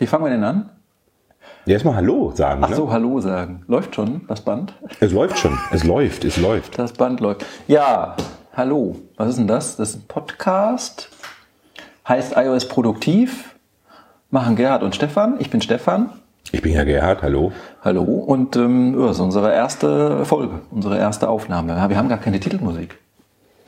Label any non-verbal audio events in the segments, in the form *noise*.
Wie fangen wir denn an? Ja, erstmal Hallo sagen. Ach so, ne? Hallo sagen. Läuft schon das Band? Es läuft schon. Es läuft, es läuft. Das Band läuft. Ja, hallo. Was ist denn das? Das ist ein Podcast. Heißt iOS Produktiv. Machen Gerhard und Stefan. Ich bin Stefan. Ich bin ja Gerhard, hallo. Hallo. Und ähm, das ist unsere erste Folge, unsere erste Aufnahme. Wir haben gar keine Titelmusik.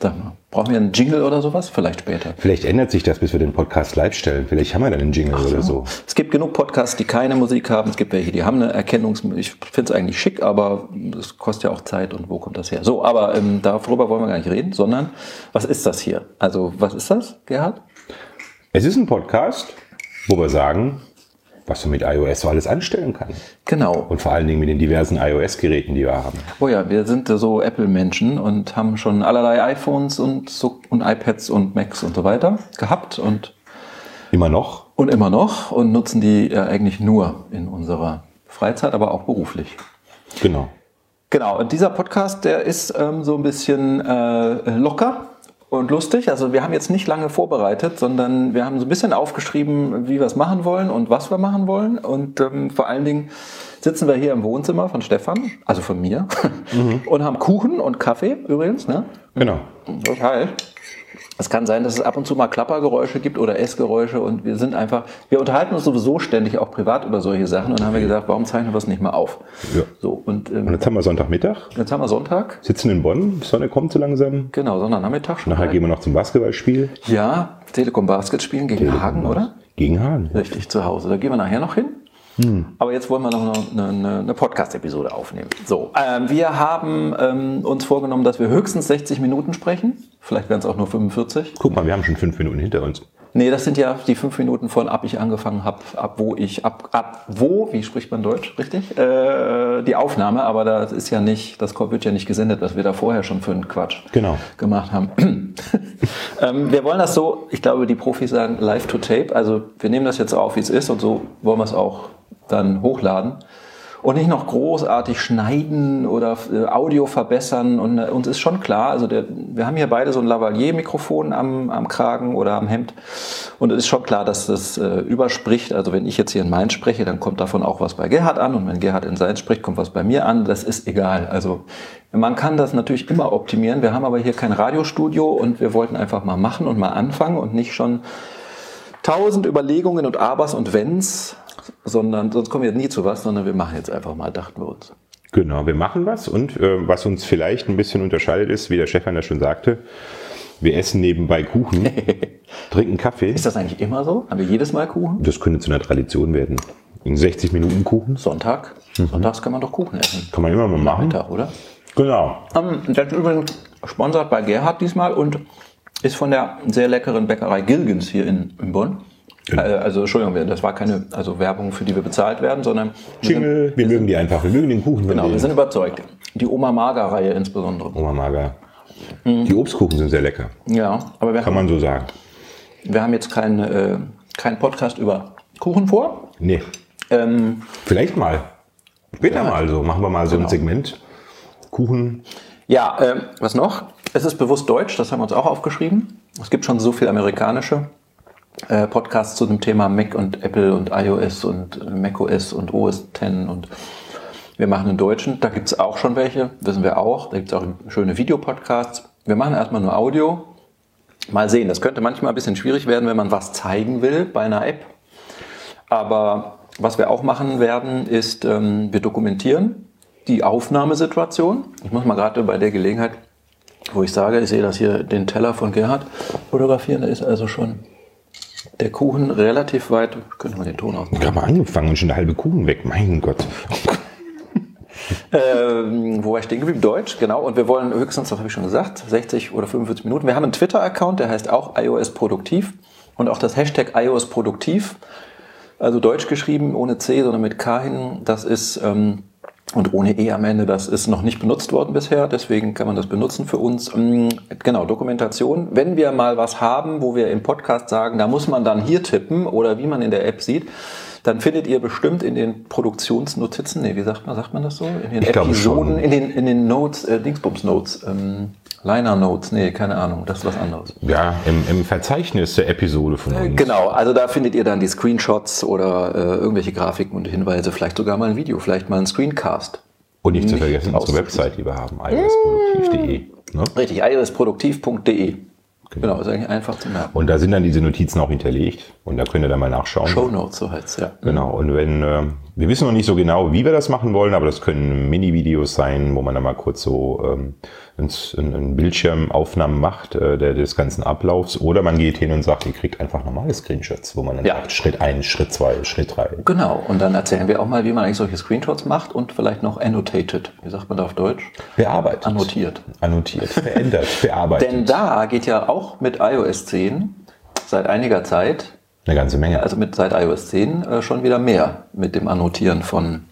Sag mal, brauchen wir einen Jingle oder sowas? Vielleicht später. Vielleicht ändert sich das, bis wir den Podcast live stellen. Vielleicht haben wir dann einen Jingle so. oder so. Es gibt genug Podcasts, die keine Musik haben. Es gibt welche, die haben eine Erkennungs... Ich finde es eigentlich schick, aber es kostet ja auch Zeit und wo kommt das her? So, aber ähm, darüber wollen wir gar nicht reden, sondern was ist das hier? Also, was ist das, Gerhard? Es ist ein Podcast, wo wir sagen, was man mit iOS so alles anstellen kann. Genau. Und vor allen Dingen mit den diversen iOS-Geräten, die wir haben. Oh ja, wir sind so Apple-Menschen und haben schon allerlei iPhones und, so, und iPads und Macs und so weiter gehabt und immer noch. Und immer noch und nutzen die ja eigentlich nur in unserer Freizeit, aber auch beruflich. Genau. Genau, und dieser Podcast, der ist ähm, so ein bisschen äh, locker und lustig. Also wir haben jetzt nicht lange vorbereitet, sondern wir haben so ein bisschen aufgeschrieben, wie wir es machen wollen und was wir machen wollen. Und ähm, vor allen Dingen sitzen wir hier im Wohnzimmer von Stefan, also von mir, mhm. *laughs* und haben Kuchen und Kaffee übrigens. Ne? Genau. Heißt, es kann sein, dass es ab und zu mal Klappergeräusche gibt oder Essgeräusche und wir sind einfach, wir unterhalten uns sowieso ständig auch privat über solche Sachen und dann haben wir gesagt, warum zeichnen wir es nicht mal auf? Ja. So, und, ähm, und jetzt haben wir Sonntagmittag. Jetzt haben wir Sonntag. Sitzen in Bonn, die Sonne kommt so langsam. Genau, Sonntagnachmittag schon. Nachher rein. gehen wir noch zum Basketballspiel. Ja, Telekom Basket spielen gegen Telekom Hagen, oder? Gegen Hagen. Richtig, zu Hause. Da gehen wir nachher noch hin. Hm. Aber jetzt wollen wir noch eine, eine, eine Podcast-Episode aufnehmen. So, ähm, wir haben ähm, uns vorgenommen, dass wir höchstens 60 Minuten sprechen. Vielleicht werden es auch nur 45. Guck mal, wir haben schon fünf Minuten hinter uns. Nee, das sind ja die fünf Minuten von ab ich angefangen habe, ab wo ich, ab, ab wo, wie spricht man Deutsch, richtig? Äh, die Aufnahme, aber das ist ja nicht, das wird ja nicht gesendet, was wir da vorher schon für einen Quatsch genau. gemacht haben. *clears throat* ähm, wir wollen das so, ich glaube, die Profis sagen live to tape, also wir nehmen das jetzt auf, wie es ist und so wollen wir es auch dann hochladen und nicht noch großartig schneiden oder äh, Audio verbessern. Und äh, uns ist schon klar, also der, wir haben hier beide so ein Lavalier-Mikrofon am, am Kragen oder am Hemd. Und es ist schon klar, dass das äh, überspricht. Also wenn ich jetzt hier in mein spreche, dann kommt davon auch was bei Gerhard an. Und wenn Gerhard in sein spricht, kommt was bei mir an. Das ist egal. Also man kann das natürlich immer optimieren. Wir haben aber hier kein Radiostudio und wir wollten einfach mal machen und mal anfangen und nicht schon tausend Überlegungen und Abers und Wenns sondern sonst kommen wir nie zu was, sondern wir machen jetzt einfach mal, dachten wir uns. Genau, wir machen was und äh, was uns vielleicht ein bisschen unterscheidet ist, wie der Stefan ja schon sagte, wir essen nebenbei Kuchen, *laughs* trinken Kaffee. Ist das eigentlich immer so? Haben wir jedes Mal Kuchen? Das könnte zu einer Tradition werden. In 60 Minuten Kuchen. Sonntag? Mhm. Sonntags kann man doch Kuchen essen. Kann man immer mal machen. Mittag, oder? Genau. Ähm, das ist übrigens sponsert bei Gerhard diesmal und ist von der sehr leckeren Bäckerei Gilgens hier in, in Bonn. Genau. Äh, also Entschuldigung, das war keine also Werbung, für die wir bezahlt werden, sondern wir, Jingle, sind, wir, wir mögen die einfach, wir mögen den Kuchen. Genau, wir sind überzeugt. Die Oma Mager Reihe insbesondere. Oma Mager. Mhm. Die Obstkuchen sind sehr lecker. Ja, aber wir kann haben, man so sagen. Wir haben jetzt keinen äh, kein Podcast über Kuchen vor. Nee. Ähm, Vielleicht mal. Später ja, mal so. Machen wir mal so genau. ein Segment. Kuchen. Ja, äh, was noch? Es ist bewusst deutsch, das haben wir uns auch aufgeschrieben. Es gibt schon so viel amerikanische äh, Podcasts zu dem Thema Mac und Apple und iOS und macOS und OS X und wir machen einen deutschen, da gibt es auch schon welche, wissen wir auch. Da gibt es auch schöne Videopodcasts. Wir machen erstmal nur Audio. Mal sehen, das könnte manchmal ein bisschen schwierig werden, wenn man was zeigen will bei einer App. Aber was wir auch machen werden, ist, ähm, wir dokumentieren die Aufnahmesituation. Ich muss mal gerade bei der Gelegenheit, wo ich sage, ich sehe das hier den Teller von Gerhard fotografieren, da ist also schon der Kuchen relativ weit. Könnte man den Ton ausmachen? Ich habe mal angefangen und schon der halbe Kuchen weg. Mein Gott. ähm, wo war ich stehen geblieben? Deutsch, genau. Und wir wollen höchstens, das habe ich schon gesagt, 60 oder 45 Minuten. Wir haben einen Twitter-Account, der heißt auch iOS Produktiv. Und auch das Hashtag iOS Produktiv, also deutsch geschrieben, ohne C, sondern mit K hin, das ist ähm, und ohne E am Ende, das ist noch nicht benutzt worden bisher, deswegen kann man das benutzen für uns. Mm, genau, Dokumentation. Wenn wir mal was haben, wo wir im Podcast sagen, da muss man dann hier tippen oder wie man in der App sieht, dann findet ihr bestimmt in den Produktionsnotizen, nee, wie sagt man, sagt man das so? In den Ich Episoden, in den, in den Notes, äh, Dingsbums-Notes, ähm, Liner-Notes, nee, keine Ahnung, das ist was anderes. Ja, im, im Verzeichnis der Episode von uns. Genau, also da findet ihr dann die Screenshots oder äh, irgendwelche Grafiken und Hinweise, vielleicht sogar mal ein Video, vielleicht mal ein Screencast. Und nicht zu vergessen, unsere. Website, die wir haben, iOSproduktiv.de. Ne? Richtig, iOSproduktiv.de. Genau, ist eigentlich einfach zu merken. Und da sind dann diese Notizen auch hinterlegt. Und da könnt ihr dann mal nachschauen. Show Notes, so heißt es, ja. Genau, und wenn, äh, wir wissen noch nicht so genau, wie wir das machen wollen, aber das können Mini-Videos sein, wo man dann mal kurz so ähm, in Bildschirmaufnahmen macht äh, der, des ganzen Ablaufs. Oder man geht hin und sagt, ihr kriegt einfach normale Screenshots, wo man dann Ja. sagt, Schritt 1, Schritt 2, Schritt 3. Genau, und dann erzählen wir auch mal, wie man eigentlich solche Screenshots macht und vielleicht noch annotated. Wie sagt man da auf Deutsch? Bearbeitet. Annotiert. Annotiert, *laughs* verändert, bearbeitet. Denn da geht ja auch mit iOS 10 seit einiger Zeit, Eine ganze Menge. also mit seit iOS 10 äh, schon wieder mehr mit dem Annotieren von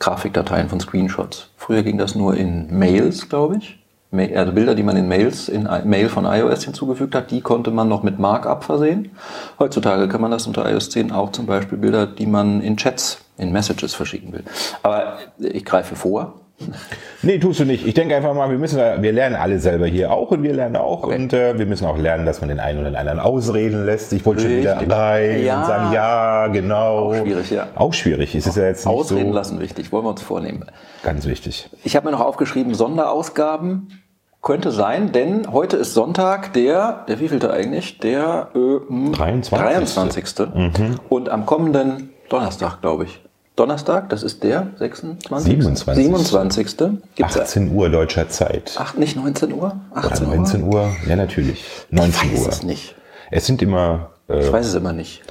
Grafikdateien, von Screenshots. Früher ging das nur in Mails, glaube ich. Ma- Also Bilder, die man in Mails, in I- Mail von iOS hinzugefügt hat, die konnte man noch mit Markup versehen. Heutzutage kann man das unter iOS 10 auch zum Beispiel Bilder, die man in Chats, in Messages verschicken will. Aber ich greife vor. Nee, tust du nicht. Ich denke einfach mal, wir müssen, wir lernen alle selber hier auch und wir lernen auch Okay. und äh, wir müssen auch lernen, dass man den einen oder den anderen ausreden lässt. Ich wollte schon wieder Richtig. rein Ja. und sagen, ja, genau. Auch schwierig, ja. Auch schwierig. Es ist ja jetzt nicht Ausreden so lassen wichtig, wollen wir uns vornehmen. ganz wichtig. Ich habe mir noch aufgeschrieben, Sonderausgaben könnte sein, denn heute ist Sonntag, der, der wievielte eigentlich? Der äh, hm, 23.. 23. Und am kommenden Donnerstag, glaube ich. Donnerstag, das ist der 26. 27.. 27. Gibt's 18 Uhr deutscher Zeit. Ach, nicht 19 Uhr? Oder 18 19 Uhr? Ja, natürlich. 19 Ich weiß Uhr. es nicht. Es sind immer, äh, Ich weiß es immer nicht.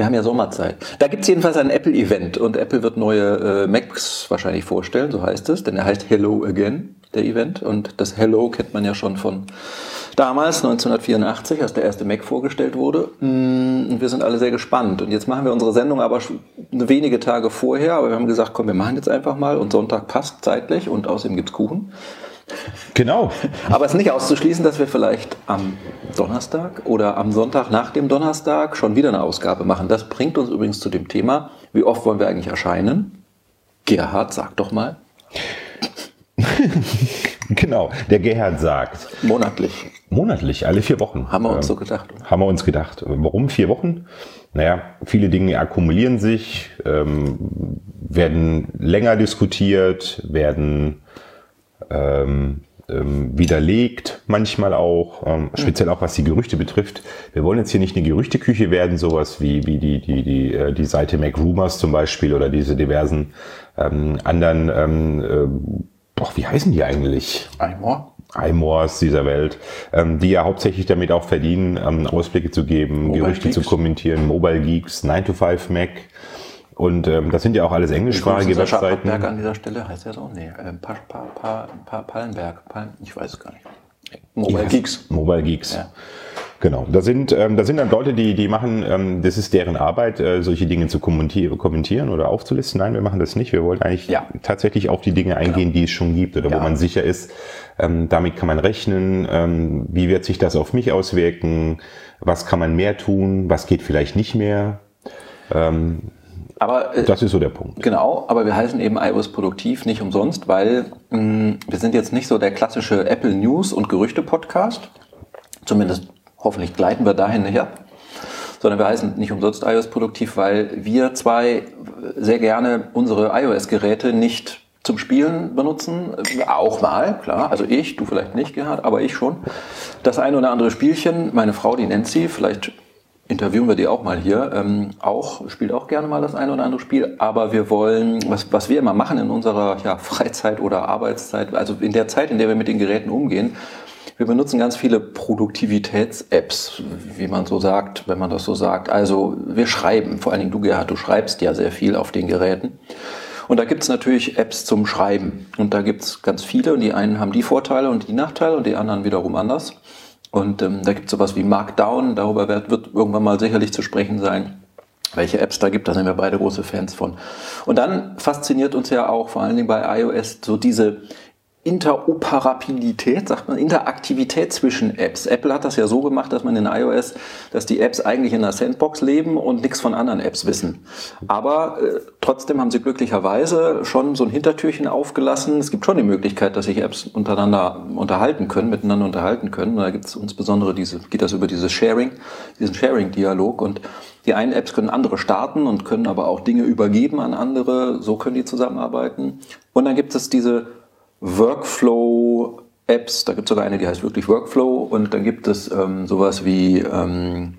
Wir haben ja Sommerzeit. Da gibt es jedenfalls ein Apple-Event und Apple wird neue äh, Macs wahrscheinlich vorstellen, so heißt es, denn er heißt Hello Again, der Event. Und das Hello kennt man ja schon von damals, 1984, als der erste Mac vorgestellt wurde. Mm, Und wir sind alle sehr gespannt. Und jetzt machen wir unsere Sendung aber wenige Tage vorher, aber wir haben gesagt, komm, wir machen jetzt einfach mal und Sonntag passt zeitlich und außerdem gibt's Kuchen. Genau. Aber es ist nicht auszuschließen, dass wir vielleicht am Donnerstag oder am Sonntag nach dem Donnerstag schon wieder eine Ausgabe machen. Das bringt uns übrigens zu dem Thema, wie oft wollen wir eigentlich erscheinen? Gerhard, sag doch mal. *laughs* Genau. Der Gerhard sagt, Monatlich. monatlich, alle vier Wochen. Haben wir uns Ähm, so gedacht. haben wir uns gedacht. Warum vier Wochen? Naja, viele Dinge akkumulieren sich, ähm, werden länger diskutiert, werden ähm, ähm, widerlegt, manchmal auch, ähm, speziell auch was die Gerüchte betrifft. Wir wollen jetzt hier nicht eine Gerüchteküche werden, sowas wie, wie die, die, die, äh, die Seite Mac Rumors zum Beispiel oder diese diversen ähm, anderen, ähm, äh, boah, wie heißen die eigentlich? Einmal. iMores dieser Welt, ähm, die ja hauptsächlich damit auch verdienen, ähm, Ausblicke zu geben, Mobile Gerüchte Geeks. zu kommentieren, Mobile Geeks, 9 to 5 Mac. Und ähm, das sind ja auch alles englischsprachige Webseiten. Pappberg an dieser Stelle heißt er so? Nee, äh, pa, pa, pa, pa, Pallenberg. Palm, ich weiß es gar nicht. Mobile Ja, Geeks. Mobile Geeks. Ja. Genau. Da sind, ähm, da sind dann Leute, die, die machen, ähm, das ist deren Arbeit, äh, solche Dinge zu kommentieren, oder aufzulisten. Nein, wir machen das nicht. Wir wollen eigentlich Ja. tatsächlich auf die Dinge eingehen, die es schon gibt oder Ja. wo man sicher ist, ähm, damit kann man rechnen. Ähm, wie wird sich das auf mich auswirken? Was kann man mehr tun? Was geht vielleicht nicht mehr? Aber äh, Das ist so der Punkt. Genau, aber wir heißen eben iOS produktiv nicht umsonst, weil mh, wir sind jetzt nicht so der klassische Apple News und Gerüchte Podcast. Zumindest hoffentlich gleiten wir dahin nicht ab. Sondern wir heißen nicht umsonst iOS produktiv, weil wir zwei sehr gerne unsere iOS-Geräte nicht zum Spielen benutzen. Auch mal, klar. Also ich, du vielleicht nicht, Gerhard, aber ich schon. Das eine oder andere Spielchen, meine Frau, die Nancy, vielleicht interviewen wir die auch mal hier, ähm, auch, spielt auch gerne mal das eine oder andere Spiel, aber wir wollen, was, was wir immer machen in unserer ja, Freizeit oder Arbeitszeit, also in der Zeit, in der wir mit den Geräten umgehen, wir benutzen ganz viele Produktivitäts-Apps, wie man so sagt, wenn man das so sagt. Also wir schreiben, vor allen Dingen du Gerhard, du schreibst ja sehr viel auf den Geräten. Und da gibt's natürlich Apps zum Schreiben. Und da gibt's ganz viele und die einen haben die Vorteile und die Nachteile und die anderen wiederum anders. Und ähm, da gibt's sowas wie Markdown, darüber wird, wird irgendwann mal sicherlich zu sprechen sein. Welche Apps da gibt, da sind wir beide große Fans von. Und dann fasziniert uns ja auch vor allen Dingen bei iOS so diese Interoperabilität, sagt man, Interaktivität zwischen Apps. Apple hat das ja so gemacht, dass man in iOS, dass die Apps eigentlich in einer Sandbox leben und nichts von anderen Apps wissen. Aber äh, trotzdem haben sie glücklicherweise schon so ein Hintertürchen aufgelassen. Es gibt schon die Möglichkeit, dass sich Apps untereinander unterhalten können, miteinander unterhalten können. Da gibt es insbesondere diese, geht das über dieses Sharing, diesen Sharing-Dialog und die einen Apps können andere starten und können aber auch Dinge übergeben an andere. So können die zusammenarbeiten. Und dann gibt es diese Workflow-Apps. Da gibt es sogar eine, die heißt wirklich Workflow. Und dann gibt es ähm, sowas wie ähm,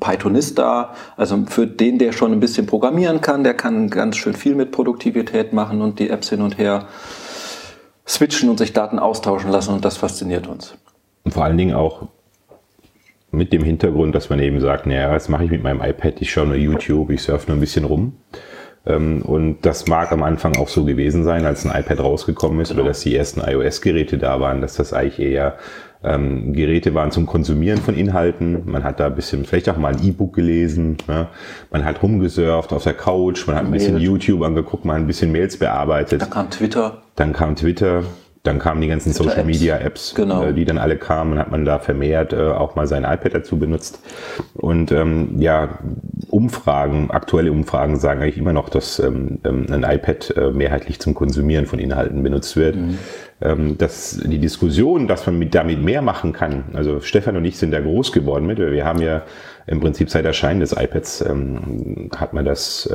Pythonista. Also für den, der schon ein bisschen programmieren kann, der kann ganz schön viel mit Produktivität machen und die Apps hin und her switchen und sich Daten austauschen lassen. Und das fasziniert uns. Und vor allen Dingen auch mit dem Hintergrund, dass man eben sagt, naja, was mache ich mit meinem iPad? Ich schaue nur YouTube, ich surfe nur ein bisschen rum. Ähm, und das mag am Anfang auch so gewesen sein, als ein iPad rausgekommen ist genau. oder dass die ersten iOS-Geräte da waren, dass das eigentlich eher ähm, Geräte waren zum Konsumieren von Inhalten. Man hat da ein bisschen, vielleicht auch mal ein E-Book gelesen. Ja. Man hat rumgesurft auf der Couch, man hat ein bisschen YouTube angeguckt, man hat ein bisschen Mails bearbeitet. Dann kam Twitter. Dann kam Twitter. Dann kamen die ganzen Social Apps. Media Apps, genau. äh, die dann alle kamen, hat man da vermehrt äh, auch mal sein iPad dazu benutzt. Und ähm, ja, Umfragen, aktuelle Umfragen sagen eigentlich immer noch, dass ähm, ähm ein iPad äh, mehrheitlich zum Konsumieren von Inhalten benutzt wird. Mhm. Ähm, dass die Diskussion, dass man mit, damit mehr machen kann, also Stefan und ich sind da groß geworden mit, wir haben ja im Prinzip seit Erscheinen des iPads ähm, hat man das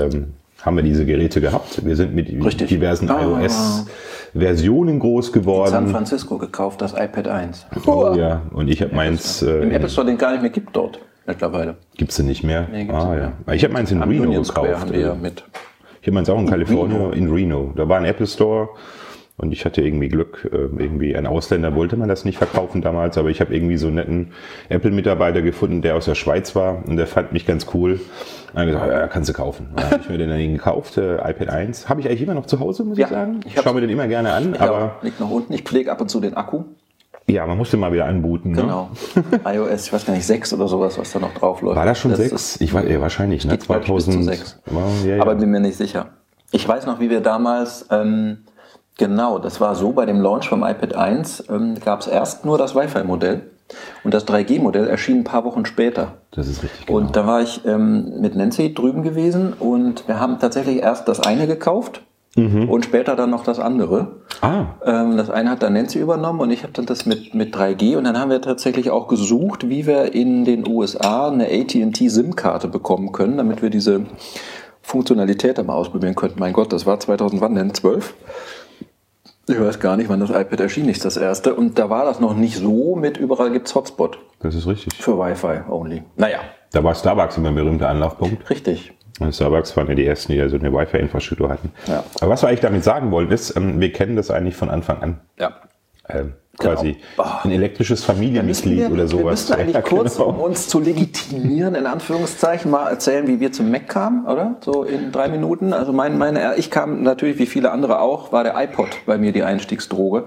haben wir diese Geräte gehabt. Wir sind mit Richtig. diversen ah. iOS-Versionen groß geworden. In San Francisco gekauft, das iPad 1. Oh, ja, und ich habe meins. Äh, Im Apple Store, den gar nicht mehr gibt dort mittlerweile. Gibt es den nicht mehr? Nee, ah, ja. Mehr. Ich habe meins in Am Reno Union gekauft. Haben wir ja mit. Ich habe meins auch in Kalifornien, in Reno. Da war ein Apple Store und ich hatte irgendwie Glück, äh, irgendwie ein Ausländer wollte man das nicht verkaufen damals, aber ich habe irgendwie so einen netten Apple-Mitarbeiter gefunden, der aus der Schweiz war und der fand mich ganz cool. Und dann gesagt, ja, kannst du kaufen. Dann habe ich mir den dann gekauft, äh, iPad 1. Habe ich eigentlich immer noch zu Hause, muss ja, ich sagen. Ich schaue mir den immer gerne an. aber liegt noch unten. Ich pflege ab und zu den Akku. Ja, man musste mal wieder anbooten. Ne? Genau. *laughs* iOS, ich weiß gar nicht, 6 oder sowas, was da noch drauf läuft. War das schon 6? Ich weiß, ja, wahrscheinlich, ne? 2006. Ja, ja. Aber bin mir nicht sicher. Ich weiß noch, wie wir damals ähm, Genau, das war so. Bei dem Launch vom iPad 1 ähm, gab es erst nur das Wi-Fi-Modell. Und das 3G-Modell erschien ein paar Wochen später. Das ist richtig. Genau. Und da war ich ähm, mit Nancy drüben gewesen und wir haben tatsächlich erst das eine gekauft mhm. und später dann noch das andere. Ah. Ähm, das eine hat dann Nancy übernommen und ich habe dann das mit, mit 3G und dann haben wir tatsächlich auch gesucht, wie wir in den USA eine AT&T SIM-Karte bekommen können, damit wir diese Funktionalität einmal ausprobieren könnten. Mein Gott, das war 2000 wann denn? 12? Ich weiß gar nicht, wann das iPad erschien, nicht das erste. Und da war das noch nicht so mit überall gibt's Hotspot. Das ist richtig. Für Wi-Fi only. Naja. Da war Starbucks immer ein berühmter Anlaufpunkt. Richtig. Und Starbucks waren ja die ersten, die da so eine Wi-Fi-Infrastruktur hatten. Ja. Aber was wir eigentlich damit sagen wollen, ist, ähm, wir kennen das eigentlich von Anfang an. Ja. Ähm, quasi genau. ein elektrisches Familienmitglied ja, oder sowas. Wir müssen eigentlich ja, kurz, genau. um uns zu legitimieren, in Anführungszeichen, mal erzählen, wie wir zum Mac kamen, oder? So in drei Minuten. Also mein, meine, ich kam natürlich, wie viele andere auch, war der iPod bei mir die Einstiegsdroge.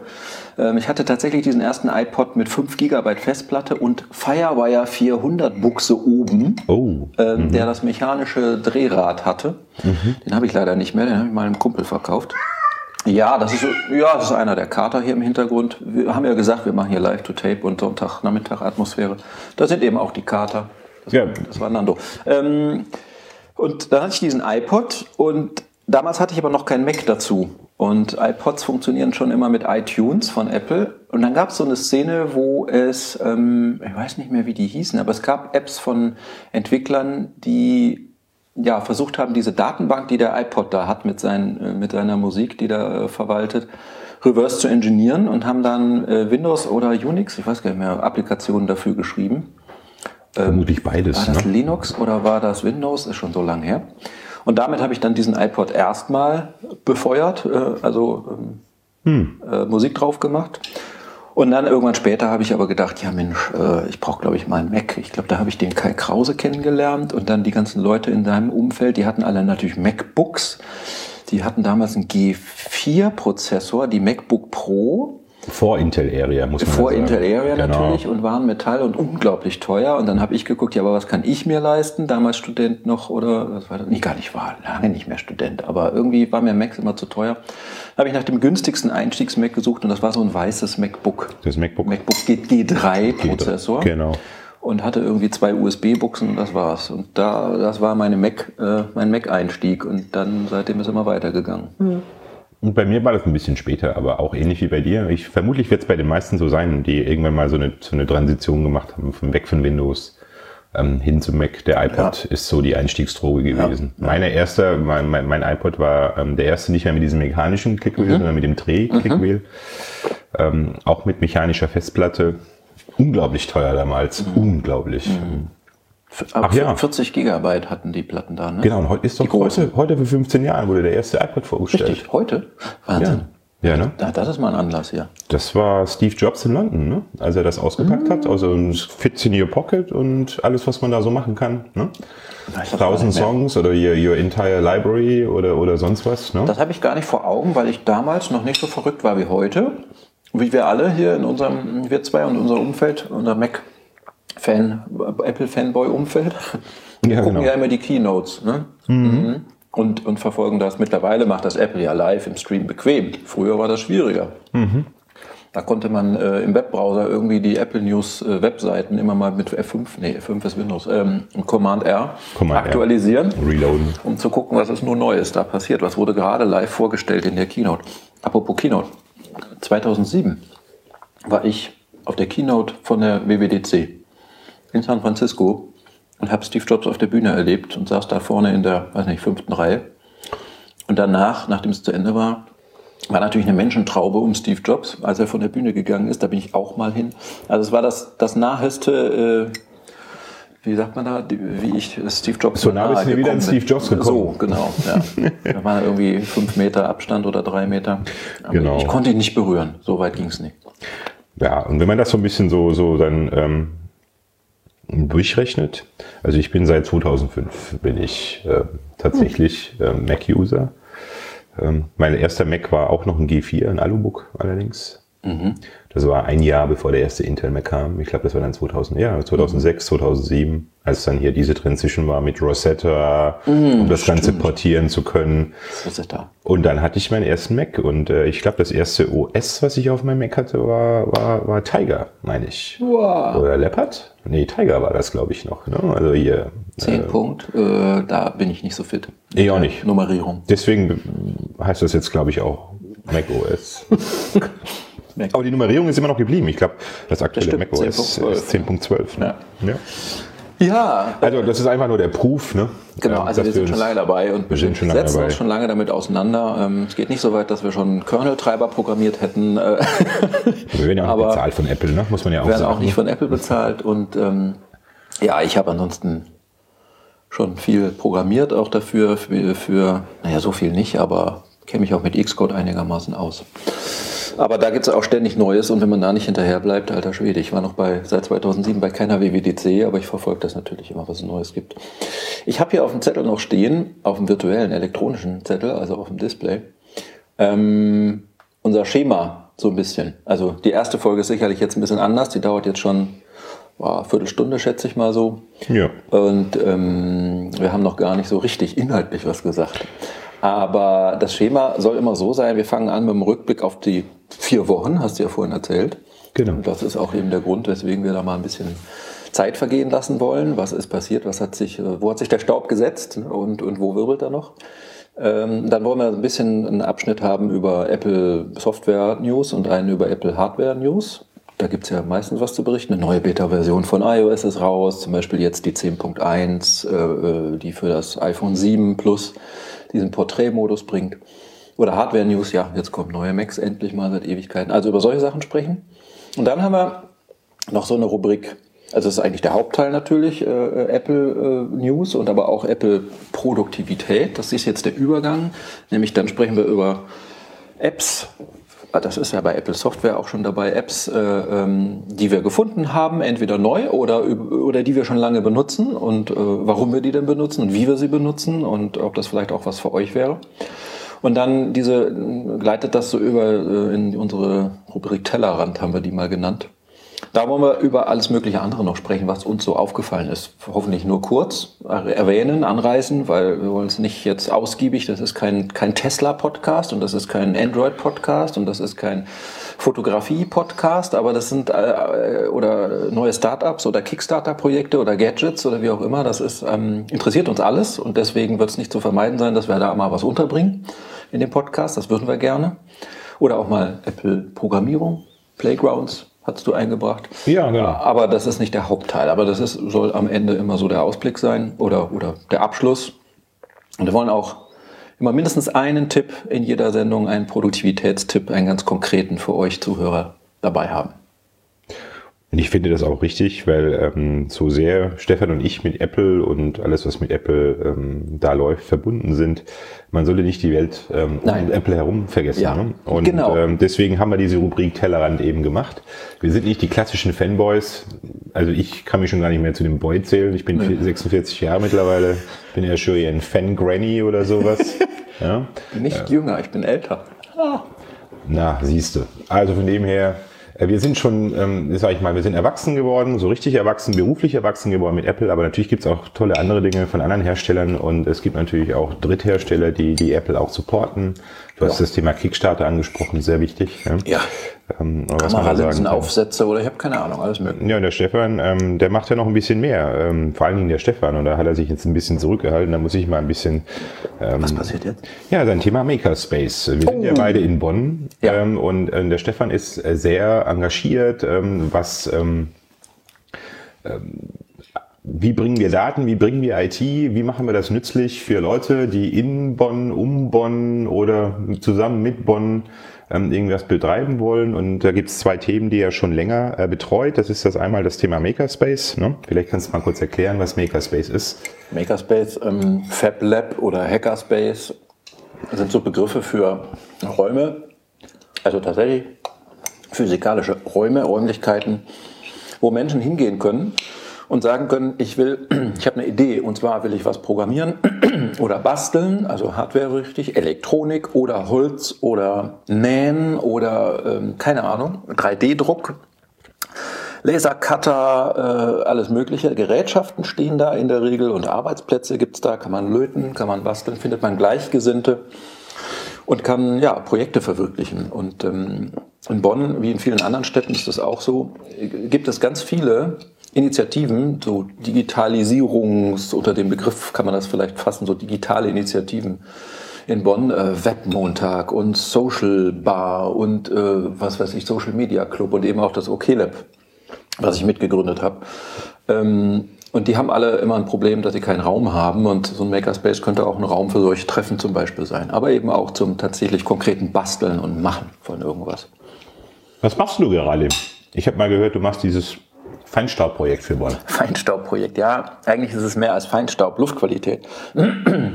Ähm, ich hatte tatsächlich diesen ersten iPod mit 5 GB Festplatte und Firewire 400 Buchse oben, oh. ähm, mhm. der das mechanische Drehrad hatte. Mhm. Den habe ich leider nicht mehr, den habe ich mal einem Kumpel verkauft. Ja, das ist, ja, das ist einer der Kater hier im Hintergrund. Wir haben ja gesagt, wir machen hier Live-to-Tape und Sonntag-Nachmittag-Atmosphäre. Da sind eben auch die Kater. Das, ja. das war Nando. Ähm, und dann hatte ich diesen iPod und damals hatte ich aber noch keinen Mac dazu. Und iPods funktionieren schon immer mit iTunes von Apple. Und dann gab es so eine Szene, wo es, ähm, ich weiß nicht mehr, wie die hießen, aber es gab Apps von Entwicklern, die ja, versucht haben, diese Datenbank, die der iPod da hat mit, seinen, äh, mit seiner Musik, die da äh, verwaltet, reverse zu engineeren und haben dann äh, Windows oder Unix, ich weiß gar nicht mehr, Applikationen dafür geschrieben. Ähm, Vermutlich beides. War das ne? Linux oder war das Windows? Ist schon so lange her. Und damit habe ich dann diesen iPod erstmal befeuert, äh, also ähm, hm. äh, Musik drauf gemacht. Und dann irgendwann später habe ich aber gedacht, ja Mensch, äh, ich brauche glaube ich mal einen Mac. Ich glaube, da habe ich den Kai Krause kennengelernt und dann die ganzen Leute in deinem Umfeld, die hatten alle natürlich MacBooks. Die hatten damals einen G4-Prozessor, die MacBook Pro. Vor Intel Area, muss man Vor sagen. Intel Area Genau. natürlich und waren Metall und unglaublich teuer. Und dann habe ich geguckt, ja, aber was kann ich mir leisten? Damals Student noch oder was war das? Nee, gar nicht, war lange nicht mehr Student. Aber irgendwie war mir Macs immer zu teuer. Da habe ich nach dem günstigsten Einstiegs-Mac gesucht und das war so ein weißes MacBook. Das MacBook. MacBook G- G3-Prozessor. Genau. Und hatte irgendwie zwei USB-Buchsen und das war's. Und da, das war meine Mac, äh, mein Mac-Einstieg. Und dann seitdem ist immer weitergegangen. Und bei mir war das ein bisschen später, aber auch ähnlich wie bei dir. Ich, vermutlich wird es bei den meisten so sein, die irgendwann mal so eine, so eine Transition gemacht haben, von weg von Windows ähm, hin zum Mac. Der iPod ist so die Einstiegsdroge gewesen. Meine erste, mein, mein, mein iPod war ähm, der erste nicht mehr mit diesem mechanischen Clickwheel, sondern mit dem Dreh-Clickwheel. Ähm, auch mit mechanischer Festplatte. Unglaublich teuer damals. Unglaublich. Ach ja. 40 Gigabyte hatten die Platten da, ne? Genau, und heute ist doch heute, heute für 15 Jahren wurde der erste iPod vorgestellt. Richtig, heute? Wahnsinn. Ja, ne? Ja, das ist mal ein Anlass hier. Das war Steve Jobs in London, ne? als er das ausgepackt hat. Also ein Fits in your pocket und alles, was man da so machen kann. Ne? Tausend. Songs oder your, your entire library oder, oder sonst was. Ne? Das habe ich gar nicht vor Augen, weil ich damals noch nicht so verrückt war wie heute. Wie wir alle hier in unserem, wir zwei und unser Umfeld, unser Mac-Fan, Apple-Fanboy-Umfeld, *laughs* Ja, gucken genau. ja immer die Keynotes. Ne? Mhm. Und, und verfolgen das. Mittlerweile macht das Apple ja live im Stream bequem. Früher war das schwieriger. Mhm. Da konnte man äh, im Webbrowser irgendwie die Apple News äh, Webseiten immer mal mit F5, nee, F5 ist Windows, ähm, Command R Command R. aktualisieren Reloaden. um zu gucken, was ist nur Neues da passiert. Was wurde gerade live vorgestellt in der Keynote. Apropos Keynote. 2007 war ich auf der Keynote von der WWDC in San Francisco und habe Steve Jobs auf der Bühne erlebt und saß da vorne in der, weiß nicht, fünften Reihe. Und danach, nachdem es zu Ende war, war natürlich eine Menschentraube um Steve Jobs, als er von der Bühne gegangen ist. Da bin ich auch mal hin. Also es war das, das naheste, äh, wie sagt man da, wie ich Steve Jobs So nah bist du wieder an gekommen Steve. Jobs gekommen. So, genau. Ja. *laughs* da waren irgendwie fünf Meter Abstand oder drei Meter. Aber Genau. Ich konnte ihn nicht berühren. So weit ging es nicht. Ja, und wenn man das so ein bisschen so, so dann ähm, durchrechnet, also ich bin seit 2005 bin ich äh, tatsächlich ähm, Mac-User. Ähm, mein erster Mac war auch noch ein G4, ein Alubook allerdings. Das war ein Jahr bevor der erste Intel Mac kam. Ich glaube, das war dann 2000, ja, 2006, 2007, als dann hier diese Transition war mit Rosetta, um das Ganze portieren zu können. Da? Und dann hatte ich meinen ersten Mac und äh, ich glaube, das erste OS, was ich auf meinem Mac hatte, war, war, war Tiger, meine ich. Wow. Oder Leopard? Nee, Tiger war das, glaube ich, noch. Ne? Also hier. Zehn Punkt. Äh, da bin ich nicht so fit. Ich auch nicht. Nummerierung. Deswegen heißt das jetzt, glaube ich, auch Mac OS. *laughs* Mac. Aber die Nummerierung ist immer noch geblieben. Ich glaube, das aktuelle Mac OS 10.12. ist 10.12. Ne? Ja. Ja, Also das ist einfach nur der Proof. Ne? Genau, also wir sind schon lange dabei und wir sind schon lange setzen dabei. uns schon lange damit auseinander. Ähm, Es geht nicht so weit, dass wir schon Kernel-Treiber programmiert hätten. äh, Wir werden ja auch nicht bezahlt von Apple, ne? muss man ja auch werden sagen. auch nicht von Apple bezahlt. Und ähm, ja, ich habe ansonsten schon viel programmiert auch dafür, für, für naja, so viel nicht, aber kenne mich auch mit Xcode einigermaßen aus. Aber da gibt es auch ständig Neues und wenn man da nicht hinterher bleibt, alter Schwede. Ich war noch bei, seit 2007 bei keiner WWDC, aber ich verfolge das natürlich immer, was es Neues gibt. Ich habe hier auf dem Zettel noch stehen, auf dem virtuellen elektronischen Zettel, also auf dem Display, ähm, unser Schema so ein bisschen. Also die erste Folge ist sicherlich jetzt ein bisschen anders. Die dauert jetzt schon boah, eine Viertelstunde, schätze ich mal so. Ja. Und ähm, wir haben noch gar nicht so richtig inhaltlich was gesagt. Aber das Schema soll immer so sein, wir fangen an mit dem Rückblick auf die vier Wochen, hast du ja vorhin erzählt. Genau. Und das ist auch eben der Grund, weswegen wir da mal ein bisschen Zeit vergehen lassen wollen. Was ist passiert? Was hat sich, äh, wo hat sich der Staub gesetzt ne? und, und wo wirbelt er noch? Ähm, dann wollen wir ein bisschen einen Abschnitt haben über Apple Software News und einen über Apple Hardware News. Da gibt es ja meistens was zu berichten. Eine neue Beta-Version von iOS ist raus, zum Beispiel jetzt die 10.1, äh, die für das iPhone 7 Plus diesen Porträtmodus bringt. Oder Hardware News, ja, jetzt kommen neue Macs endlich mal seit Ewigkeiten. Also über solche Sachen sprechen. Und dann haben wir noch so eine Rubrik, also das ist eigentlich der Hauptteil natürlich, äh, Apple äh, News und aber auch Apple Produktivität. Das ist jetzt der Übergang. Nämlich dann sprechen wir über Apps. Ah, Das ist ja bei Apple Software auch schon dabei, Apps, äh, ähm, die wir gefunden haben, entweder neu oder, oder die wir schon lange benutzen und äh, warum wir die denn benutzen und wie wir sie benutzen und ob das vielleicht auch was für euch wäre. Und dann diese, gleitet das so über äh, in unsere Rubrik Tellerrand, haben wir die mal genannt. Da wollen wir über alles mögliche andere noch sprechen, was uns so aufgefallen ist. Hoffentlich nur kurz erwähnen, anreißen, weil wir wollen es nicht jetzt ausgiebig, das ist kein, kein Tesla-Podcast und das ist kein Android-Podcast und das ist kein Fotografie-Podcast, aber das sind äh, oder neue Startups oder Kickstarter-Projekte oder Gadgets oder wie auch immer. Das ist ähm, interessiert uns alles und deswegen wird es nicht zu vermeiden sein, dass wir da mal was unterbringen in dem Podcast. Das würden wir gerne. Oder auch mal Apple-Programmierung, Playgrounds, hast du eingebracht. Ja, genau. Aber das ist nicht der Hauptteil. Aber das ist, soll am Ende immer so der Ausblick sein oder, oder der Abschluss. Und wir wollen auch immer mindestens einen Tipp in jeder Sendung, einen Produktivitätstipp, einen ganz konkreten für euch Zuhörer dabei haben. Und ich finde das auch richtig, weil ähm, so sehr Stefan und ich mit Apple und alles, was mit Apple ähm, da läuft, verbunden sind, man sollte nicht die Welt ähm, um Apple herum vergessen. Ja, ne? Und genau. ähm, deswegen haben wir diese Rubrik Tellerrand eben gemacht. Wir sind nicht die klassischen Fanboys. Also ich kann mich schon gar nicht mehr zu dem Boy zählen. Ich bin nee. 46 Jahre mittlerweile. Bin ja schon eher ein Fan-Granny oder sowas. *laughs* ja. Nicht äh, jünger, ich bin älter. Ah. Na, siehst du. Also von dem her wir sind schon, ähm, sag ich mal, wir sind erwachsen geworden, so richtig erwachsen, beruflich erwachsen geworden mit Apple, aber natürlich gibt es auch tolle andere Dinge von anderen Herstellern und es gibt natürlich auch Dritthersteller, die, die Apple auch supporten. Du hast das Thema Kickstarter angesprochen, sehr wichtig. Ja. ja. Ähm, Kameralinsen, Aufsätze oder ich habe keine Ahnung, alles mögliche. Ja, und der Stefan, ähm, der macht ja noch ein bisschen mehr. Ähm, vor allen Dingen der Stefan. Und da hat er sich jetzt ein bisschen zurückgehalten. Da muss ich mal ein bisschen. Ähm, Was passiert jetzt? Ja, sein Thema Makerspace. Wir oh. sind ja oh. beide in Bonn. Ja. Ähm, und äh, der Stefan ist äh, sehr engagiert, ähm, was. Ähm, ähm, wie bringen wir Daten, wie bringen wir IT, wie machen wir das nützlich für Leute, die in Bonn, um Bonn oder zusammen mit Bonn ähm, irgendwas betreiben wollen. Und da gibt es zwei Themen, die er schon länger äh, betreut. Das ist das einmal das Thema Makerspace. Ne? Vielleicht kannst du mal kurz erklären, was Makerspace ist. Makerspace, ähm, Fab Lab oder Hackerspace sind so Begriffe für Räume, also tatsächlich physikalische Räume, Räumlichkeiten, wo Menschen hingehen können und sagen können, ich will, *clears throat* ich habe eine Idee und zwar will ich was programmieren *clears throat* oder basteln, also Hardware richtig, Elektronik oder Holz oder Nähen oder ähm, keine Ahnung, 3D-Druck. Lasercutter, äh, alles mögliche. Gerätschaften stehen da in der Regel und Arbeitsplätze gibt es da, kann man löten, kann man basteln, findet man Gleichgesinnte und kann ja Projekte verwirklichen. Und ähm, in Bonn, wie in vielen anderen Städten ist das auch so, gibt es ganz viele Initiativen, so Digitalisierungs, unter dem Begriff kann man das vielleicht fassen, so digitale Initiativen in Bonn, äh, Webmontag und Social Bar und äh, was weiß ich, Social Media Club und eben auch das OK Lab, was ich mitgegründet habe. Ähm, und die haben alle immer ein Problem, dass sie keinen Raum haben und so ein Makerspace könnte auch ein Raum für solche Treffen zum Beispiel sein, aber eben auch zum tatsächlich konkreten Basteln und Machen von irgendwas. Was machst du gerade? Ich habe mal gehört, du machst dieses Feinstaubprojekt für Bonn. *laughs* Feinstaubprojekt, ja. Eigentlich ist es mehr als Feinstaub, Luftqualität. *clears throat*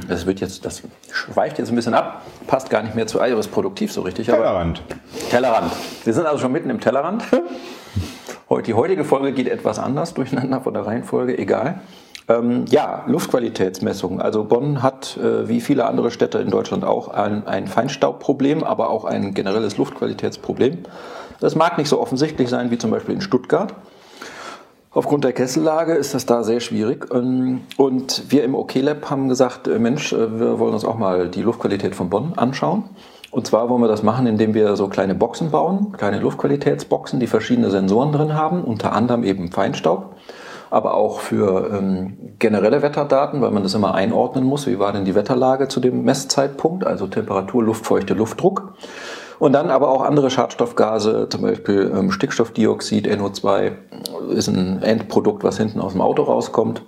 Das wird jetzt, das schweift jetzt ein bisschen ab, passt gar nicht mehr zu Iris produktiv so richtig. Tellerrand. Tellerrand. Wir sind also schon mitten im Tellerrand. *laughs* Die heutige Folge geht etwas anders durcheinander von der Reihenfolge, egal. Ähm, ja, Luftqualitätsmessungen. Also Bonn hat, äh, wie viele andere Städte in Deutschland auch, ein, ein Feinstaubproblem, aber auch ein generelles Luftqualitätsproblem. Das mag nicht so offensichtlich sein wie zum Beispiel in Stuttgart. Aufgrund der Kessellage ist das da sehr schwierig. Ähm, und wir im OK Lab haben gesagt, äh, Mensch, äh, wir wollen uns auch mal die Luftqualität von Bonn anschauen. Und zwar wollen wir das machen, indem wir so kleine Boxen bauen, kleine Luftqualitätsboxen, die verschiedene Sensoren drin haben, unter anderem eben Feinstaub, aber auch für ähm, generelle Wetterdaten, weil man das immer einordnen muss. Wie war denn die Wetterlage zu dem Messzeitpunkt, also Temperatur, Luftfeuchte, Luftdruck. Und dann aber auch andere Schadstoffgase, zum Beispiel ähm, Stickstoffdioxid, NO2, ist ein Endprodukt, was hinten aus dem Auto rauskommt.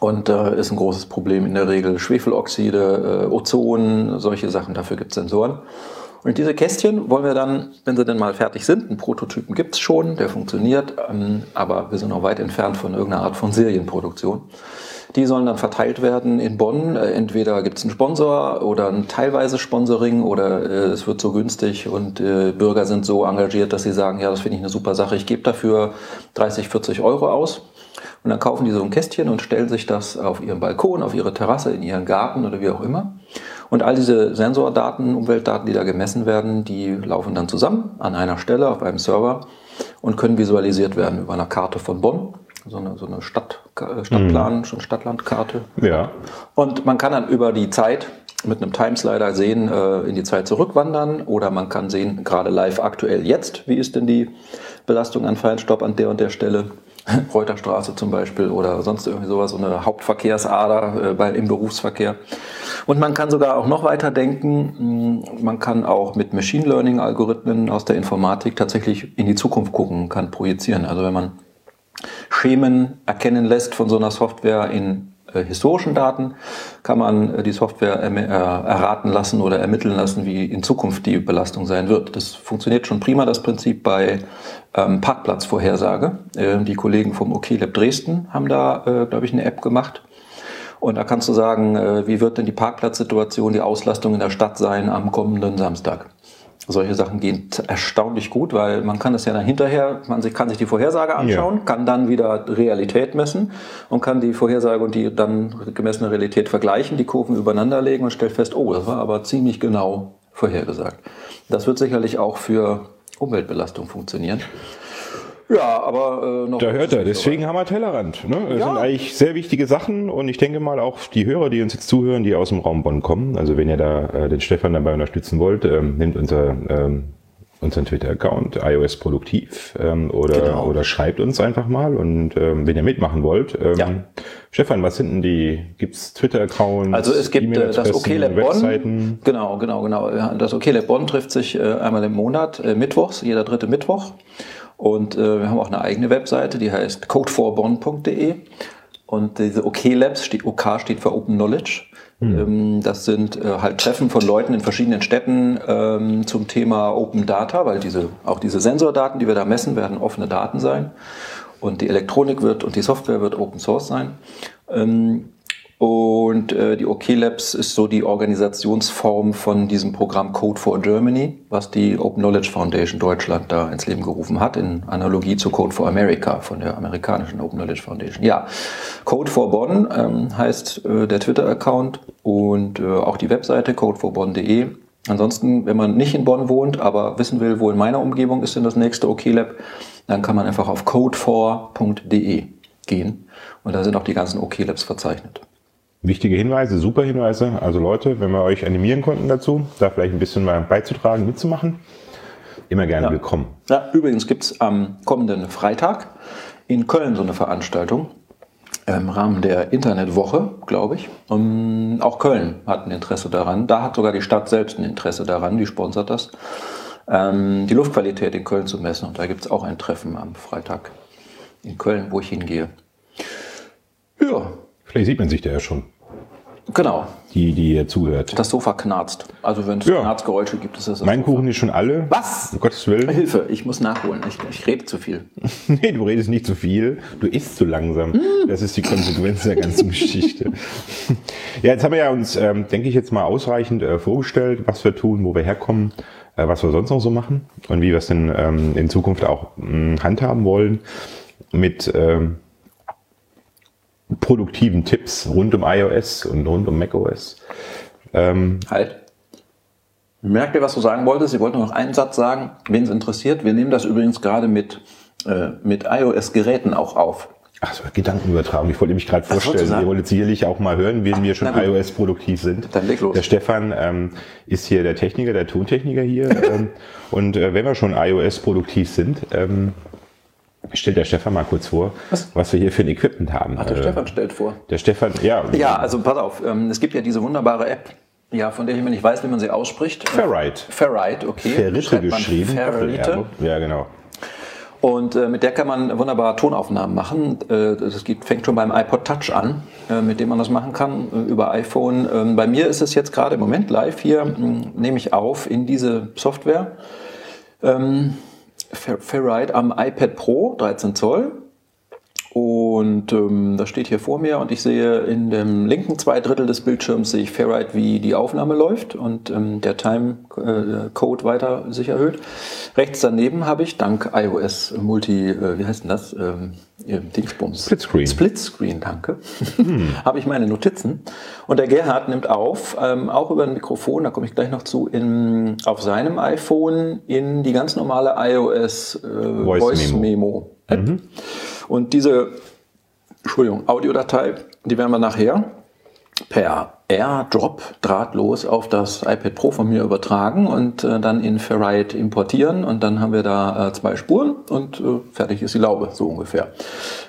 Und äh, ist ein großes Problem in der Regel. Schwefeloxide, äh, Ozon, solche Sachen, dafür gibt es Sensoren. Und diese Kästchen wollen wir dann, wenn sie denn mal fertig sind, einen Prototypen gibt es schon, der funktioniert, ähm, aber wir sind noch weit entfernt von irgendeiner Art von Serienproduktion. Die sollen dann verteilt werden in Bonn. Äh, entweder gibt es einen Sponsor oder ein teilweise Sponsoring oder äh, es wird so günstig und äh, Bürger sind so engagiert, dass sie sagen, ja, das finde ich eine super Sache, ich gebe dafür 30, 40 Euro aus. Und dann kaufen die so ein Kästchen und stellen sich das auf ihren Balkon, auf ihre Terrasse, in ihren Garten oder wie auch immer. Und all diese Sensordaten, Umweltdaten, die da gemessen werden, die laufen dann zusammen an einer Stelle auf einem Server und können visualisiert werden über eine Karte von Bonn. So eine, so eine Stadt, äh, Stadtplan, mhm. schon Stadtlandkarte. Ja. Und man kann dann über die Zeit mit einem Timeslider sehen, äh, in die Zeit zurückwandern oder man kann sehen, gerade live aktuell jetzt, wie ist denn die Belastung an Feinstaub an der und der Stelle. *laughs* Reuterstraße zum Beispiel oder sonst irgendwie sowas, so eine Hauptverkehrsader äh, bei, im Berufsverkehr. Und man kann sogar auch noch weiter denken. Mm, man kann auch mit Machine Learning Algorithmen aus der Informatik tatsächlich in die Zukunft gucken, kann projizieren. Also wenn man Schemen erkennen lässt von so einer Software in äh, historischen Daten kann man äh, die Software äh, erraten lassen oder ermitteln lassen, wie in Zukunft die Belastung sein wird. Das funktioniert schon prima, das Prinzip bei ähm, Parkplatzvorhersage. Äh, die Kollegen vom OK Dresden haben da, äh, glaube ich, eine App gemacht. Und da kannst du sagen, äh, wie wird denn die Parkplatzsituation, die Auslastung in der Stadt sein am kommenden Samstag? Solche Sachen gehen erstaunlich gut, weil man kann es ja dann hinterher, man kann sich die Vorhersage anschauen, ja. kann dann wieder Realität messen und kann die Vorhersage und die dann gemessene Realität vergleichen, die Kurven übereinander legen und stellt fest, oh, das war aber ziemlich genau vorhergesagt. Das wird sicherlich auch für Umweltbelastung funktionieren. Ja, aber äh, noch. Da hört er, deswegen haben wir Tellerrand. Ne? Das ja. sind eigentlich sehr wichtige Sachen und ich denke mal auch die Hörer, die uns jetzt zuhören, die aus dem Raum Bonn kommen. Also wenn ihr da äh, den Stefan dabei unterstützen wollt, ähm, nehmt unser ähm, unseren Twitter-Account iOS Produktiv ähm, oder, genau. oder schreibt uns einfach mal und ähm, wenn ihr mitmachen wollt. Ähm, ja. Stefan, was sind denn die? Gibt's Twitter-Accounts? Also es gibt äh, das OK Lab Bonn. Genau, genau, genau. Das OK Lab Bonn trifft sich äh, einmal im Monat, äh, mittwochs, jeder dritte Mittwoch. Und äh, wir haben auch eine eigene Webseite, die heißt code4bonn.de. Und diese OK Labs, steht, OK steht für Open Knowledge. Mhm. das sind äh, halt Treffen von Leuten in verschiedenen Städten ähm, zum Thema Open Data, weil diese, auch diese Sensordaten, die wir da messen, werden offene Daten sein. Und die Elektronik wird und die Software wird Open Source sein. Und äh, die OK Labs ist so die Organisationsform von diesem Programm Code for Germany, was die Open Knowledge Foundation Deutschland da ins Leben gerufen hat, in Analogie zu Code for America von der amerikanischen Open Knowledge Foundation. Ja, Code for Bonn ähm, heißt äh, der Twitter-Account und äh, auch die Webseite codeforbonn.de. Ansonsten, wenn man nicht in Bonn wohnt, aber wissen will, wo in meiner Umgebung ist denn das nächste OK Lab, dann kann man einfach auf code4.de gehen und da sind auch die ganzen OK Labs verzeichnet. Wichtige Hinweise, super Hinweise. Also Leute, wenn wir euch animieren konnten dazu, da vielleicht ein bisschen mal beizutragen, mitzumachen, immer gerne ja. willkommen. Ja, übrigens gibt es am kommenden Freitag in Köln so eine Veranstaltung im Rahmen der Internetwoche, glaube ich. Und auch Köln hat ein Interesse daran. Da hat sogar die Stadt selbst ein Interesse daran, die sponsert das, ähm, die Luftqualität in Köln zu messen. Und da gibt es auch ein Treffen am Freitag in Köln, wo ich hingehe. Ja, Vielleicht sieht man sich da ja schon. Genau. Die, die hier zuhört. Das Sofa knarzt. Also wenn es ja. Knarzgeräusche gibt, ist es das. Mein Sofa. Kuchen ist schon alle. Was? Um Gottes Willen. Hilfe, ich muss nachholen. Ich, ich rede zu viel. *laughs* nee, du redest nicht zu viel. Du isst zu langsam. Mm. Das ist die Konsequenz der ganzen *laughs* Geschichte. *laughs* ja, jetzt haben wir ja uns, ähm, denke ich, jetzt mal ausreichend äh, vorgestellt, was wir tun, wo wir herkommen, äh, was wir sonst noch so machen und wie wir es denn ähm, in Zukunft auch mh, handhaben wollen mit ähm, produktiven Tipps rund um iOS und rund um macOS. Ähm, halt. Merkt ihr, was du sagen wolltest? Ich wollte noch einen Satz sagen, wen es interessiert. Wir nehmen das übrigens gerade mit, äh, mit iOS-Geräten auch auf. Ach so, Gedankenübertragung. Ich wollte mich gerade vorstellen, ihr wolltet sicherlich auch mal hören, wen Ach, wir schon iOS produktiv sind. Dann leg los. Der Stefan ähm, ist hier der Techniker, der Tontechniker hier. *laughs* ähm, und äh, wenn wir schon iOS produktiv sind, ähm, Stellt der Stefan mal kurz vor, was, was wir hier für ein Equipment haben. Ach, der äh, Stefan stellt vor. Der Stefan, ja. Ja, also pass auf, ähm, es gibt ja diese wunderbare App, ja, von der ich mir nicht weiß, wie man sie ausspricht. Ferrite. Ferrite, okay. Ferrite geschrieben. Ferrite. Ja, genau. Und äh, mit der kann man wunderbar Tonaufnahmen machen. Äh, das gibt, fängt schon beim iPod Touch an, äh, mit dem man das machen kann äh, über iPhone. Ähm, bei mir ist es jetzt gerade im Moment live hier, hm, nehme ich auf in diese Software. Ähm, Ferrite am iPad Pro 13 Zoll. Und ähm, das steht hier vor mir und ich sehe in dem linken zwei Drittel des Bildschirms sehe ich Fairride, wie die Aufnahme läuft und ähm, der Time-Code äh, weiter sich erhöht. Rechts daneben habe ich dank iOS Multi, äh, wie heißt denn das? Ähm, Dingsbums. Splitscreen. Splitscreen, danke. Hm. *laughs* habe ich meine Notizen. Und der Gerhard nimmt auf, ähm, auch über ein Mikrofon, da komme ich gleich noch zu, in, auf seinem iPhone in die ganz normale iOS äh, Voice, Voice Memo. Memo mhm. Und diese Entschuldigung, Audiodatei, die werden wir nachher per AirDrop drahtlos auf das iPad Pro von mir übertragen und äh, dann in Ferrite importieren und dann haben wir da äh, zwei Spuren und äh, fertig ist die Laube, so ungefähr.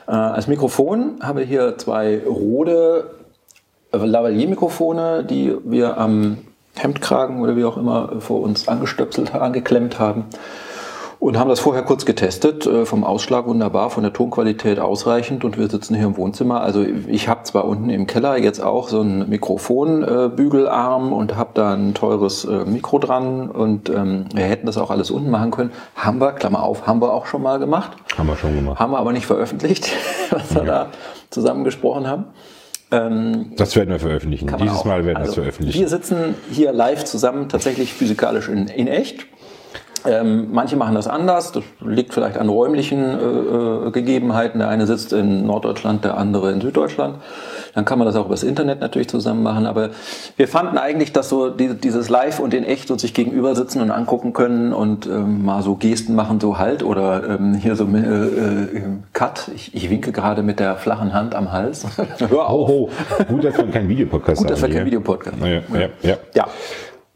Äh, als Mikrofon haben wir hier zwei Rode Lavalier-Mikrofone, die wir am Hemdkragen oder wie auch immer vor uns angestöpselt, angeklemmt haben und haben das vorher kurz getestet. Äh, vom Ausschlag wunderbar, von der Tonqualität ausreichend und wir sitzen hier im Wohnzimmer. Also ich habe zwar unten im Keller jetzt auch so einen Mikrofonbügelarm und habe da ein teures äh, Mikro dran und ähm, wir hätten das auch alles unten machen können. Haben wir, Klammer auf, haben wir auch schon mal gemacht. Haben wir schon gemacht. Haben wir aber nicht veröffentlicht, *laughs* was wir ja. da zusammen gesprochen haben. Ähm, das werden wir veröffentlichen. Dieses Mal werden also, wir es veröffentlichen. Wir sitzen hier live zusammen, tatsächlich physikalisch in, in echt. Ähm, manche machen das anders, das liegt vielleicht an räumlichen äh, äh, Gegebenheiten. Der eine sitzt in Norddeutschland, der andere in Süddeutschland. Dann kann man das auch übers Internet natürlich zusammen machen. Aber wir fanden eigentlich, dass so die, dieses Live und in echt und sich gegenüber sitzen und angucken können und ähm, mal so Gesten machen, so halt oder ähm, hier so äh, äh, Cut. Ich, ich winke gerade mit der flachen Hand am Hals. *laughs* Hör auf. Oh, oh. Gut, dass wir keinen Videopodcast haben. Gut, dass wir keinen Videopodcast haben. Ja, ja, ja. ja.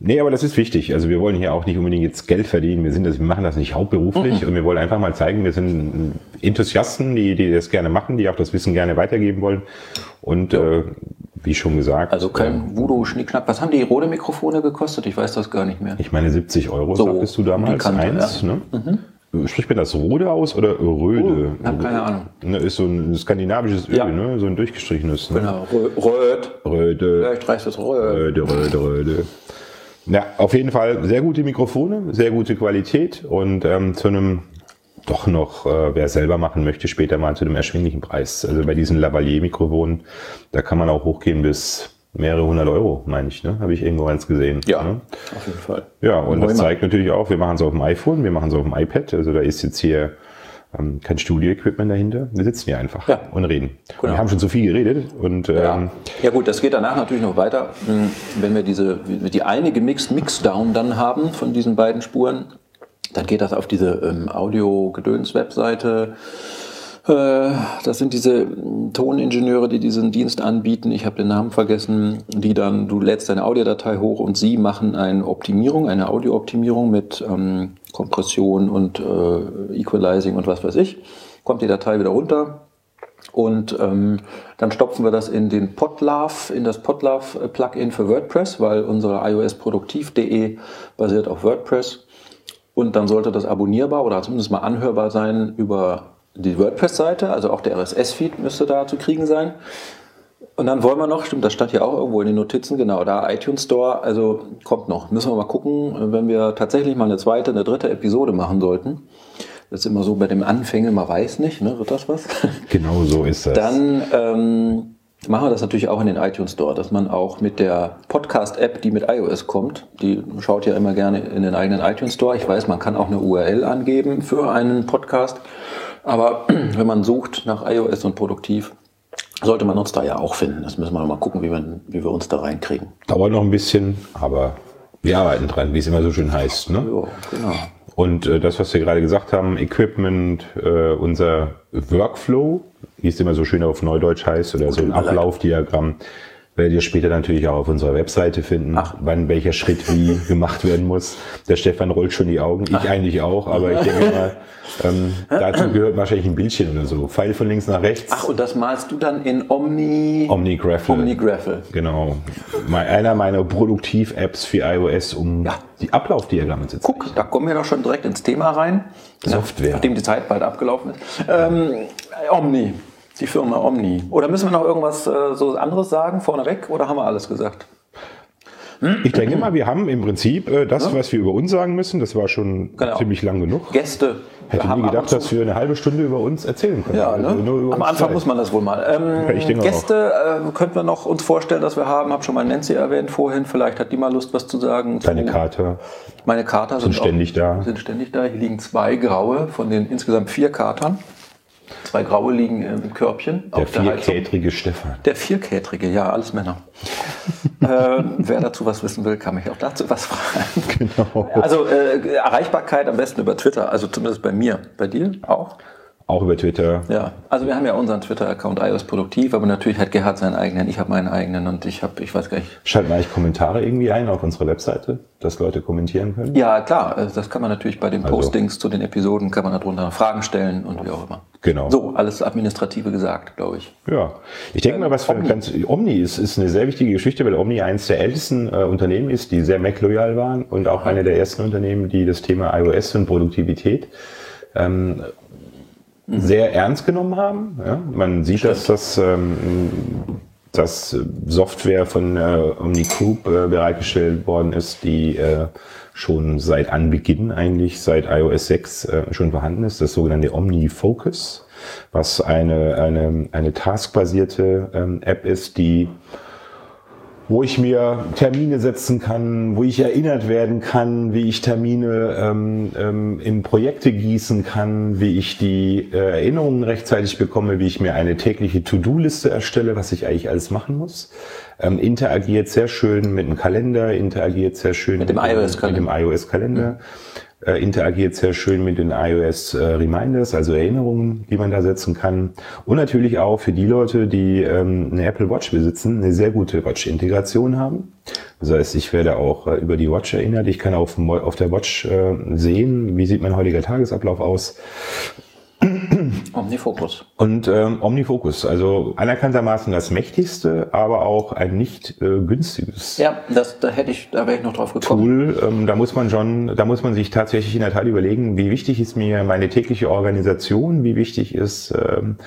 Nee, aber das ist wichtig. Also wir wollen hier auch nicht unbedingt jetzt Geld verdienen. Wir sind das, wir machen das nicht hauptberuflich mhm. und wir wollen einfach mal zeigen, wir sind Enthusiasten, die, die das gerne machen, die auch das Wissen gerne weitergeben wollen. Und ja. äh, wie schon gesagt. Also kein äh, Voodoo Schnickschnack. Was haben die Rode Mikrofone gekostet? Ich weiß das gar nicht mehr. Ich meine 70 Euro, so, sagtest du damals. Kante, eins, ja. ne? Mhm. Spricht man das Rode aus oder Röde? Oh, hab keine Ahnung. Ne, ist so ein skandinavisches Öl, ja. ne? so ein durchgestrichenes. Ne? Genau, Röd. Röde. Vielleicht reicht das Röde. Röde, Röde, Röde. Ja, auf jeden Fall sehr gute Mikrofone, sehr gute Qualität und ähm, zu einem doch noch, äh, wer selber machen möchte, später mal zu einem erschwinglichen Preis. Also bei diesen Lavalier-Mikrofonen, da kann man auch hochgehen bis mehrere hundert Euro, meine ich, ne? Habe ich irgendwo eins gesehen. Ja, ne? auf jeden Fall. Ja, und das zeigt natürlich auch, wir machen es auf dem iPhone, wir machen es auf dem iPad. Also da ist jetzt hier ähm, kein Studio-Equipment dahinter. Wir sitzen hier einfach ja. und reden. Genau. Wir haben schon zu viel geredet. Und, ähm, ja. ja gut, das geht danach natürlich noch weiter. Hm, wenn wir diese, die eine gemixt Mixdown dann haben von diesen beiden Spuren, dann geht das auf diese ähm, Audio-Gedöns-Webseite. Äh, das sind diese Toningenieure, die diesen Dienst anbieten. Ich habe den Namen vergessen. Die dann, du lädst deine Audiodatei hoch und sie machen eine Optimierung, eine Audiooptimierung mit ähm, Kompression und äh, Equalizing und was weiß ich. Kommt die Datei wieder runter. Und ähm, dann stopfen wir das in den Podlove, in das Podlove-Plugin für WordPress, weil unsere iOS-Produktiv.de basiert auf WordPress. Und dann sollte das abonnierbar oder zumindest mal anhörbar sein über die WordPress-Seite, also auch der RSS-Feed müsste da zu kriegen sein. Und dann wollen wir noch, stimmt, das stand hier auch irgendwo in den Notizen, genau, da iTunes Store, also kommt noch. Müssen wir mal gucken, wenn wir tatsächlich mal eine zweite, eine dritte Episode machen sollten. Das ist immer so bei dem Anfängen, man weiß nicht, ne, wird das was? *laughs* Genau so ist das. Dann ähm, machen wir das natürlich auch in den iTunes Store, dass man auch mit der Podcast-App, die mit iOS kommt, die schaut ja immer gerne in den eigenen iTunes Store. Ich weiß, man kann auch eine URL angeben für einen Podcast. Aber *clears throat* wenn man sucht nach iOS und produktiv, sollte man uns da ja auch finden. Das müssen wir mal gucken, wie wir, wie wir uns da reinkriegen. Dauert noch ein bisschen, aber wir arbeiten dran, wie es immer so schön heißt. Ne? Jo, genau. Und äh, das, was wir gerade gesagt haben, Equipment, äh, unser Workflow, wie es immer so schön auf Neudeutsch heißt, oder so ein Ablaufdiagramm, werdet ihr später natürlich auch auf unserer Webseite finden, Ach. wann welcher Schritt wie *laughs* gemacht werden muss. Der Stefan rollt schon die Augen, ich Ach. eigentlich auch, aber ich denke mal, ähm, dazu gehört wahrscheinlich ein Bildchen oder so. Pfeil von links nach rechts. Ach, und das malst du dann in Omni... OmniGraffle. OmniGraffle. Genau. Einer meiner Produktiv-Apps für iOS, um ja. die Ablaufdiagramme zu zeigen. Guck, da kommen wir doch schon direkt ins Thema rein. Software. Nachdem die Zeit bald abgelaufen ist. Ähm, Omni. Die Firma Omni. Oder müssen wir noch irgendwas äh, so anderes sagen vorneweg oder haben wir alles gesagt? Ich denke mal, wir haben im Prinzip äh, das, ja? was wir über uns sagen müssen. Das war schon genau. ziemlich lang genug. Gäste Hätte nie gedacht, dass wir eine halbe Stunde über uns erzählen können. Ja, ne? Also über am Anfang zwei. muss man das wohl mal. Ähm, Ja, ich. Gäste äh, könnten wir noch uns vorstellen, dass wir haben. Hab schon mal Nancy erwähnt vorhin. Vielleicht hat die mal Lust, was zu sagen. Deine zu- Kater. Meine Kater sind, ständig auch, da. Sind ständig da. Hier liegen zwei graue von den insgesamt vier Katern. Zwei graue liegen im Körbchen Der vierkätrige Stefan. Der Vierkätrige, ja, alles Männer. *laughs* äh, wer dazu was wissen will, kann mich auch dazu was fragen. Genau. Also äh, Erreichbarkeit am besten über Twitter, also zumindest bei mir. Bei dir auch? Auch über Twitter. Ja, also wir haben ja unseren Twitter-Account iOS Produktiv, aber natürlich hat Gerhard seinen eigenen, ich habe meinen eigenen und ich habe, ich weiß gar nicht. Schalten wir eigentlich Kommentare irgendwie ein auf unsere Webseite, dass Leute kommentieren können? Ja, klar, also das kann man natürlich bei den Also- Postings zu den Episoden, kann man darunter Fragen stellen und wie auch immer. Genau. So, alles Administrative gesagt, glaube ich. Ja, ich denke mal, was für Omni. ganz Omni ist, ist eine sehr wichtige Geschichte, weil Omni eines der ältesten äh, Unternehmen ist, die sehr Mac-loyal waren und auch eine der ersten Unternehmen, die das Thema iOS und Produktivität ähm, sehr ernst genommen haben. Ja? Man sieht, dass das ähm, dass Software von äh, Omni Group äh, bereitgestellt worden ist, die äh, schon seit Anbeginn eigentlich seit iOS 6 äh, schon vorhanden ist, das sogenannte Omni Focus, was eine eine eine taskbasierte ähm, App ist, die wo ich mir Termine setzen kann, wo ich erinnert werden kann, wie ich Termine ähm, ähm, in Projekte gießen kann, wie ich die äh, Erinnerungen rechtzeitig bekomme, wie ich mir eine tägliche To-Do-Liste erstelle, was ich eigentlich alles machen muss. Ähm, interagiert sehr schön mit dem Kalender, interagiert sehr schön Mit dem iOS-Kalender. Äh, interagiert sehr schön mit den iOS äh, Reminders, also Erinnerungen, die man da setzen kann. Und natürlich auch für die Leute, die ähm, eine Apple Watch besitzen, eine sehr gute Watch-Integration haben. Das heißt, ich werde auch äh, über die Watch erinnert. Ich kann auf, auf der Watch äh, sehen, wie sieht mein heutiger Tagesablauf aus. *clears throat* Omnifocus. Und ähm, OmniFocus, also anerkanntermaßen das mächtigste, aber auch ein nicht äh, günstiges Ja, das, da hätte ich, da wäre ich noch drauf gekommen. Tool. Ähm, da muss man schon, da muss man sich tatsächlich in der Tat überlegen, wie wichtig ist mir meine tägliche Organisation, wie wichtig ist ähm,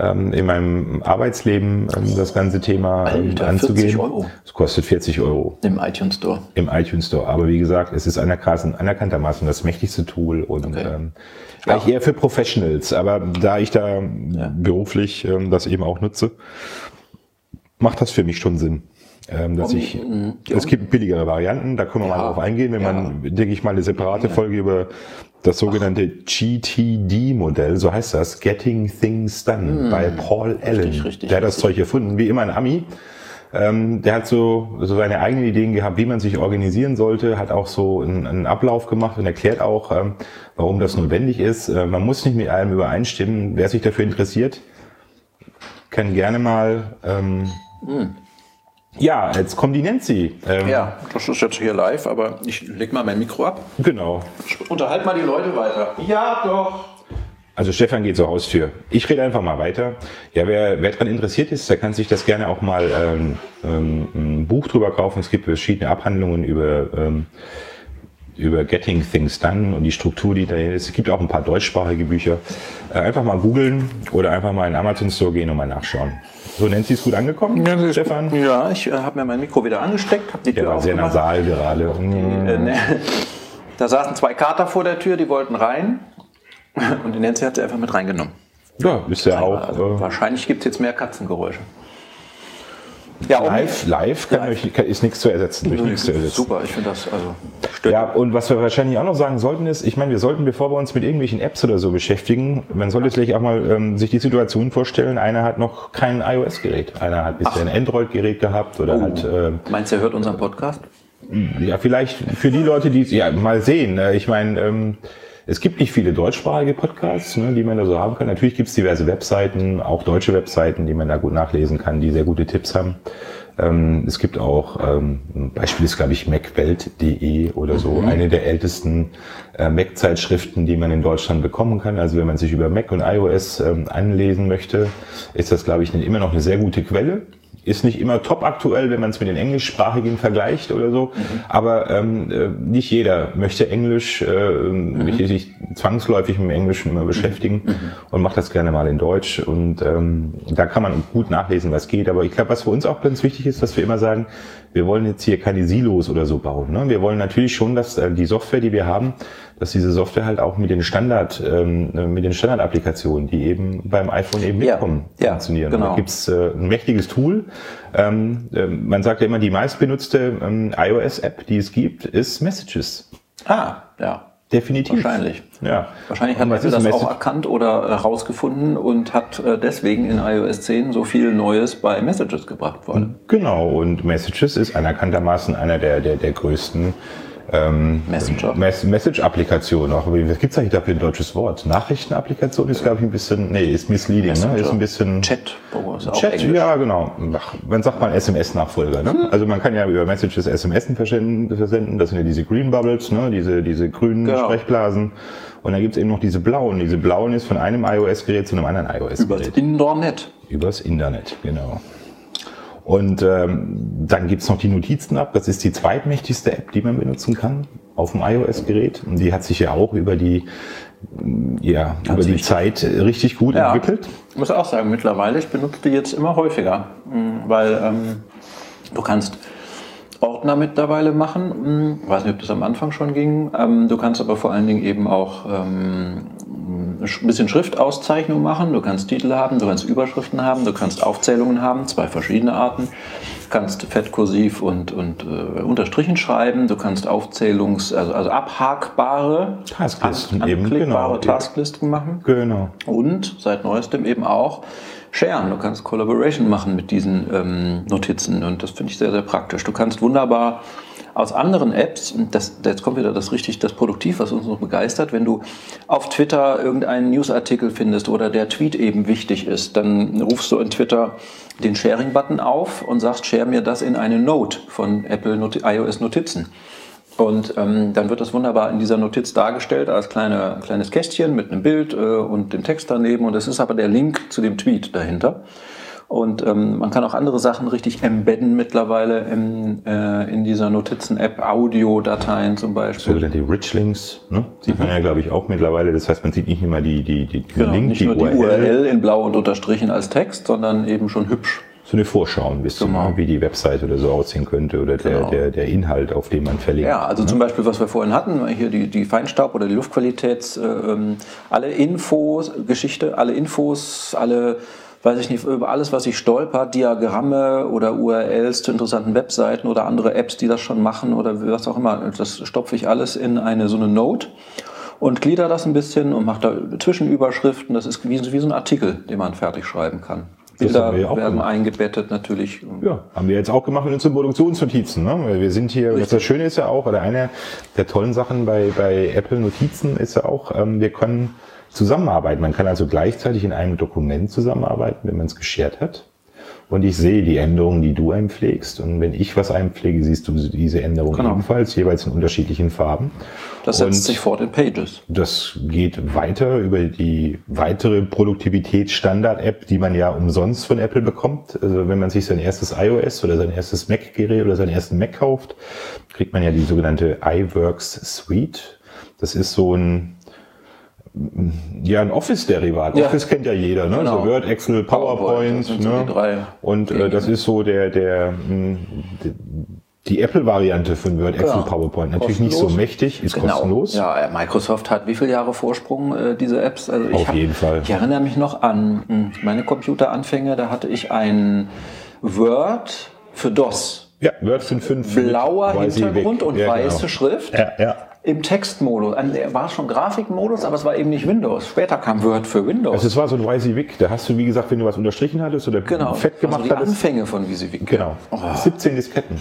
ähm, in meinem Arbeitsleben ähm, das ganze Thema ähm, Alter, anzugehen. 40 Euro. Es kostet 40 Euro Im iTunes Store. im iTunes Store. Aber wie gesagt, es ist anerkannt, anerkanntermaßen das mächtigste Tool und Okay. ähm, eigentlich eher für Professionals. Aber da ich da beruflich ähm, das eben auch nutze, macht das für mich schon Sinn. Ähm, dass ich, es gibt billigere Varianten, da können wir mal Ja. drauf eingehen, wenn man, denke ich mal, eine separate Folge über das sogenannte GTD-Modell, so heißt das, Getting Things Done, bei Paul Allen. richtig, der hat das Zeug erfunden, wie immer ein Ami. Ähm, der hat so, so seine eigenen Ideen gehabt, wie man sich organisieren sollte, hat auch so einen, einen Ablauf gemacht und erklärt auch, ähm, warum das notwendig ist. Äh, man muss nicht mit allem übereinstimmen. Wer sich dafür interessiert, kann gerne mal. Ähm, Ja, jetzt kommt die Nancy. Ähm, Ja, das ist jetzt hier live, aber ich leg mal mein Mikro ab. Genau. Unterhalt mal die Leute weiter. Ja, doch. Also Stefan geht zur Haustür. Ich rede einfach mal weiter. Ja, wer, wer daran interessiert ist, der kann sich das gerne auch mal ähm, ähm, ein Buch drüber kaufen. Es gibt verschiedene Abhandlungen über, ähm, über Getting Things Done und die Struktur, die da ist. Es gibt auch ein paar deutschsprachige Bücher. Äh, einfach mal googeln oder einfach mal in den Amazon Store gehen und mal nachschauen. So, Nancy ist gut angekommen, Stefan? Ja, ich äh, habe mir mein Mikro wieder angesteckt, habe die Der Tür war sehr nasal gerade. Mm. Äh, ne. Da saßen zwei Kater vor der Tür, die wollten rein. Und die Nancy hat sie einfach mit reingenommen. Ja, ist ja auch Also, äh, wahrscheinlich gibt es jetzt mehr Katzengeräusche. Ja, live. Live kann Euch, kann, ist nichts zu ersetzen. Durch nichts zu ersetzen. Super, ich finde das also stört. Ja, und was wir wahrscheinlich auch noch sagen sollten ist, ich meine, wir sollten, bevor wir uns mit irgendwelchen Apps oder so beschäftigen, man sollte sich auch mal ähm, sich die Situation vorstellen, einer hat noch kein iOS-Gerät, einer hat bisher ein Android-Gerät gehabt oder hat, äh, Meinst du, er hört unseren Podcast? ja, vielleicht für die Leute, die, ja, mal sehen, äh, ich meine, ähm, es gibt nicht viele deutschsprachige Podcasts, ne, die man da so haben kann. Natürlich gibt es diverse Webseiten, auch deutsche Webseiten, die man da gut nachlesen kann, die sehr gute Tipps haben. Ähm, es gibt auch, ähm, ein Beispiel ist, glaube ich, macwelt.de oder so, eine der ältesten äh, Mac-Zeitschriften, die man in Deutschland bekommen kann. Also wenn man sich über Mac und iOS ähm, anlesen möchte, ist das, glaube ich, eine, immer noch eine sehr gute Quelle. Ist nicht immer top aktuell, wenn man es mit den englischsprachigen vergleicht oder so. Aber ähm, äh, nicht jeder möchte Englisch, äh, möchte sich zwangsläufig mit dem Englischen immer beschäftigen mhm. und mache das gerne mal in Deutsch. Und ähm, da kann man gut nachlesen, was geht. Aber ich glaube, was für uns auch ganz wichtig ist, dass wir immer sagen, wir wollen jetzt hier keine Silos oder so bauen. Ne? Wir wollen natürlich schon, dass äh, die Software, die wir haben, dass diese Software halt auch mit den Standard, ähm, mit den Standardapplikationen, die eben beim iPhone eben mitkommen, ja, funktionieren. Genau. Da gibt's äh, ein mächtiges Tool. Ähm, äh, man sagt ja immer, die meistbenutzte ähm, iOS-App, die es gibt, ist Messages. Ah, ja. Definitiv. Wahrscheinlich. Ja. Wahrscheinlich hat Apple das auch erkannt oder herausgefunden und hat äh, deswegen in iOS 10 so viel Neues bei Messages gebracht worden. Genau, und Messages ist anerkanntermaßen einer der, der, der größten ähm, Messenger. Mess Message-Applikation. Auch was gibt's eigentlich dafür ein deutsches Wort? Nachrichtenapplikation ist, glaube ich, ein bisschen, nee, ist misleading, ne? Ist ein bisschen. Chat, ist Chat, Englisch. ja, genau. Ach, Man sagt mal SMS-Nachfolger, ne? Also man kann ja über Messages SMS versenden. Das sind ja diese Green Bubbles, ne? Diese, diese grünen Genau. Sprechblasen. Und dann gibt's eben noch diese blauen. Diese blauen ist von einem iOS-Gerät zu einem anderen Über iOS-Gerät. das Internet. Übers Internet, genau. Und ähm, dann gibt's noch die Notizen-App. Das ist die zweitmächtigste App, die man benutzen kann auf dem iOS-Gerät. Und die hat sich ja auch über die, mm, ja, über die. Zeit äh, richtig gut Ja. entwickelt. Ich muss auch sagen, mittlerweile, ich benutze die jetzt immer häufiger, mh, weil ähm, du kannst Ordner mittlerweile machen. Mh, weiß nicht, ob das am Anfang schon ging. Ähm, du kannst aber vor allen Dingen eben auch ähm, ein bisschen Schriftauszeichnung machen. Du kannst Titel haben, du kannst Überschriften haben, du kannst Aufzählungen haben, zwei verschiedene Arten. Du kannst fett kursiv und, und äh, unterstrichen schreiben. Du kannst Aufzählungs-, also, also abhakbare, Tasklisten an- eben, genau. Tasklisten machen. Genau. Und seit neuestem eben auch sharen. Du kannst Collaboration machen mit diesen ähm, Notizen und das finde ich sehr, sehr praktisch. Du kannst wunderbar aus anderen Apps, das, jetzt kommt wieder das richtig, das Produktiv, was uns noch begeistert, wenn du auf Twitter irgendeinen Newsartikel findest oder der Tweet eben wichtig ist, dann rufst du in Twitter den Sharing-Button auf und sagst, share mir das in eine Note von Apple Noti iOS Notizen. Und ähm, dann wird das wunderbar in dieser Notiz dargestellt als kleine, kleines Kästchen mit einem Bild äh, und dem Text daneben. Und es ist aber der Link zu dem Tweet dahinter. Und ähm, man kann auch andere Sachen richtig embedden mittlerweile in, äh, in dieser Notizen-App, Audiodateien zum Beispiel. Sogenannte Rich Links, ne? Sieht man ja, glaube ich, auch mittlerweile. Das heißt, man sieht nicht immer die, die, die, den Genau, Link, nicht nur die URL in blau und unterstrichen als Text, sondern eben schon hübsch. So eine Vorschau ein bisschen, Genau. ne? wie die Website oder so aussehen könnte oder der, Genau. der, der Inhalt, auf den man verlinkt. Ja, also zum Beispiel, was wir vorhin hatten, hier die, die Feinstaub- oder die Luftqualitäts, äh, ähm, alle Infos, Geschichte, alle Infos, alle, weiß ich nicht, über alles, was ich stolper, Diagramme oder URLs zu interessanten Webseiten oder andere Apps, die das schon machen oder was auch immer, das stopfe ich alles in eine so eine Note und glieder das ein bisschen und mache da Zwischenüberschriften. Das ist wie, wie so ein Artikel, den man fertig schreiben kann. Bilder haben wir ja werden gemacht. eingebettet natürlich. Ja, haben wir jetzt auch gemacht mit unseren Produktionsnotizen. Ne? Weil wir sind hier, das Schöne ist ja auch, oder eine der tollen Sachen bei, bei Apple Notizen ist ja auch, ähm, wir können zusammenarbeiten. Man kann also gleichzeitig in einem Dokument zusammenarbeiten, wenn man es geshared hat. Und ich sehe die Änderungen, die du einpflegst. Und wenn ich was einpflege, siehst du diese Änderungen Genau. ebenfalls, jeweils in unterschiedlichen Farben. Das setzt Und- sich fort in Pages. Das geht weiter über die weitere Produktivitätsstandard-App, die man ja umsonst von Apple bekommt. Also wenn man sich sein erstes iOS oder sein erstes Mac-Gerät oder seinen ersten Mac kauft, kriegt man ja die sogenannte iWorks Suite. Das ist so ein ja, ein Office-Derivat. Ja. Office kennt ja jeder, ne? Genau. So Word, Excel, PowerPoint, PowerPoint. so ne? drei Und äh, das ist so der, der, mh, die- die Apple-Variante von Word, Excel, Ja. PowerPoint. Natürlich nicht so Kostenlos. mächtig, ist kostenlos. Genau. Ja, äh, Microsoft hat wie viele Jahre Vorsprung äh, diese Apps? Also ich Auf hab- jeden Fall. Ich erinnere mich noch an mh, meine Computeranfänge. Da hatte ich ein Word für DOS. Ja, Word 5.5. Blauer. Hintergrund und ja, weiße genau. Schrift. Ja, ja. Im Textmodus. War schon Grafikmodus, aber es war eben nicht Windows. Später kam Word für Windows. Also es war so ein WYSIWYG. Da hast du, wie gesagt, wenn du was unterstrichen hattest oder genau. fett gemacht also die hattest. Anfänge von VisiVig. Genau. 17 Disketten.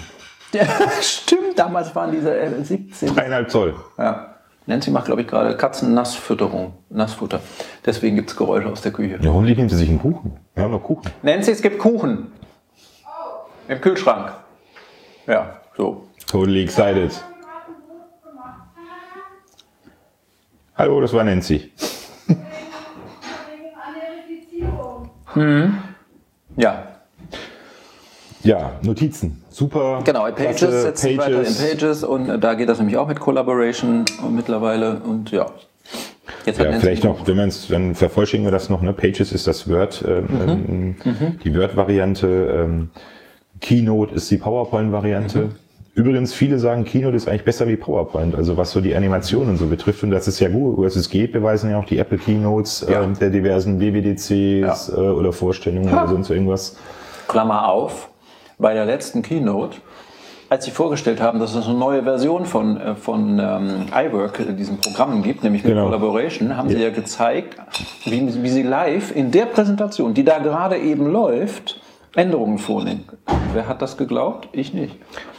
Ja, *laughs* stimmt, damals waren diese äh, 17. Dreieinhalb Zoll. Ja. Nancy macht, glaube ich, gerade Katzennassfütterung. Nassfutter. Deswegen gibt es Geräusche aus der Küche. Ja, hoffentlich nimmt sie sich einen Kuchen. Wir haben noch Kuchen. Nancy, es gibt Kuchen. Im Kühlschrank. Ja, so. Totally excited. Hallo, das war Nancy. Ja, Ja, Notizen. Super. genau. Pages klasse, setzt sich weiter in Pages und äh, da geht das nämlich auch mit Collaboration mittlerweile und ja. Jetzt Ja, vielleicht noch, wenn man es, dann vervollständigen wir das noch, ne? Pages ist das Word, ähm, ähm, die Word-Variante, ähm, Keynote ist die PowerPoint-Variante. Übrigens, viele sagen, Keynote ist eigentlich besser wie PowerPoint, also was so die Animationen so betrifft. Und das ist ja gut, dass es geht, beweisen ja auch die Apple Keynotes Ja. ähm, der diversen WWDCs äh, oder Vorstellungen oder sonst irgendwas. Klammer auf, bei der letzten Keynote, als sie vorgestellt haben, dass es eine neue Version von, äh, von ähm, iWork, äh, diesen Programmen gibt, nämlich mit Genau. Collaboration, haben sie ja gezeigt, wie, wie sie live in der Präsentation, die da gerade eben läuft, Änderungen vornehmen. Wer hat das geglaubt? Ich nicht.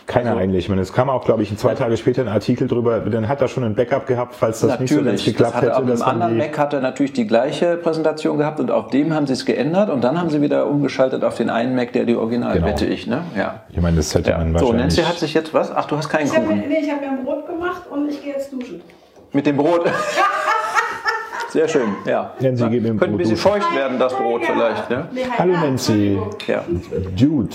Keiner eigentlich. Ich meine, es kam auch, glaube ich, zwei Tage später ein Artikel drüber, dann hat er schon ein Backup gehabt, falls das nicht so ganz Natürlich, das geklappt hatte hätte. auf dem man anderen Mac hat er natürlich die gleiche Präsentation gehabt und auf dem haben sie es geändert und dann haben sie wieder umgeschaltet auf den einen Mac, der die Original, Genau. wette ich, ne? Ja. Ich meine, das hätte man So, wahrscheinlich... Nancy hat sich jetzt was? Ach, du hast keinen Ich habe Kuchen. mir, nee, ich hab mir ein Brot gemacht und ich gehe jetzt duschen. Mit dem Brot. *laughs* Sehr schön, ja. Nancy geht mit dem Könnte ein bisschen feucht werden, das Brot vielleicht, ne? Hallo Nancy. Ja. Dude.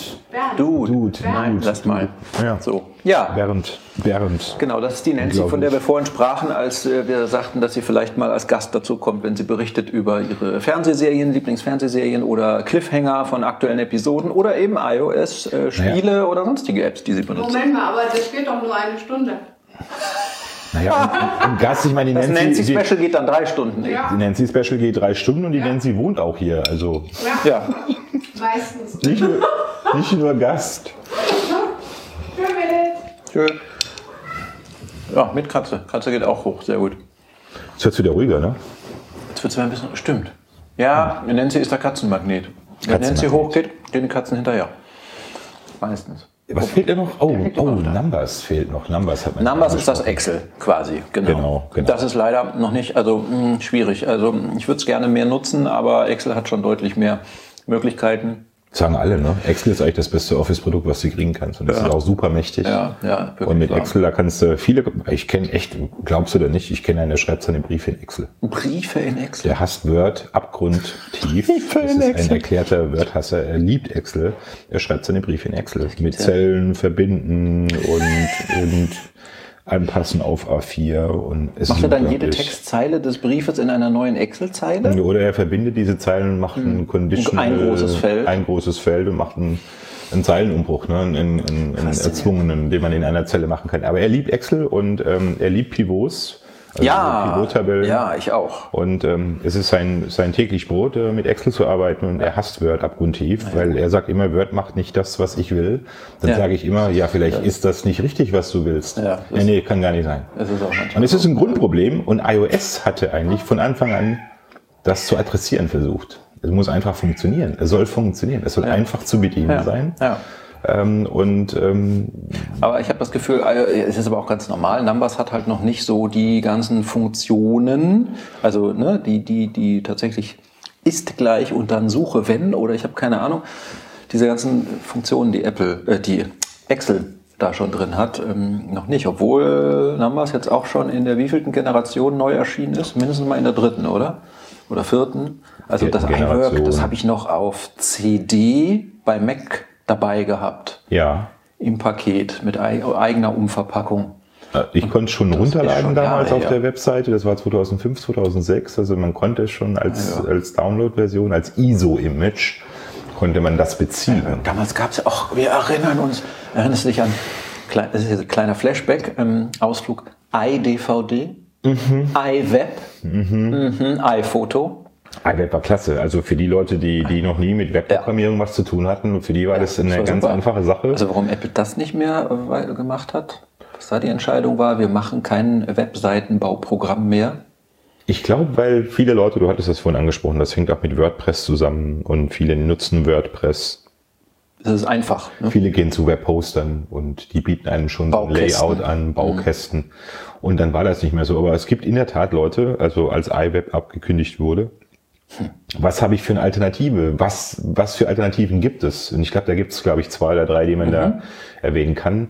Dude. Dude. Nein, Dude. lass mal. Ja. So. Ja. Bernd. Bernd. Genau, das ist die Nancy, von der wir vorhin sprachen, als äh, wir sagten, dass sie vielleicht mal als Gast dazu kommt, wenn sie berichtet über ihre Fernsehserien, Lieblingsfernsehserien oder Cliffhanger von aktuellen Episoden oder eben iOS, äh, Spiele oder sonstige Apps, die sie benutzt. Moment mal, aber das geht doch nur eine Stunde. *laughs* Naja, und, und Gast, ich meine, die Das Nancy, Nancy die, Special geht dann drei Stunden. Ja, die Nancy Special geht drei Stunden und die Ja. Nancy wohnt auch hier. Also ja, Ja. *laughs* meistens. nicht nur, nicht nur Gast. Schön. Ja, mit Katze. Katze geht auch hoch, sehr gut. Jetzt wird's wieder ruhiger, ne? Jetzt wird es ein bisschen. Stimmt. Ja, Nancy ist der Katzenmagnet. Wenn Nancy Katzenmagnet. hochgeht, gehen die Katzen hinterher. Meistens. Was fehlt denn noch? Oh, oh, Numbers fehlt noch. Numbers hat man Numbers ist das Excel quasi, genau. Genau, genau. Das ist leider noch nicht, also mh, schwierig. Also ich würde es gerne mehr nutzen, aber Excel hat schon deutlich mehr Möglichkeiten. Sagen alle, ne? Excel ist eigentlich das beste Office-Produkt, was du kriegen kannst. Und das ist auch super mächtig. Ja, ja, Und mit wahr. Excel, da kannst du viele, ich kenne echt, glaubst du oder nicht, ich kenne einen, der schreibt seine Briefe in Excel. Briefe in Excel. Der hasst Word abgrundtief. Briefe Das in ist Excel. ein erklärter Word-Hasser. Er liebt Excel. Er schreibt seine Briefe in Excel. Mit Zellen verbinden und, und anpassen auf A4. Und es Macht er dann jede. Textzeile des Briefes in einer neuen Excel-Zeile? Oder er verbindet diese Zeilen und macht ein Conditional. Ein großes Feld. Ein großes Feld und macht einen, einen Zeilenumbruch, ne? einen, einen, einen erzwungenen, den man in einer Zelle machen kann. Aber er liebt Excel und ähm, er liebt Pivots. Also Ja, Pivottabellen. ja, ich auch. Und ähm, es ist sein, sein täglich Brot, äh, mit Excel zu arbeiten und er hasst Word abgrundtief, weil er sagt immer, Word macht nicht das, was ich will. Dann Ja. sage ich immer, ja, vielleicht ist das nicht richtig, was du willst. Ja, nee, nee, kann gar nicht sein. Es ist auch Und es ist ein Grundproblem und iOS hatte eigentlich von Anfang an das zu adressieren versucht. Es muss einfach funktionieren. Es soll funktionieren. Es soll einfach zu bedienen ja. sein. Ja. Ähm, und ähm, Aber ich habe das Gefühl, äh, es ist aber auch ganz normal. Numbers hat halt noch nicht so die ganzen Funktionen, also ne, die, die, die tatsächlich ist gleich und dann Suche wenn oder ich habe keine Ahnung. Diese ganzen Funktionen, die Apple, äh, die Excel da schon drin hat, ähm, noch nicht. Obwohl Numbers jetzt auch schon in der wievielten Generation neu erschienen ist, mindestens mal in der dritten, oder? Oder vierten. Also Ge- das Generation. iWork, das habe ich noch auf CD bei Mac dabei gehabt ja, im Paket mit ei- eigener Umverpackung. äh, ich konnte es schon ist runterladen schon damals Jahre auf her. der Webseite. Das war 2005, 2006. Also man konnte es schon als, Ja. als Download-Version, als ISO-Image, konnte man das beziehen. Damals gab es ja auch, wir erinnern uns, erinnerst du dich an, das ist jetzt ein kleiner Flashback, ähm, Ausflug, iDVD, iWeb, mhm. iPhoto. iWeb war klasse. Also für die Leute, die, die noch nie mit Webprogrammierung was zu tun hatten, für die war das eine war ganz super. einfache Sache. Also warum Apple das nicht mehr äh, gemacht hat, was da die Entscheidung war, wir machen kein Webseitenbauprogramm mehr. Ich glaube, weil viele Leute, du hattest das vorhin angesprochen, das hängt auch mit WordPress zusammen und viele nutzen WordPress. Das ist einfach. Ne? Viele gehen zu Webhostern und die bieten einem schon so ein. Layout an, Baukästen. Und dann war das nicht mehr so. Aber es gibt in der Tat Leute, also als iWeb abgekündigt wurde, was habe ich für eine Alternative? Was, was für Alternativen gibt es? Und ich glaube, da gibt es, glaube ich, zwei oder drei, die man da erwähnen kann.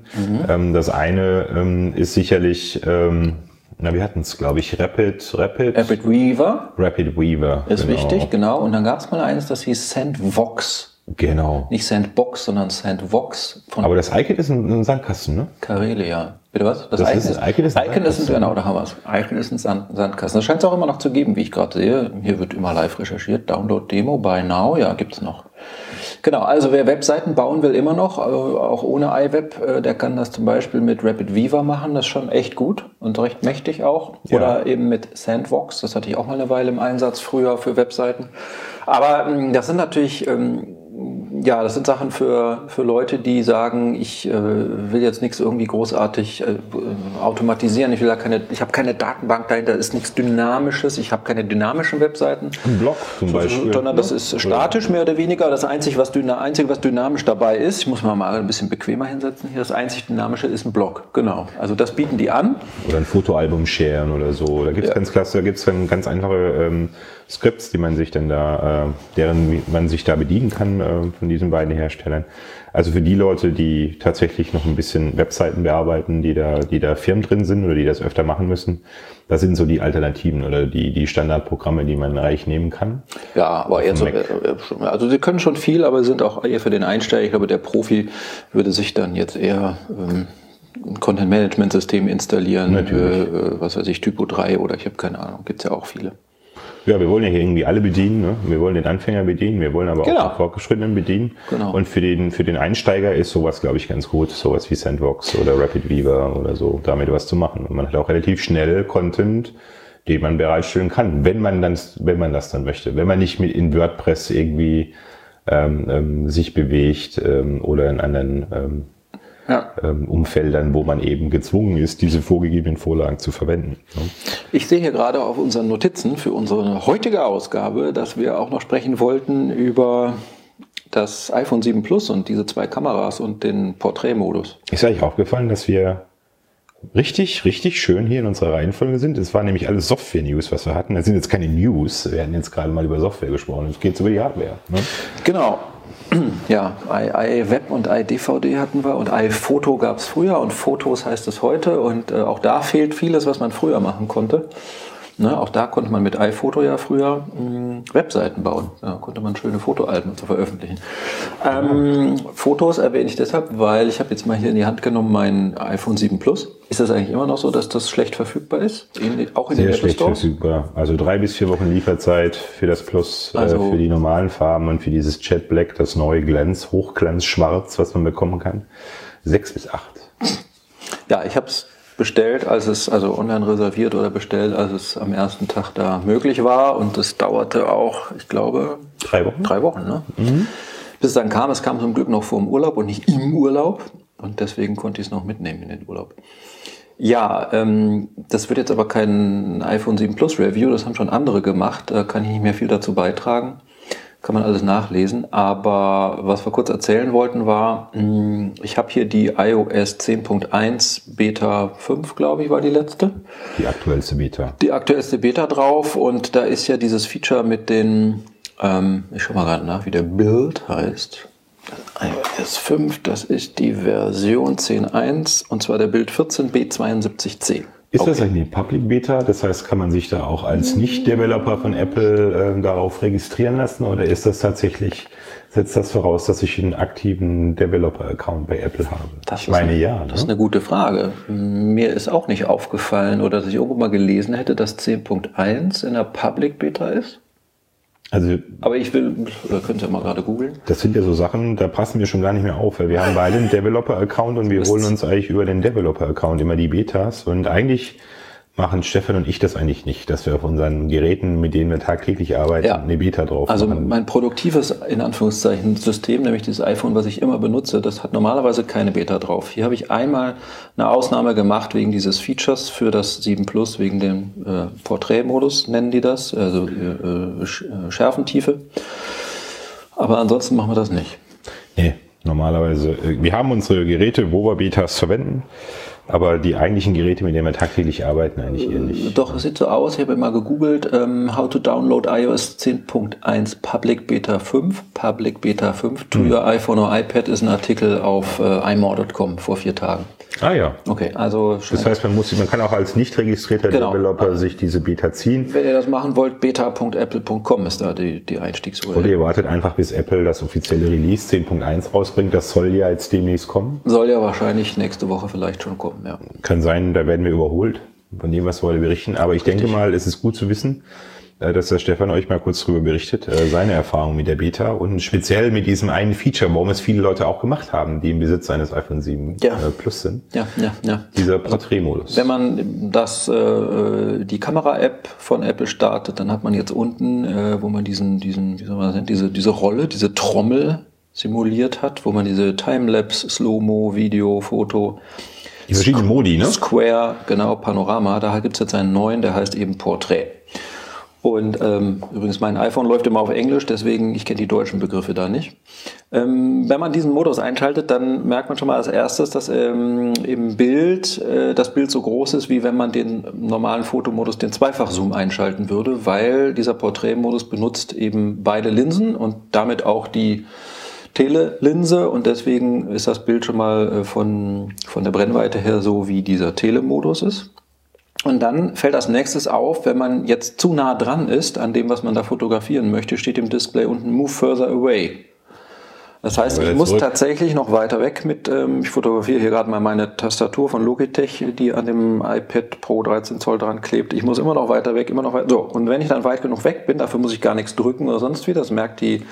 Ähm, das eine ähm, ist sicherlich, ähm, na, wir hatten es, glaube ich, Rapid, Rapid, Rapid Weaver Rapid Weaver. ist genau. wichtig, genau. Und dann gab es mal eines, das hieß SendVox. Genau. Nicht Sandbox, sondern Sandvox von Aber das iKit ist ein, ein Sandkasten, ne? Karelia. Bitte was? Das ist- Icon ist ein Icon ist ein, Sandkasten. genau, da haben wir es. Icon ist ein Sand, Sandkasten. Das scheint es auch immer noch zu geben, wie ich gerade sehe. Hier wird immer live recherchiert. Download Demo by now, ja, gibt's noch. Genau, also wer Webseiten bauen will, immer noch, äh, auch ohne iWeb, äh, der kann das zum Beispiel mit Rapid Viva machen. Das ist schon echt gut und recht mächtig auch. Ja. Oder eben mit Sandbox. Das hatte ich auch mal eine Weile im Einsatz früher für Webseiten. Aber ähm, das sind natürlich, ähm, ja, das sind Sachen für, für Leute, die sagen, ich äh, will jetzt nichts irgendwie großartig äh, automatisieren. Ich will da keine, ich habe keine Datenbank dahinter, ist nichts Dynamisches. Ich habe keine dynamischen Webseiten. Ein Blog zum Beispiel. Sondern das ist statisch mehr oder weniger. Das Einzige was, dyna Einzige, was dynamisch dabei ist, ich muss mal mal ein bisschen bequemer hinsetzen hier, das einzig Dynamische ist ein Blog. Genau. Also das bieten die an. Oder ein Fotoalbum sharen oder so. Da gibt's Ja. ganz klasse, da gibt's dann ganz einfache ähm, Skripts, die man sich dann da, äh, deren man sich da bedienen kann äh, von diesen beiden Herstellern. Also für die Leute, die tatsächlich noch ein bisschen Webseiten bearbeiten, die da, die da Firmen drin sind oder die das öfter machen müssen, das sind so die Alternativen oder die, die Standardprogramme, die man reich nehmen kann. Ja, aber eher so, äh, äh, also sie können schon viel, aber sind auch eher für den Einsteiger. Ich glaube, der Profi würde sich dann jetzt eher ähm, ein Content-Management-System installieren, äh, äh, was weiß ich, Typo 3 oder ich habe keine Ahnung, gibt's ja auch viele. Ja, wir wollen ja hier irgendwie alle bedienen. Ne? Wir wollen den Anfänger bedienen, wir wollen aber Genau. auch den Fortgeschrittenen bedienen. Genau. Und für den, für den Einsteiger ist sowas, glaube ich, ganz gut. Sowas wie Sandbox oder Rapid Weaver oder so, damit was zu machen. Und man hat auch relativ schnell Content, den man bereitstellen kann, wenn man dann, wenn man das dann möchte. Wenn man nicht mit in WordPress irgendwie ähm, ähm, sich bewegt ähm, oder in anderen ähm, Ja. ähm, Umfeldern, wo man eben gezwungen ist, diese vorgegebenen Vorlagen zu verwenden. Ne? Ich sehe hier gerade auf unseren Notizen für unsere heutige Ausgabe, dass wir auch noch sprechen wollten über das iPhone 7 Plus und diese zwei Kameras und den Porträtmodus. Ist euch aufgefallen, dass wir richtig, richtig schön hier in unserer Reihenfolge sind? Es war nämlich alles Software-News, was Ja, iWeb und iDVD hatten wir und iPhoto gab es früher und Fotos heißt es heute und äh, auch da fehlt vieles, was man früher machen konnte. Ne, auch da konnte man mit iPhoto ja früher mh, Webseiten bauen. Da konnte man schöne Fotoalben zu veröffentlichen. Ähm, Fotos erwähne ich deshalb, weil ich habe jetzt mal hier in die Hand genommen mein iPhone 7 Plus. Ist das eigentlich immer noch so, dass das schlecht verfügbar ist? In, auch in den Sehr Apple schlecht verfügbar. Also drei bis vier Wochen Lieferzeit für das Plus, Also- äh, für die normalen Farben und für dieses Jet Black, das neue Glanz, Hochglanz Schwarz, was man bekommen kann. Sechs bis acht. Ja, ich habe es bestellt, als es, also online reserviert oder bestellt, als es am ersten Tag da möglich war. Und das dauerte auch, ich glaube, Drei Wochen? drei Wochen. Ne? Bis es dann kam, es kam zum Glück noch vor dem Urlaub und nicht im Urlaub. Und deswegen konnte ich es noch mitnehmen in den Urlaub. Ja, ähm, das wird jetzt aber kein iPhone 7 Plus Review, das haben schon andere gemacht. Da kann ich nicht mehr viel dazu beitragen. Kann man alles nachlesen. Aber was wir kurz erzählen wollten war, mh, ich habe hier die iOS 10.1 Beta 5, glaube ich, war die letzte Die aktuellste Beta. die aktuellste Beta drauf und da ist ja dieses Feature mit den, ähm, ich schau mal gerade nach, wie der Build heißt. iOS 5, das ist die Version 10.1 und zwar der Build 14b72c. Ist das eigentlich eine Public Beta? Das heißt, kann man sich da auch als Nicht-Developer von Apple äh, darauf registrieren lassen? Oder ist das tatsächlich, setzt das voraus, dass ich einen aktiven Developer-Account bei Apple habe? Das ich ist meine eine, ja. Das ist Ne? eine gute Frage. Mir ist auch nicht aufgefallen oder dass ich irgendwo mal gelesen hätte, dass 10.1 in der Public Beta ist. Also Aber ich will, oder könnt ihr mal gerade googeln. das sind ja so Sachen, da passen wir schon gar nicht mehr auf, weil wir haben beide einen *laughs* Developer-Account und wir holen uns eigentlich über den Developer-Account immer die Betas und eigentlich machen Stefan und ich das eigentlich nicht, dass wir auf unseren Geräten, mit denen wir tagtäglich arbeiten, Ja. eine Beta drauf Also machen. mein produktives, in Anführungszeichen, System, nämlich dieses iPhone, was ich immer benutze, das hat normalerweise keine Beta drauf. Hier habe ich einmal eine Ausnahme gemacht wegen dieses Features für das 7 Plus, wegen dem äh, Porträtmodus nennen die das, also äh, Sch- äh, Schärfentiefe. Aber ansonsten machen wir das nicht. Nee, normalerweise. äh, Wir haben unsere Geräte, wo wir Betas verwenden, aber die eigentlichen Geräte, mit denen wir tagtäglich arbeiten, eigentlich eher nicht. Doch, es sieht so aus, ich habe mal gegoogelt, ähm, how to download iOS 10.1 Public Beta 5, Public Beta 5 to your iPhone or iPad ist ein Artikel auf äh, imore.com vor vier Tagen. Ah ja. Okay, also Das heißt, man muss, man kann auch als nicht registrierter Genau. Developer sich diese Beta ziehen. wenn ihr das machen wollt, beta.apple.com ist da die, die Oder Einstiegs-URL. ihr wartet einfach, bis Apple das offizielle Release 10.1 rausbringt. Das soll ja jetzt demnächst kommen. Soll ja wahrscheinlich nächste Woche vielleicht schon kommen. Kommen, ja. Kann sein, da werden wir überholt von dem, was wir heute berichten. Aber ich denke mal, es ist gut zu wissen, äh, dass der Stefan euch mal kurz drüber berichtet, äh, seine Erfahrung mit der Beta und speziell mit diesem einen Feature, warum es viele Leute auch gemacht haben, die im Besitz eines iPhone 7 Ja. äh, Plus sind. Ja, ja, ja. Dieser Porträtmodus. Wenn man das, äh, die Kamera-App von Apple startet, dann hat man jetzt unten, äh, wo man diesen, diesen, wie soll man das nennen, diese, diese Rolle, diese Trommel simuliert hat, wo man diese Timelapse, Slow-Mo, Video, Foto, Die verschiedenen Modi, ne? Square, genau, Panorama, da gibt's jetzt einen neuen, der heißt eben Portrait. Und ähm, übrigens, mein iPhone läuft immer auf Englisch, deswegen, ich kenne die deutschen Begriffe da nicht. Ähm, wenn man diesen Modus einschaltet, dann merkt man schon mal als erstes, dass ähm, im Bild äh, das Bild so groß ist, wie wenn man den normalen Fotomodus, den Zweifachzoom einschalten würde, weil dieser Porträtmodus benutzt eben beide Linsen und damit auch die Telelinse und deswegen ist das Bild schon mal äh, von, von der Brennweite her so, wie dieser Telemodus ist. Und dann fällt als nächstes auf, wenn man jetzt zu nah dran ist an dem, was man da fotografieren möchte, steht im Display unten Move further away. Das heißt, ich muss zurück. tatsächlich noch weiter weg mit, ähm, ich fotografiere hier gerade mal meine Tastatur von Logitech, die an dem iPad Pro 13 Zoll dran klebt. Ich muss immer noch weiter weg, immer noch weiter. So, und wenn ich dann weit genug weg bin, dafür muss ich gar nichts drücken oder sonst wie, das merkt die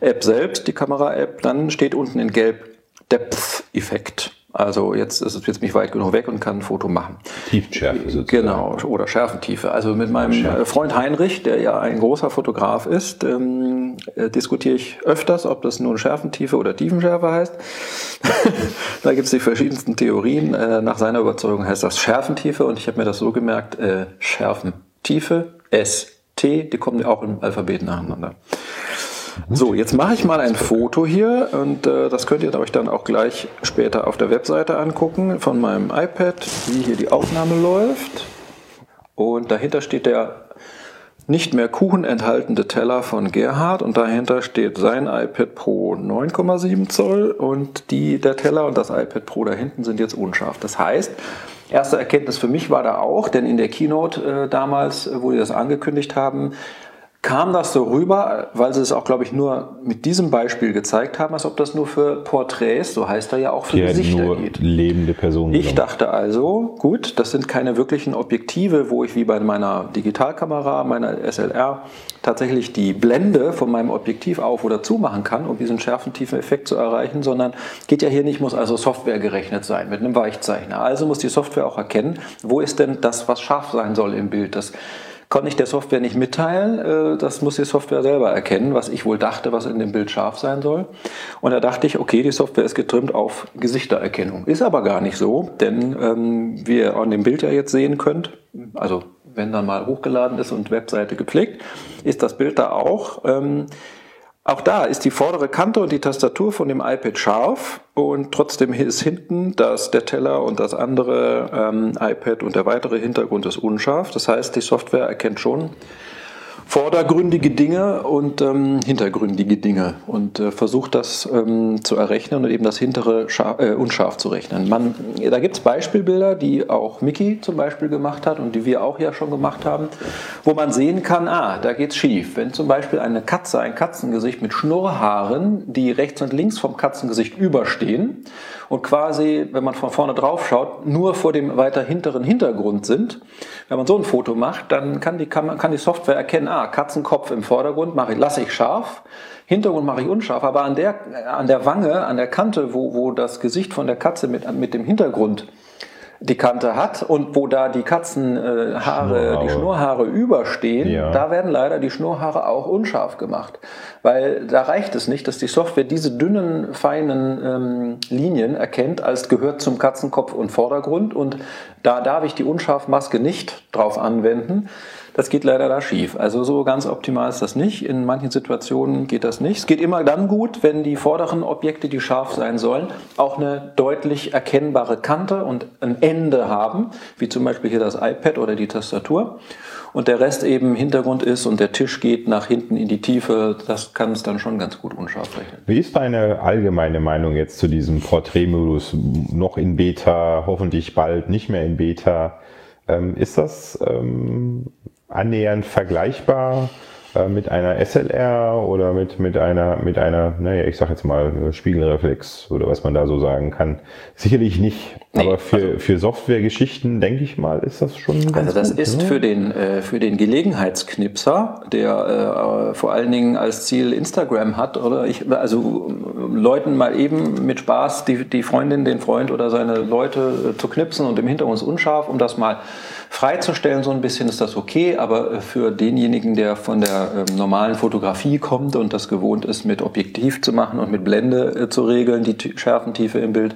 App selbst, die Kamera-App, dann steht unten in Gelb Depth-Effekt. Also jetzt ist es jetzt mich weit genug weg und kann ein Foto machen. Tiefschärfe sozusagen. Genau, oder Schärfentiefe. Also mit meinem Schärfe. äh, Freund Heinrich, der ja ein großer Fotograf ist, ähm, äh, diskutiere ich öfters, ob das nun Schärfentiefe oder Tiefenschärfe heißt. *laughs* da gibt es die verschiedensten Theorien. Äh, nach seiner Überzeugung heißt das Schärfentiefe und ich habe mir das so gemerkt, äh, Schärfentiefe, S, T, die kommen ja auch im Alphabet nacheinander. So, jetzt mache ich mal ein Foto hier und äh, das könnt ihr euch dann auch gleich später auf der Webseite angucken von meinem iPad, wie hier die Aufnahme läuft. Und dahinter steht der nicht mehr Kuchen enthaltende Teller von Gerhard und dahinter steht sein iPad Pro 9,7 Zoll und die, der Teller und das iPad Pro da hinten sind jetzt unscharf. Das heißt, erste Erkenntnis für mich war da auch, denn in der Keynote äh, damals, äh, wo die das angekündigt haben, kam das so rüber, weil sie es auch, glaube ich, nur mit diesem Beispiel gezeigt haben, als ob das nur für Porträts, so heißt er ja auch für Die hat Gesichter nur geht. lebende Personen Ich genommen. dachte also, gut, das sind keine wirklichen Objektive, wo ich wie bei meiner Digitalkamera, meiner SLR, tatsächlich die Blende von meinem Objektiv auf- oder zumachen kann, um diesen schärfentiefen Effekt zu erreichen, sondern geht ja hier nicht, muss also Software gerechnet sein mit einem Weichzeichner. Also muss die Software auch erkennen, wo ist denn das, was scharf sein soll im Bild. Das konnte ich der Software nicht mitteilen. Äh, Das muss die Software selber erkennen, was ich wohl dachte, was in dem Bild scharf sein soll. Und da dachte ich, okay, die Software ist getrimmt auf Gesichtererkennung. Ist aber gar nicht so, denn ähm, wie ihr an dem Bild ja jetzt sehen könnt, also wenn dann mal hochgeladen ist und Webseite gepflegt, ist das Bild da auch. Ähm, auch da ist die vordere Kante und die Tastatur von dem iPad scharf und trotzdem ist hinten das, der Teller und das andere ähm, iPad und der weitere Hintergrund ist unscharf. Das heißt, die Software erkennt schon vordergründige Dinge und ähm, hintergründige Dinge und äh, versucht das ähm, zu errechnen und eben das hintere scharf, äh, unscharf zu rechnen. Man, da gibt es Beispielbilder, die auch Mickey zum Beispiel gemacht hat und die wir auch ja schon gemacht haben, wo man sehen kann, ah, da geht's schief. Wenn zum Beispiel eine Katze, ein Katzengesicht mit Schnurrhaaren, die rechts und links vom Katzengesicht überstehen und quasi, wenn man von vorne drauf schaut, nur vor dem weiter hinteren Hintergrund sind. Wenn man so ein Foto macht, dann kann die, kann, kann die Software erkennen, ah, Katzenkopf im Vordergrund mache ich, lasse ich scharf, Hintergrund mache ich unscharf, aber an der, an der Wange, an der Kante, wo, wo das Gesicht von der Katze mit, mit dem Hintergrund die Kante hat und wo da die Katzenhaare, äh, Haare, die Schnurrhaare. Schnurrhaare überstehen, Ja. da werden leider die Schnurrhaare auch unscharf gemacht. Weil da reicht es nicht, dass die Software diese dünnen, feinen ähm, Linien erkennt, als gehört zum Katzenkopf und Vordergrund. Und da darf ich die Unscharfmaske nicht drauf anwenden. Das geht leider da schief. Also so ganz optimal ist das nicht. In manchen Situationen geht das nicht. Es geht immer dann gut, wenn die vorderen Objekte, die scharf sein sollen, auch eine deutlich erkennbare Kante und ein Ende haben, wie zum Beispiel hier das iPad oder die Tastatur. Und der Rest eben Hintergrund ist und der Tisch geht nach hinten in die Tiefe. Das kann es dann schon ganz gut unscharf rechnen. Wie ist deine allgemeine Meinung jetzt zu diesem Porträtmodus? Noch in Beta, hoffentlich bald nicht mehr in Beta. Ähm, ist das ähm, annähernd vergleichbar äh, mit einer SLR oder mit, mit einer, mit einer, naja, ich sag jetzt mal Spiegelreflex oder was man da so sagen kann. Sicherlich nicht, Nee, aber für, für Softwaregeschichten, denke ich mal, ist das schon Also das gut, ist ne? für den, äh, für den Gelegenheitsknipser, der äh, vor allen Dingen als Ziel Instagram hat, oder ich, also Leuten mal eben mit Spaß die, die Freundin, den Freund oder seine Leute äh, zu knipsen und im Hintergrund ist unscharf, um das mal freizustellen, so ein bisschen ist das okay, aber äh, für denjenigen, der von der ähm, normalen Fotografie kommt und das gewohnt ist, mit Objektiv zu machen und mit Blende äh, zu regeln, die T- Schärfentiefe im Bild,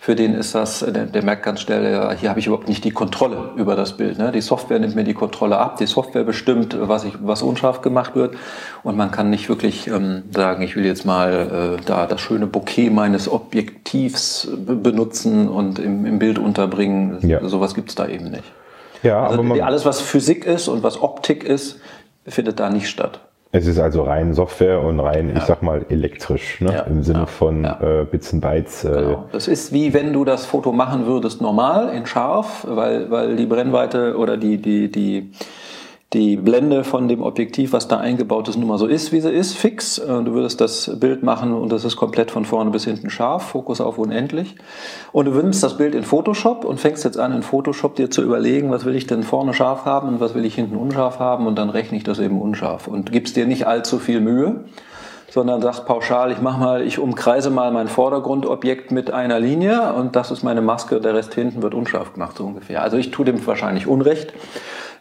für den ist das, der, der merkt ganz schnell, ja, hier habe ich überhaupt nicht die Kontrolle über das Bild. Ne? Die Software nimmt mir die Kontrolle ab, die Software bestimmt, was, ich, was unscharf gemacht wird und man kann nicht wirklich ähm, sagen, ich will jetzt mal äh, da das schöne Bouquet meines Objektivs be- benutzen und im, im Bild unterbringen. Ja. Sowas gibt's da eben nicht. Ja, Also aber alles, was Physik ist und was Optik ist, findet da nicht statt. es ist also rein Software und rein, ich Ja. sag mal, elektrisch, ne? Ja, im Sinne ja, von. Äh, Bits und Bytes. Äh, Genau. Das ist wie wenn du das Foto machen würdest normal in scharf, weil, weil die Brennweite oder die, die, die, die Blende von dem Objektiv, was da eingebaut ist, nun mal so ist, wie sie ist, fix. Äh, Du würdest das Bild machen und das ist komplett von vorne bis hinten scharf, Fokus auf unendlich. Und du nimmst das Bild in Photoshop und fängst jetzt an, in Photoshop dir zu überlegen, was will ich denn vorne scharf haben und was will ich hinten unscharf haben und dann rechne ich das eben unscharf und gibst dir nicht allzu viel Mühe sondern sagst pauschal, ich mache mal, ich umkreise mal mein Vordergrundobjekt mit einer Linie und das ist meine Maske, der Rest hinten wird unscharf gemacht, so ungefähr. Also ich tue dem wahrscheinlich Unrecht.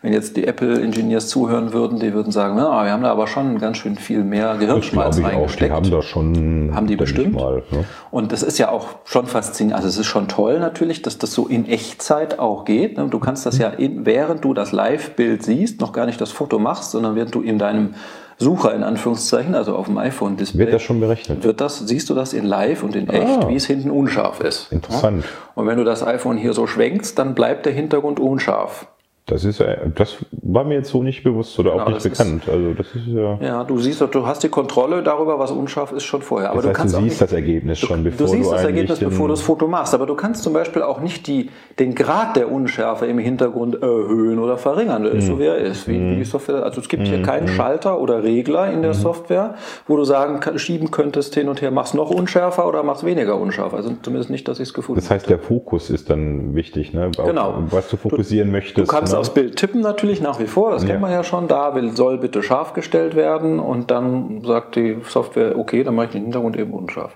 Wenn jetzt die Apple-Engineers zuhören würden, die würden sagen, na, wir haben da aber schon ganz schön viel mehr Gehirnschmalz ich auch. Die reingesteckt. haben da schon. Haben die bestimmt? Mal, ne? Und das ist ja auch schon faszinierend. Also es ist schon toll natürlich, dass das so in Echtzeit auch geht. ne? Du kannst das ja, in, während du das Live-Bild siehst, noch gar nicht das Foto machst, sondern während du in deinem Sucher in Anführungszeichen, also auf dem iPhone-Display, Wird das schon berechnet? wird das, siehst du das in live und in echt, Ah. wie es hinten unscharf ist. Interessant. Und wenn du das iPhone hier so schwenkst, dann bleibt der Hintergrund unscharf. Das ist äh, das war mir jetzt so nicht bewusst oder auch Genau, nicht das ist- bekannt. also das ist ja. Ja, du siehst, du hast die Kontrolle darüber, was unscharf ist, schon vorher. Aber Das du heißt, kannst du siehst nicht, das Ergebnis schon, bevor du siehst das eigentlich Ergebnis, bevor du das Foto machst. Aber du kannst zum Beispiel auch nicht die, den Grad der Unschärfe im Hintergrund erhöhen oder verringern. Der ist Hm. so, wie er ist. Wie, wie die Software. Also es gibt hier keinen Schalter oder Regler in der Hm. Software, wo du sagen, schieben könntest hin und her, mach's noch unschärfer oder mach's weniger unscharf. Also zumindest nicht, dass ich es gefunden Das heißt, der Fokus ist dann wichtig, ne? Auf Genau. Was du fokussieren möchtest. Du kannst? Aufs Bild tippen natürlich nach wie vor, das Ja. kennt man ja schon. Da will, soll bitte scharf gestellt werden und dann sagt die Software, okay, dann mache ich den Hintergrund eben unscharf.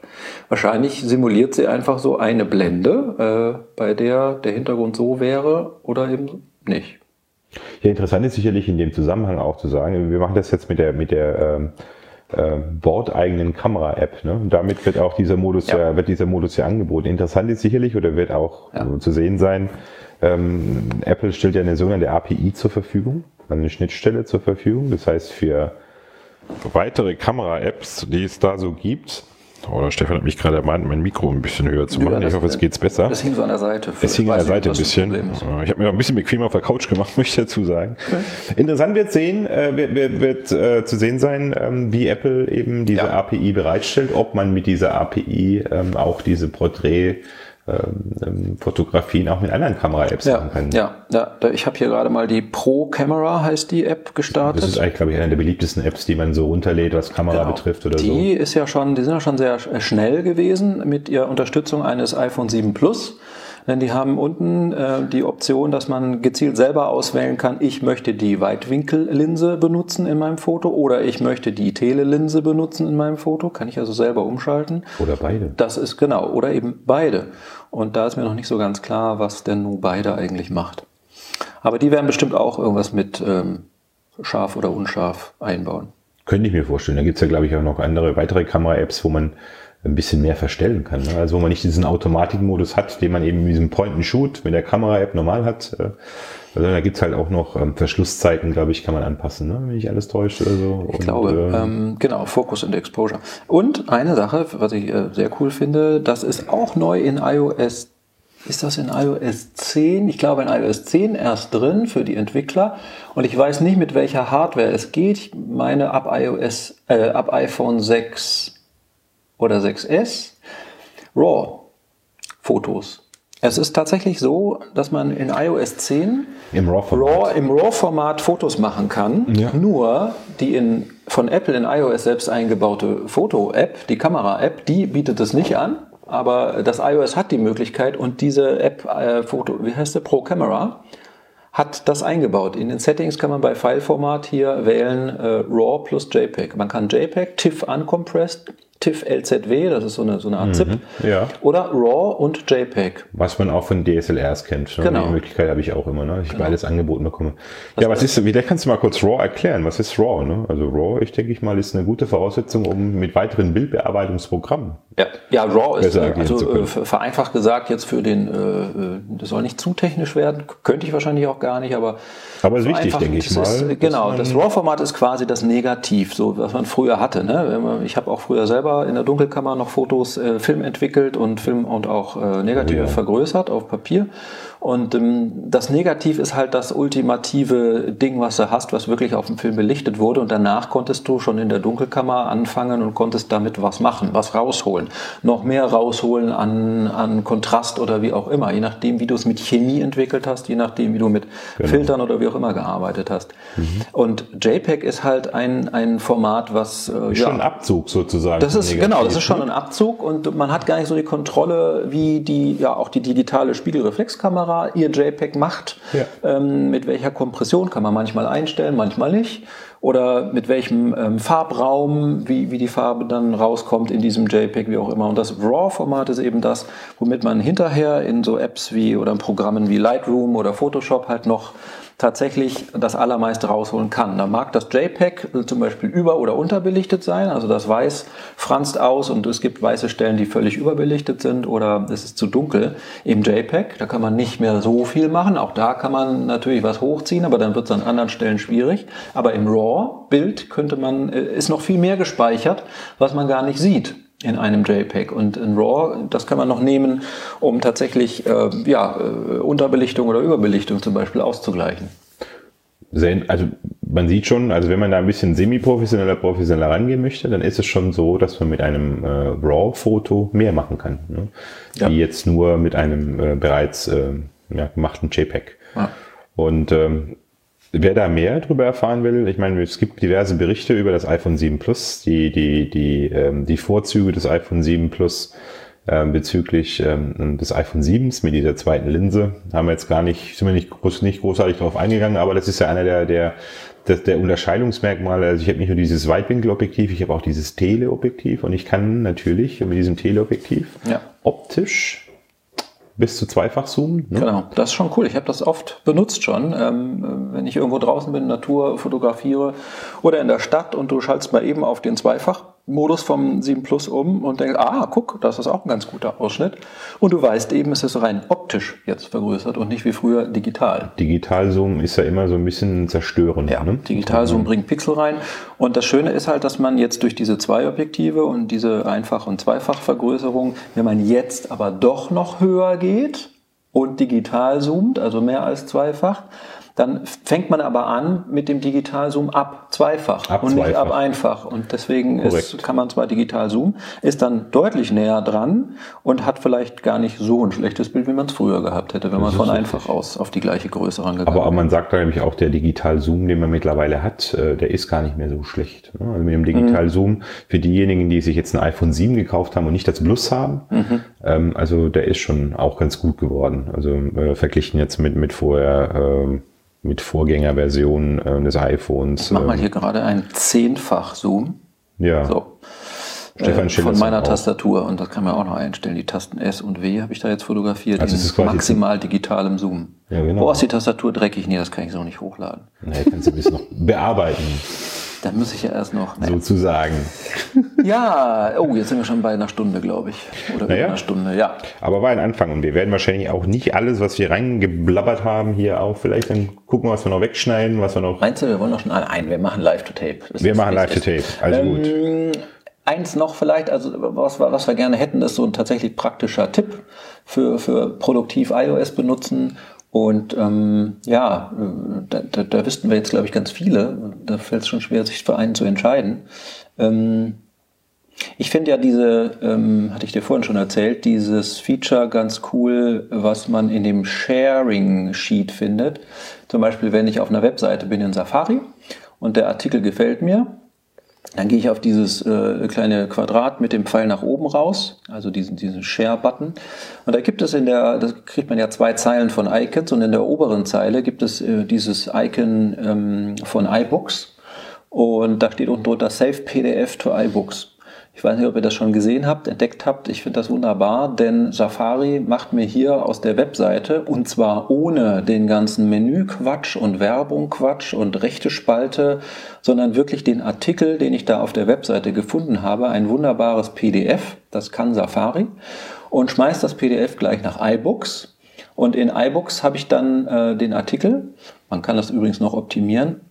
Wahrscheinlich simuliert sie einfach so eine Blende, äh, bei der der Hintergrund so wäre oder eben nicht. Ja, interessant ist sicherlich in dem Zusammenhang auch zu sagen, wir machen das jetzt mit der, mit der ähm, äh, bordeigenen Kamera-App. Ne? Und damit wird auch dieser Modus, Ja. ja. wird dieser Modus ja angeboten. Interessant ist sicherlich oder wird auch Ja. zu sehen sein, ähm, Apple stellt ja eine sogenannte API zur Verfügung, eine Schnittstelle zur Verfügung. Das heißt, für weitere Kamera-Apps, die es da so gibt, oder Stefan hat mich gerade ermahnt, mein Mikro ein bisschen höher zu machen. Ja, ich das- hoffe, jetzt geht's besser. Das hing so an der Seite. Es hing Ich an der Seite ein bisschen. Ist. Ich habe mir noch ein bisschen bequemer auf der Couch gemacht, *laughs* möchte ich dazu sagen. Interessant wird sehen, äh, wird, wird, wird äh, zu sehen sein, ähm, wie Apple eben diese Ja. API bereitstellt, ob man mit dieser API ähm, auch diese Porträt ähm, ähm, Fotografien auch mit anderen Kamera-Apps Ja, machen kann. ja, ja, ich habe hier gerade mal die Pro Camera heißt die App gestartet. Das ist eigentlich, glaube ich, eine der beliebtesten Apps, die man so runterlädt, was Kamera Genau. betrifft oder die ist ja schon, die sind ja schon sehr sch- schnell gewesen mit ihrer Unterstützung eines iPhone 7 Plus. Denn die haben unten äh, die Option, dass man gezielt selber auswählen kann, ich möchte die Weitwinkellinse benutzen in meinem Foto oder ich möchte die Telelinse benutzen in meinem Foto. Kann ich also selber umschalten. Oder beide. Das ist genau, oder eben beide. Und da ist mir noch nicht so ganz klar, was denn nun beide eigentlich macht. Aber die werden bestimmt auch irgendwas mit ähm, scharf oder unscharf einbauen. Könnte ich mir vorstellen. Da gibt's ja, glaube ich, auch noch andere weitere Kamera-Apps, wo man ein bisschen mehr verstellen kann. Ne? Also wo man nicht diesen Automatikmodus hat, den man eben in diesem Point-and-Shoot mit der Kamera-App normal hat. äh, Also da gibt's halt auch noch ähm, Verschlusszeiten, glaube ich, kann man anpassen, ne? wenn ich alles täuscht oder so. Ich glaube, ähm, genau, Focus und Exposure. Und eine Sache, was ich äh, sehr cool finde, das ist auch neu in iOS. Ist das in iOS 10? Ich glaube in iOS 10 erst drin für die Entwickler. Und ich weiß nicht, mit welcher Hardware es geht. Ich meine ab iOS, äh, ab iPhone 6 oder 6S. RAW Fotos Es ist tatsächlich so, dass man in iOS 10 Im RAW-Format. RAW, im RAW-Format Fotos machen kann. Ja. Nur die in, von Apple in iOS selbst eingebaute Foto-App, die Kamera-App, die bietet es nicht an. Aber das iOS hat die Möglichkeit und diese App, äh, Foto, wie heißt sie, Pro Camera, hat das eingebaut. In den Settings kann man bei Fileformat hier wählen äh, RAW plus JPEG. Man kann JPEG, TIFF uncompressed, TIFF LZW, das ist so eine, so eine Art ZIP, ja. oder RAW und JPEG. Was man auch von DSLRs kennt. Ne? Genau. Die Möglichkeit habe ich auch immer, ne? ich beides angeboten bekomme. ja, was ist, vielleicht kannst du mal kurz RAW erklären. Was ist RAW? Ne? Also RAW, ich denke ich mal, ist eine gute Voraussetzung, um mit weiteren Bildbearbeitungsprogrammen. Ja, ja RAW ist also äh, vereinfacht gesagt jetzt für den, äh, äh, das soll nicht zu technisch werden, könnte ich wahrscheinlich auch gar nicht, aber Aber ist wichtig, denke ich das mal, Ist, genau, das RAW-Format ist quasi das Negativ, so was man früher hatte. Ne? Ich habe auch früher selber in der Dunkelkammer noch Fotos, äh, Film entwickelt und Film und auch äh, Negative Oh ja. vergrößert auf Papier. Und ähm, das Negativ ist halt das ultimative Ding, was du hast, was wirklich auf dem Film belichtet wurde. Und danach konntest du schon in der Dunkelkammer anfangen und konntest damit was machen, was rausholen. Noch mehr rausholen an, an Kontrast oder wie auch immer, je nachdem, wie du es mit Chemie entwickelt hast, je nachdem, wie du mit Genau. Filtern oder wie auch immer gearbeitet hast. Mhm. Und JPEG ist halt ein, ein Format, was äh, Ist schon ein Abzug sozusagen. das ist Negativ, genau, das ist schon ne? ein Abzug und man hat gar nicht so die Kontrolle, wie die ja auch die digitale Spiegelreflexkamera ihr JPEG macht. Ja. Ähm, mit welcher Kompression kann man manchmal einstellen, manchmal nicht. Oder mit welchem ähm, Farbraum, wie, wie die Farbe dann rauskommt in diesem JPEG, wie auch immer. Und das RAW-Format ist eben das, womit man hinterher in so Apps wie oder in Programmen wie Lightroom oder Photoshop halt noch tatsächlich das allermeiste rausholen kann. Da mag das JPEG zum Beispiel über- oder unterbelichtet sein, also das Weiß franzt aus und es gibt weiße Stellen, die völlig überbelichtet sind oder es ist zu dunkel im JPEG. Da kann man nicht mehr so viel machen. Auch da kann man natürlich was hochziehen, aber dann wird es an anderen Stellen schwierig. Aber im RAW-Bild könnte man, äh, ist noch viel mehr gespeichert, was man gar nicht sieht in einem JPEG. Und in RAW, das kann man noch nehmen, um tatsächlich äh, ja, äh, Unterbelichtung oder Überbelichtung zum Beispiel auszugleichen. also man sieht schon, also wenn man da ein bisschen semi-professioneller, professioneller rangehen möchte, dann ist es schon so, dass man mit einem äh, RAW-Foto mehr machen kann. Ne? Ja. Wie jetzt nur mit einem äh, bereits äh, ja, gemachten JPEG. Ja. Und ähm, wer da mehr darüber erfahren will, ich meine, es gibt diverse Berichte über das iPhone 7 Plus, die, die, die, ähm, die Vorzüge des iPhone 7 Plus ähm, bezüglich ähm, des iPhone 7 mit dieser zweiten Linse. Haben wir jetzt gar nicht, sind wir nicht, groß, nicht großartig darauf eingegangen, aber das ist ja einer der, der, der, der Unterscheidungsmerkmale. Also ich habe nicht nur dieses Weitwinkelobjektiv, ich habe auch dieses Teleobjektiv und ich kann natürlich mit diesem Teleobjektiv Ja. optisch bis zu zweifach zoomen. Ne? Genau, das ist schon cool. Ich habe das oft benutzt schon, ähm, wenn ich irgendwo draußen bin, Natur fotografiere oder in der Stadt und du schaltest mal eben auf den Zweifach-Modus vom 7 Plus um und denkst, ah, guck, das ist auch ein ganz guter Ausschnitt. Und du weißt eben, es ist rein optisch jetzt vergrößert und nicht wie früher digital. Digitalzoom ist ja immer so ein bisschen zerstörend. Ja, ne? Digitalzoom bringt Pixel rein. Und das Schöne ist halt, dass man jetzt durch diese zwei Objektive und diese Einfach- und Zweifachvergrößerung, wenn man jetzt aber doch noch höher geht und digital zoomt, also mehr als zweifach, dann fängt man aber an mit dem Digitalzoom ab zweifach Ab und nicht zweifach. ab einfach. Und deswegen ist, kann man zwar digital zoomen, ist dann deutlich näher dran und hat vielleicht gar nicht so ein schlechtes Bild, wie man es früher gehabt hätte, wenn man ist von richtig. einfach aus auf die gleiche Größe rangegangen Aber, aber wäre. man sagt da nämlich auch, der Digital-Zoom, den man mittlerweile hat, äh, der ist gar nicht mehr so schlecht. ne? Also mit dem Digital-Zoom, für diejenigen, die sich jetzt ein iPhone 7 gekauft haben und nicht das Plus haben, ähm, also der ist schon auch ganz gut geworden. Also äh, verglichen jetzt mit, mit vorher, ähm, mit Vorgängerversionen äh, des iPhones. Ich mach mal ähm, hier gerade einen Zehnfach-Zoom. Ja, So. Stefan Äh, Schiller von meiner. Tastatur. Und das kann man auch noch einstellen. Die Tasten S und W habe ich da jetzt fotografiert. Also in maximal digitalem Zoom. Ja, genau. Boah, ist die Tastatur dreckig? Nee, das kann ich so nicht hochladen. Nee, kannst du ein bisschen noch *laughs* bearbeiten, Da muss ich ja erst noch. Nee. sozusagen. Ja, oh, jetzt sind wir schon bei einer Stunde, glaube ich. Oder Naja. einer Stunde, ja. Aber war ein Anfang und wir werden wahrscheinlich auch nicht alles, was wir reingeblabbert haben, hier auch vielleicht dann gucken, was wir noch wegschneiden, was wir noch. Meinst du, wir wollen noch schon. Ah, Nein, wir machen Live-to-Tape. Wir machen Live-to-Tape, also gut. Ähm, Eins noch vielleicht, also was, wir- was wir gerne hätten, ist so ein tatsächlich praktischer Tipp für, für produktiv iOS benutzen. Und ähm, ja, da, da, da wüssten wir jetzt, glaube ich, ganz viele. Da fällt es schon schwer, sich für einen zu entscheiden. Ähm, Ich finde ja diese, ähm, hatte ich dir vorhin schon erzählt, dieses Feature ganz cool, was man in dem Sharing Sheet findet. Zum Beispiel, wenn ich auf einer Webseite bin in Safari und der Artikel gefällt mir, dann gehe ich auf dieses äh, kleine Quadrat mit dem Pfeil nach oben raus, also diesen, diesen Share-Button. Und da gibt es in der, das kriegt man ja zwei Zeilen von Icons und in der oberen Zeile gibt es äh, dieses Icon ähm, von iBooks. Und da steht unten drunter Save PDF to iBooks. Ich weiß nicht, ob ihr das schon gesehen habt, entdeckt habt. Ich finde das wunderbar, denn Safari macht mir hier aus der Webseite und zwar ohne den ganzen Menü-Quatsch und Werbung-Quatsch und rechte Spalte, sondern wirklich den Artikel, den ich da auf der Webseite gefunden habe, ein wunderbares PDF. Das kann Safari und schmeißt das PDF gleich nach iBooks. Und in iBooks habe ich dann äh, den Artikel. Man kann das übrigens noch optimieren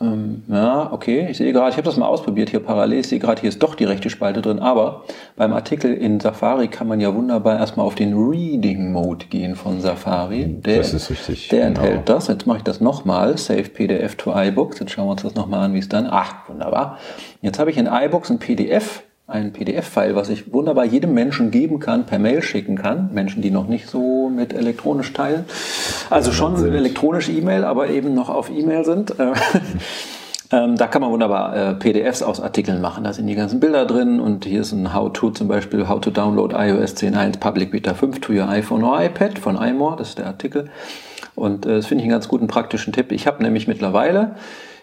ähm, ja, okay, ich sehe gerade, ich habe das mal ausprobiert hier parallel, ich sehe gerade, hier ist doch die rechte Spalte drin, aber beim Artikel in Safari kann man ja wunderbar erstmal auf den Reading Mode gehen von Safari. Der, das ist richtig. Der genau. enthält das. Jetzt mache ich das nochmal, Save PDF to iBooks. Jetzt schauen wir uns das nochmal an, wie es dann, ach, wunderbar. Jetzt habe ich in iBooks ein PDF ein PDF-File, was ich wunderbar jedem Menschen geben kann, per Mail schicken kann. Menschen, die noch nicht so mit elektronisch teilen. Also schon sind. elektronische E-Mail, aber eben noch auf E-Mail sind. *laughs* Äh, ähm, da kann man wunderbar äh, PDFs aus Artikeln machen. Da sind die ganzen Bilder drin und hier ist ein How-To zum Beispiel, How to Download iOS 10.1 Public Beta 5 to your iPhone or iPad von iMore, das ist der Artikel. Und äh, das finde ich einen ganz guten praktischen Tipp. Ich habe nämlich mittlerweile,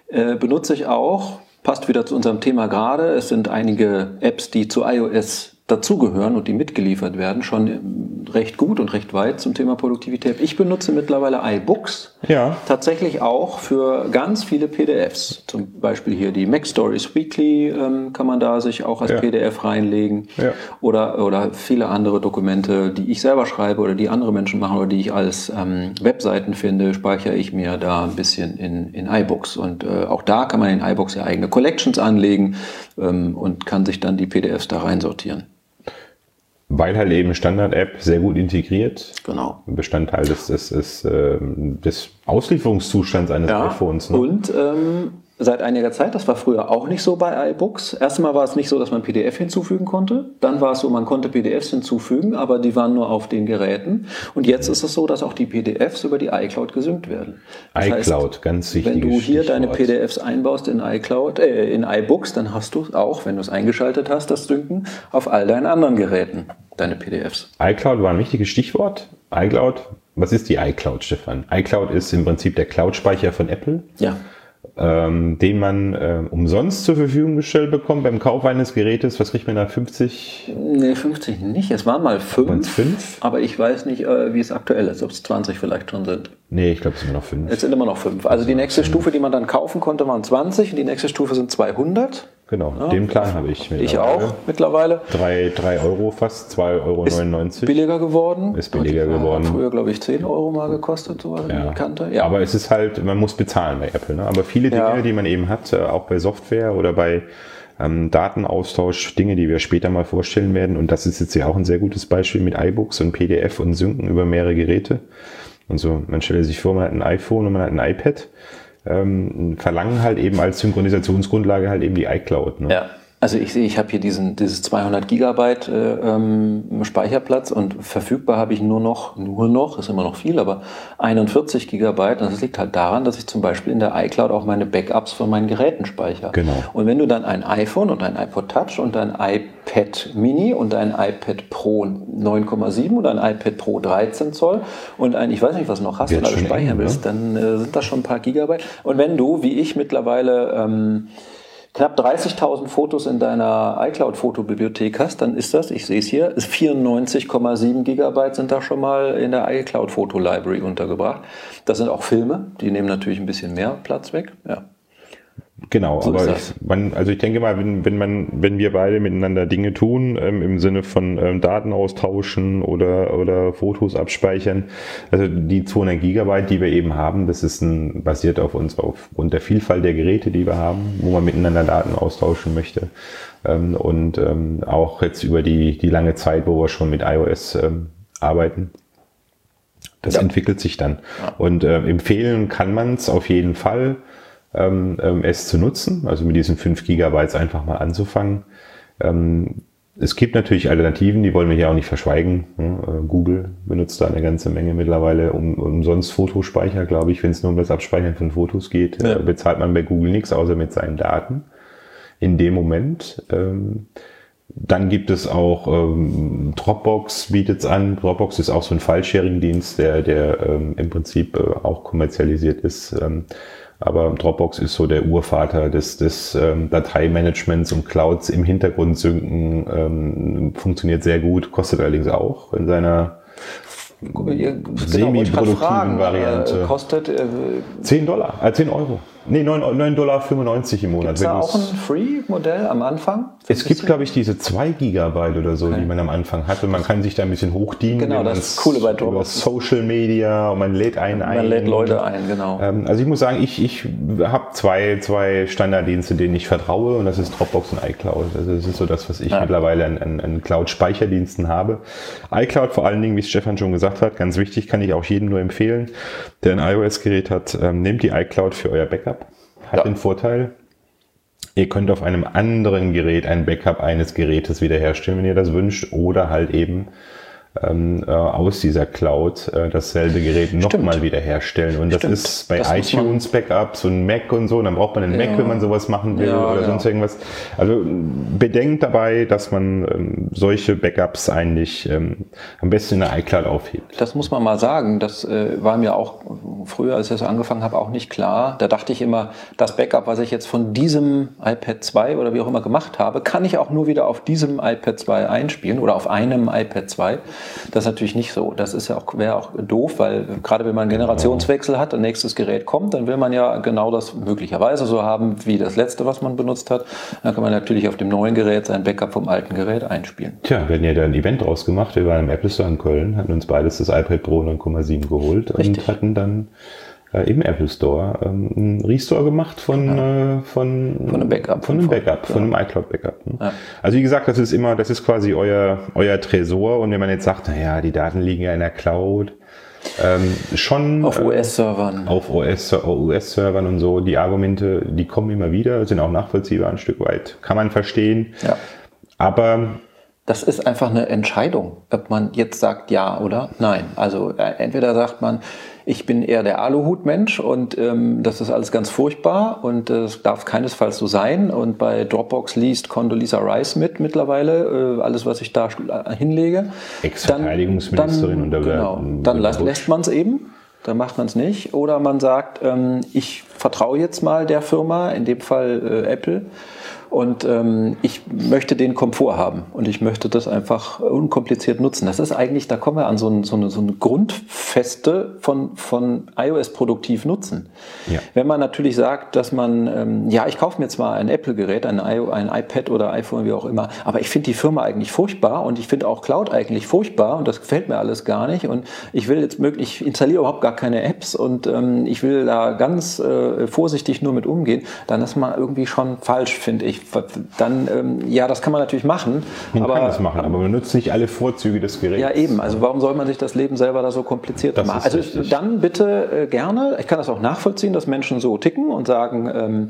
äh, benutze ich auch passt wieder zu unserem Thema gerade. Es sind einige Apps, die zu iOS dazugehören und die mitgeliefert werden, schon recht gut und recht weit zum Thema Produktivität. Ich benutze mittlerweile iBooks ja. tatsächlich auch für ganz viele PDFs. Zum Beispiel hier die Mac Stories Weekly ähm, kann man da sich auch als ja. PDF reinlegen ja. oder, oder viele andere Dokumente, die ich selber schreibe oder die andere Menschen machen oder die ich als ähm, Webseiten finde, speichere ich mir da ein bisschen in, in iBooks. Und äh, auch da kann man in iBooks ja eigene Collections anlegen ähm, und kann sich dann die PDFs da reinsortieren weil halt eben Standard-App sehr gut integriert. Genau. Bestandteil des, des, des, ähm, des Auslieferungszustands eines ja, iPhones. Ne? Und ähm, seit einiger Zeit. Das war früher auch nicht so bei iBooks. Erstmal war es nicht so, dass man PDF hinzufügen konnte. Dann war es so, man konnte PDFs hinzufügen, aber die waren nur auf den Geräten. Und jetzt ist es so, dass auch die PDFs über die iCloud gesynkt werden. Das iCloud, heißt, ganz wichtig. Wenn du hier Stichwort. deine PDFs einbaust in iCloud, äh, in iBooks, dann hast du auch, wenn du es eingeschaltet hast, das Synken auf all deinen anderen Geräten, deine PDFs. iCloud war ein wichtiges Stichwort. iCloud, was ist die iCloud, Stefan? iCloud ist im Prinzip der Cloud-Speicher von Apple. Ja ähm, den man äh, umsonst zur Verfügung gestellt bekommt beim Kauf eines Gerätes. Was kriegt man da? 50? Nee, 50 nicht. Es waren mal 5. 5? Aber ich weiß nicht, äh, wie es aktuell ist, ob es 20 vielleicht schon sind. Nee, ich glaube, es sind immer noch 5. Es sind immer noch 5. Also die nächste Stufe, die man dann kaufen konnte, waren 20 und die nächste Stufe sind 200. Genau, ja. den Plan habe ich Ich auch mittlerweile. 3, 3 Euro fast, 2,99 Euro. Ist billiger geworden. Ist billiger geworden. Früher, glaube ich, 10 Euro mal gekostet, so ja. Kante. Ja. Aber es ist halt, man muss bezahlen bei Apple. Ne? Aber viele Dinge, ja. die man eben hat, äh, auch bei Software oder bei ähm, Datenaustausch, Dinge, die wir später mal vorstellen werden. Und das ist jetzt ja auch ein sehr gutes Beispiel mit iBooks und PDF und Synken über mehrere Geräte. Und so, man stelle sich vor, man hat ein iPhone und man hat ein iPad ähm, verlangen halt eben als Synchronisationsgrundlage halt eben die iCloud. Ne? Ja. Also ich sehe, ich habe hier diesen, dieses 200 Gigabyte äh, ähm, Speicherplatz und verfügbar habe ich nur noch, nur noch, ist immer noch viel, aber 41 Gigabyte. Und das liegt halt daran, dass ich zum Beispiel in der iCloud auch meine Backups von meinen Geräten speichere. Genau. Und wenn du dann ein iPhone und ein iPod Touch und ein iPad Mini und ein iPad Pro 9,7 oder ein iPad Pro 13 Zoll und ein, ich weiß nicht, was noch hast, und alles speichern willst, ne? dann äh, sind das schon ein paar Gigabyte. Und wenn du, wie ich mittlerweile, ähm, knapp 30.000 Fotos in deiner iCloud-Fotobibliothek hast, dann ist das, ich sehe es hier, 94,7 Gigabyte sind da schon mal in der iCloud-Foto-Library untergebracht. Das sind auch Filme, die nehmen natürlich ein bisschen mehr Platz weg. Ja. Genau, so aber ich, man, also ich denke mal, wenn, wenn man, wenn wir beide miteinander Dinge tun, ähm, im Sinne von ähm, Daten austauschen oder, oder Fotos abspeichern, also die 200 Gigabyte, die wir eben haben, das ist ein, basiert auf uns aufgrund der Vielfalt der Geräte, die wir haben, wo man miteinander Daten austauschen möchte. Ähm, und ähm, auch jetzt über die, die lange Zeit, wo wir schon mit iOS ähm, arbeiten. Das ja. entwickelt sich dann. Ja. Und äh, empfehlen kann man es auf jeden Fall es zu nutzen, also mit diesen 5 Gigabytes einfach mal anzufangen. Ähm, es gibt natürlich Alternativen, die wollen wir hier auch nicht verschweigen. Ne? Äh, Google benutzt da eine ganze Menge mittlerweile um, umsonst Fotospeicher, glaube ich. Wenn es nur um das Abspeichern von Fotos geht, ja. äh, bezahlt man bei Google nichts, außer mit seinen Daten. In dem Moment. Ähm, dann gibt es auch ähm, Dropbox bietet es an. Dropbox ist auch so ein File-Sharing-Dienst, der, der ähm, im Prinzip äh, auch kommerzialisiert ist. Ähm, aber Dropbox ist so der Urvater des, des ähm, Dateimanagements und Clouds im Hintergrund synken. Ähm, funktioniert sehr gut, kostet allerdings auch in seiner Genau, semi-produktiven Variante. Äh, kostet äh, 10 Dollar, äh, 10 Euro. Nee, 9,95 Dollar im Monat. Ist da auch ein Free-Modell am Anfang? Es gibt, glaube ich, diese 2 Gigabyte oder so, okay. die man am Anfang hat. Und man kann sich da ein bisschen hochdienen. Genau, das ist coole bei Dropbox. Social Media und man lädt einen ein. Man lädt Leute ein, genau. Ähm, also ich muss sagen, ich, ich habe zwei, zwei Standarddienste, denen ich vertraue. Und das ist Dropbox und iCloud. Also das ist so das, was ich ja. mittlerweile an, an, an Cloud-Speicherdiensten habe. iCloud vor allen Dingen, wie es Stefan schon gesagt hat, ganz wichtig, kann ich auch jedem nur empfehlen, der ein iOS-Gerät hat, ähm, nehmt die iCloud für euer Backup hat ja. den Vorteil, ihr könnt auf einem anderen Gerät ein Backup eines Gerätes wiederherstellen, wenn ihr das wünscht, oder halt eben ähm, äh, aus dieser Cloud äh, dasselbe Gerät nochmal wiederherstellen. Und das Stimmt. ist bei das iTunes Backups und Mac und so. Dann braucht man einen ja. Mac, wenn man sowas machen will ja, oder ja. sonst irgendwas. Also bedenkt dabei, dass man ähm, solche Backups eigentlich ähm, am besten in der iCloud aufhebt. Das muss man mal sagen. Das äh, war mir auch früher, als ich so angefangen habe, auch nicht klar. Da dachte ich immer, das Backup, was ich jetzt von diesem iPad 2 oder wie auch immer gemacht habe, kann ich auch nur wieder auf diesem iPad 2 einspielen oder auf einem iPad 2. Das ist natürlich nicht so. Das ist ja auch, wäre auch doof, weil gerade wenn man einen Generationswechsel hat, ein nächstes Gerät kommt, dann will man ja genau das möglicherweise so haben wie das letzte, was man benutzt hat. Dann kann man natürlich auf dem neuen Gerät sein Backup vom alten Gerät einspielen. Tja, wir hatten ja da ein Event draus gemacht. Wir waren im Apple Store in Köln, hatten uns beides das iPad Pro 9,7 geholt Richtig. und hatten dann äh, im Apple Store ähm, einen Restore gemacht von, ja. äh, von, von einem Backup. Von einem Backup, von einem iCloud Backup. Ne? Ja. Also wie gesagt, das ist immer, das ist quasi euer, euer Tresor. Und wenn man jetzt sagt, naja, die Daten liegen ja in der Cloud, ähm, schon auf US-Servern. Äh, auf US-Servern und so. Die Argumente, die kommen immer wieder, sind auch nachvollziehbar ein Stück weit. Kann man verstehen. Ja. Aber das ist einfach eine Entscheidung, ob man jetzt sagt ja oder nein. Also äh, entweder sagt man, ich bin eher der Aluhut-Mensch und ähm, das ist alles ganz furchtbar und das darf keinesfalls so sein. Und bei Dropbox liest Condoleezza Rice mit mittlerweile, äh, alles, was ich da hinlege. Ex-Verteidigungsministerin und der genau, Dann lässt, lässt man es eben. Dann macht man es nicht. Oder man sagt, ähm, ich vertraue jetzt mal der Firma, in dem Fall äh, Apple, und ähm, ich möchte den Komfort haben und ich möchte das einfach unkompliziert nutzen. Das ist eigentlich, da kommen wir an so, ein, so, eine, so eine Grundfeste von, von iOS produktiv nutzen. Ja. Wenn man natürlich sagt, dass man, ähm, ja, ich kaufe mir zwar ein Apple-Gerät, ein, ein iPad oder iPhone, wie auch immer, aber ich finde die Firma eigentlich furchtbar und ich finde auch Cloud eigentlich furchtbar und das gefällt mir alles gar nicht und ich will jetzt möglich, ich installiere überhaupt gar keine Apps und ähm, ich will da ganz äh, vorsichtig nur mit umgehen, dann ist man irgendwie schon falsch, finde ich dann, ähm, ja, das kann man natürlich machen. Man aber, kann das machen, aber man nutzt nicht alle Vorzüge des Geräts. Ja, eben. Also warum soll man sich das Leben selber da so kompliziert das machen? Also richtig. dann bitte äh, gerne, ich kann das auch nachvollziehen, dass Menschen so ticken und sagen, ähm,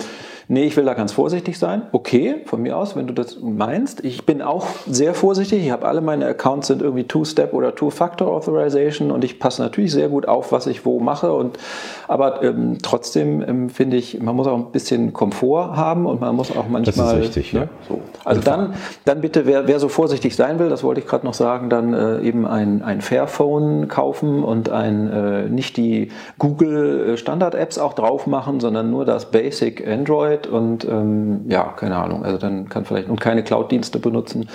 nee, ich will da ganz vorsichtig sein. Okay, von mir aus, wenn du das meinst. Ich bin auch sehr vorsichtig. Ich habe alle meine Accounts sind irgendwie Two-Step oder Two-Factor Authorization und ich passe natürlich sehr gut auf, was ich wo mache. Und, aber ähm, trotzdem ähm, finde ich, man muss auch ein bisschen Komfort haben und man muss auch manchmal. Das ist richtig, ne, ja. So. Also dann, dann bitte, wer, wer so vorsichtig sein will, das wollte ich gerade noch sagen, dann äh, eben ein, ein Fairphone kaufen und ein, äh, nicht die Google äh, Standard-Apps auch drauf machen, sondern nur das Basic Android Android und ähm, ja, keine Ahnung. Also dann kann vielleicht und keine Cloud-Dienste benutzen.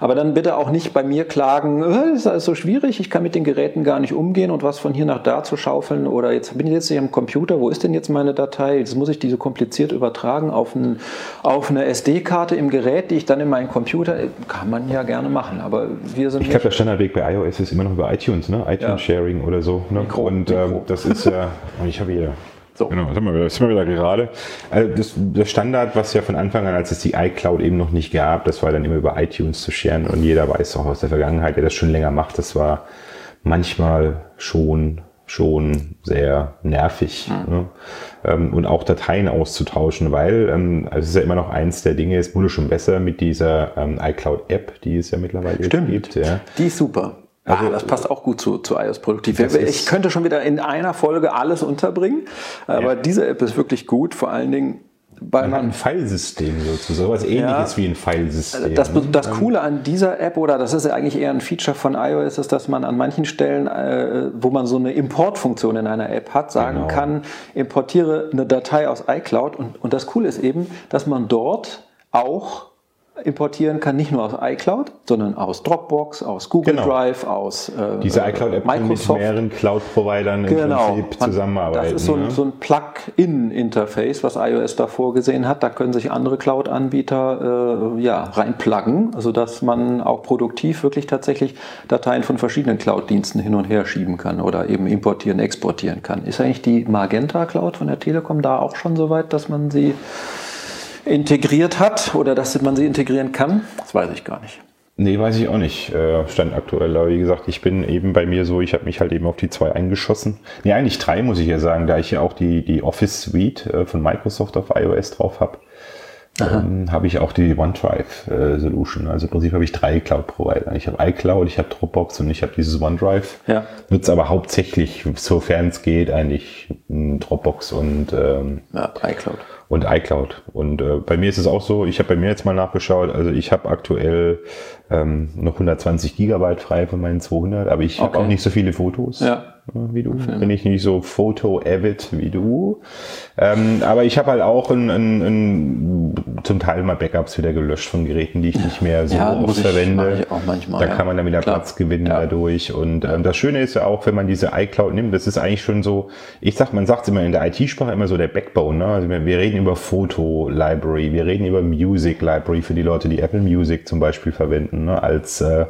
Aber dann bitte auch nicht bei mir klagen, äh, das ist alles so schwierig, ich kann mit den Geräten gar nicht umgehen und was von hier nach da zu schaufeln oder jetzt bin ich jetzt hier am Computer, wo ist denn jetzt meine Datei? Jetzt muss ich diese kompliziert übertragen auf, ein, auf eine SD-Karte im Gerät, die ich dann in meinen Computer, äh, kann man ja gerne machen, aber wir sind Ich glaube, der Standardweg bei iOS ist immer noch über iTunes, ne? iTunes-Sharing ja. oder so. Ne? Mikro, und ähm, das ist ja, *laughs* ich habe hier so. Genau, sind wir wieder, sind wir wieder gerade. Also das, das, Standard, was ja von Anfang an, als es die iCloud eben noch nicht gab, das war dann immer über iTunes zu scheren und jeder weiß auch aus der Vergangenheit, der das schon länger macht, das war manchmal schon schon sehr nervig. Ne? Ähm, und auch Dateien auszutauschen, weil ähm, also es ist ja immer noch eins der Dinge, es wurde schon besser mit dieser ähm, iCloud-App, die es ja mittlerweile Stimmt. gibt. Ja. Die ist super. Also das passt auch gut zu, zu iOS Produktiv. Ich könnte schon wieder in einer Folge alles unterbringen, aber Ja. diese App ist wirklich gut, vor allen Dingen, weil Man ein Filesystem sozusagen, sowas ähnliches wie ein Filesystem. das, ne? das Coole an dieser App, oder das ist ja eigentlich eher ein Feature von iOS, ist, dass man an manchen Stellen, äh, wo man so eine Importfunktion in einer App hat, sagen Genau. kann, importiere eine Datei aus iCloud. Und, und das Coole ist eben, dass man dort auch importieren kann, nicht nur aus iCloud, sondern aus Dropbox, aus Google Genau. Drive, aus äh, Diese iCloud-App kann mit mehreren Cloud-Providern im Genau. Prinzip Man- zusammenarbeiten. Das ist so ein, ne? so ein Plug-in-Interface, was iOS da vorgesehen hat. Da können sich andere Cloud-Anbieter äh, ja, reinpluggen, sodass man auch produktiv wirklich tatsächlich Dateien von verschiedenen Cloud-Diensten hin und her schieben kann oder eben importieren, exportieren kann. Ist eigentlich die Magenta Cloud von der Telekom da auch schon so weit, dass man sie integriert hat oder dass man sie integrieren kann? Das weiß ich gar nicht. Nee, weiß ich auch nicht. Äh, Stand aktuell. Aber wie gesagt, ich bin eben bei mir so, ich habe mich halt eben auf die zwei eingeschossen. Nee, eigentlich drei, muss ich ja sagen, da ich ja auch die, die Office Suite äh, von Microsoft auf iOS drauf habe. Ähm, habe ich auch die OneDrive äh, Solution. Also im Prinzip habe ich drei Cloud-Provider. Ich habe iCloud, ich habe Dropbox und ich habe dieses OneDrive. Ja. Nutze aber hauptsächlich, sofern es geht, eigentlich Dropbox und ähm, Ja, iCloud. und iCloud. Und äh, bei mir ist es auch so, ich habe bei mir jetzt mal nachgeschaut, also ich habe aktuell ähm, noch 120 Gigabyte frei von meinen 200, aber ich habe Okay. auch nicht so viele Fotos Ja. wie du. Bin ich nicht so Foto-avid wie du. Ähm, aber ich habe halt auch ein, ein, ein, zum Teil mal Backups wieder gelöscht von Geräten, die ich nicht mehr so Ja, oft ich- verwende. ich auch manchmal, da ja. kann man dann wieder Klar. Platz gewinnen dadurch. Und ähm, das Schöne ist ja auch, wenn man diese iCloud nimmt, das ist eigentlich schon so, ich sag, man sagt immer in der IT-Sprache immer so der Backbone. Ne? Also wir, wir reden über Foto-Library, wir reden über Music-Library für die Leute, die Apple Music zum Beispiel verwenden, ne? als, äh,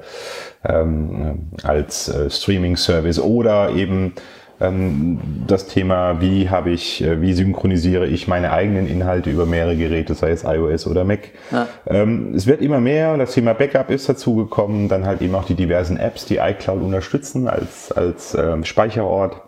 ähm, als äh, Streaming-Service oder eben ähm, das Thema, wie habe ich, äh, wie synchronisiere ich meine eigenen Inhalte über mehrere Geräte, sei es iOS oder Mac. Ja. Ähm, es wird immer mehr, das Thema Backup ist dazugekommen, dann halt eben auch die diversen Apps, die iCloud unterstützen als, als ähm, Speicherort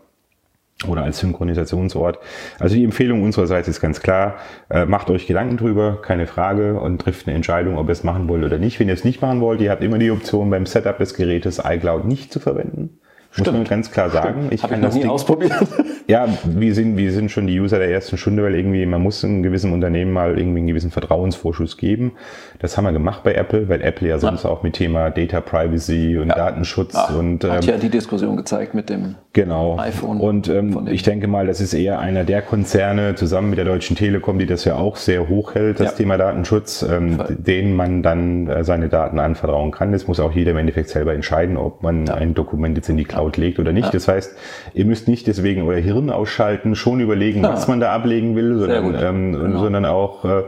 oder als Synchronisationsort. Also die Empfehlung unsererseits ist ganz klar, äh, macht euch Gedanken drüber, keine Frage, und trifft eine Entscheidung, ob ihr es machen wollt oder nicht. Wenn ihr es nicht machen wollt, ihr habt immer die Option, beim Setup des Gerätes iCloud nicht zu verwenden. Muss man ganz klar sagen. Ich Habe kann ich noch das nie Ding, ausprobiert. *laughs* ja, wir sind, wir sind schon die User der ersten Stunde, weil irgendwie man muss einem gewissen Unternehmen mal irgendwie einen gewissen Vertrauensvorschuss geben. Das haben wir gemacht bei Apple, weil Apple ja sonst auch mit Thema Data Privacy und Datenschutz Ah, und ähm, hat ja die Diskussion gezeigt mit dem Genau. iPhone Und ähm, ich denke mal, das ist eher einer der Konzerne zusammen mit der Deutschen Telekom, die das ja auch sehr hoch hält, das Ja. Thema Datenschutz, ähm, denen man dann äh, seine Daten anvertrauen kann. Das muss auch jeder im Endeffekt selber entscheiden, ob man ein Dokument jetzt in die Cloud legt oder nicht. Das heißt, ihr müsst nicht deswegen euer Hirn ausschalten, schon überlegen, was man da ablegen will, sondern, ähm, Genau. sondern auch äh,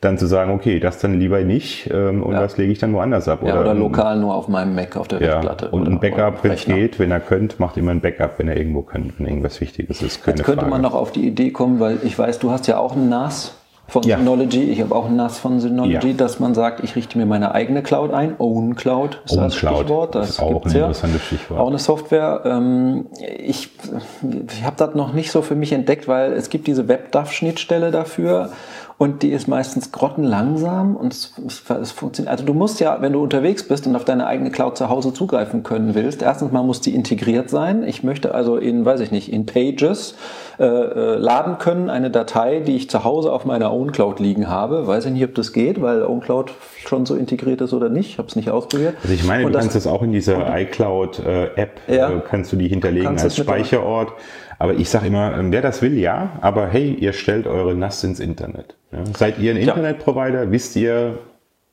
dann zu sagen, okay, das dann lieber nicht ähm, und Ja. das lege ich dann woanders ab. ja, oder ähm, lokal nur auf meinem Mac auf der ja, Festplatte. und oder ein Backup, wenn es geht, wenn ihr könnt, macht immer ein Backup, wenn ihr irgendwo könnt, wenn irgendwas Wichtiges ist. Keine Jetzt könnte Frage. man noch auf die Idee kommen, weil ich weiß, du hast ja auch ein NAS von Ja. Synology, ich habe auch ein NAS von Synology, Ja. dass man sagt, ich richte mir meine eigene Cloud ein. Own Cloud ist das OwnCloud Stichwort. Das ist auch ein ja. interessantes Stichwort. Auch eine Software. Ähm, ich ich habe das noch nicht so für mich entdeckt, weil es gibt diese WebDAV-Schnittstelle dafür. Und die ist meistens grottenlangsam und es, es funktioniert. Also du musst ja, wenn du unterwegs bist und auf deine eigene Cloud zu Hause zugreifen können willst, erstens mal muss die integriert sein. Ich möchte also in, weiß ich nicht, in Pages äh, äh, laden können, eine Datei, die ich zu Hause auf meiner Own Cloud liegen habe. Weiß ich nicht, ob das geht, weil Own Cloud schon so integriert ist oder nicht. Ich habe es nicht ausprobiert. Also ich meine, Und du das- kannst das auch in dieser iCloud-App, Ja. äh, kannst du die hinterlegen als das mit. Speicherort. Aber ich sage immer, ähm, wer das will, ja. Aber hey, ihr stellt eure NAS ins Internet. Ja. Seid ihr ein Internetprovider? Wisst ihr,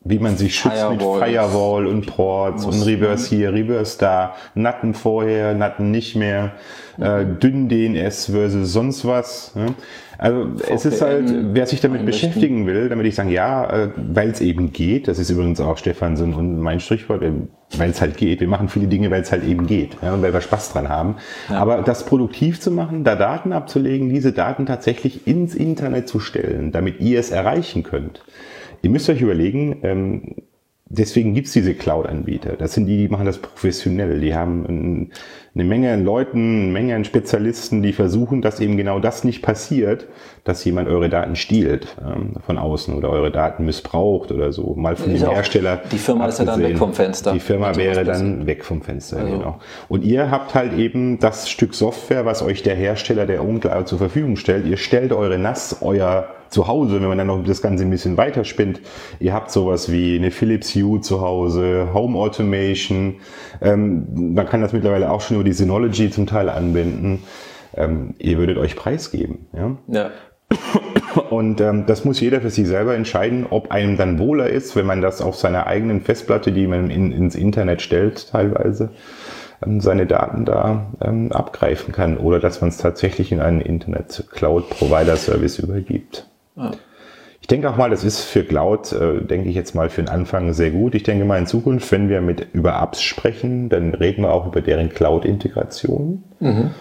wie man sich schützt mit Firewalls. Firewall und Ports und Reverse hier, Reverse da, Natten vorher, Natten nicht mehr, äh, dünn DNS versus sonst was. Ja. Also es ist halt, wer sich damit beschäftigen will, damit ich sagen, ja, äh, weil es eben geht, das ist übrigens auch Stefansen und mein Strichwort, äh, weil es halt geht. Wir machen viele Dinge, weil es halt eben geht ja, und weil wir Spaß dran haben. Aber das produktiv zu machen, da Daten abzulegen, diese Daten tatsächlich ins Internet zu stellen, damit ihr es erreichen könnt. Ihr müsst euch überlegen, ähm, deswegen gibt's diese Cloud-Anbieter. Das sind die, die machen das professionell. Die haben ein, eine Menge an Leuten, eine Menge an Spezialisten, die versuchen, dass eben genau das nicht passiert, dass jemand eure Daten stiehlt ähm, von außen oder eure Daten missbraucht oder so. Mal von dem Hersteller. die Firma ist ja dann weg vom Fenster, Die Firma wäre dann weg vom Fenster, Also- genau. Und ihr habt halt eben das Stück Software, was euch der Hersteller der OwnCloud zur Verfügung stellt. Ihr stellt eure NAS, euer Zuhause, wenn man dann noch das Ganze ein bisschen weiterspinnt. Ihr habt sowas wie eine Philips Hue zu Hause, Home Automation. Ähm, man kann das mittlerweile auch schon über die Synology zum Teil anbinden. Ähm, ihr würdet euch preisgeben. Ja? Ja. *coughs* Und ähm, das muss jeder für sich selber entscheiden, ob einem dann wohler ist, wenn man das auf seiner eigenen Festplatte, die man in, ins Internet stellt, teilweise ähm, seine Daten da ähm, abgreifen kann oder dass man es tatsächlich in einen Internet-Cloud-Provider-Service übergibt. Ja. Ich denke auch mal, das ist für Cloud, äh, denke ich jetzt mal für den Anfang sehr gut. Ich denke mal in Zukunft, wenn wir mit über Apps sprechen, dann reden wir auch über deren Cloud-Integration ähm,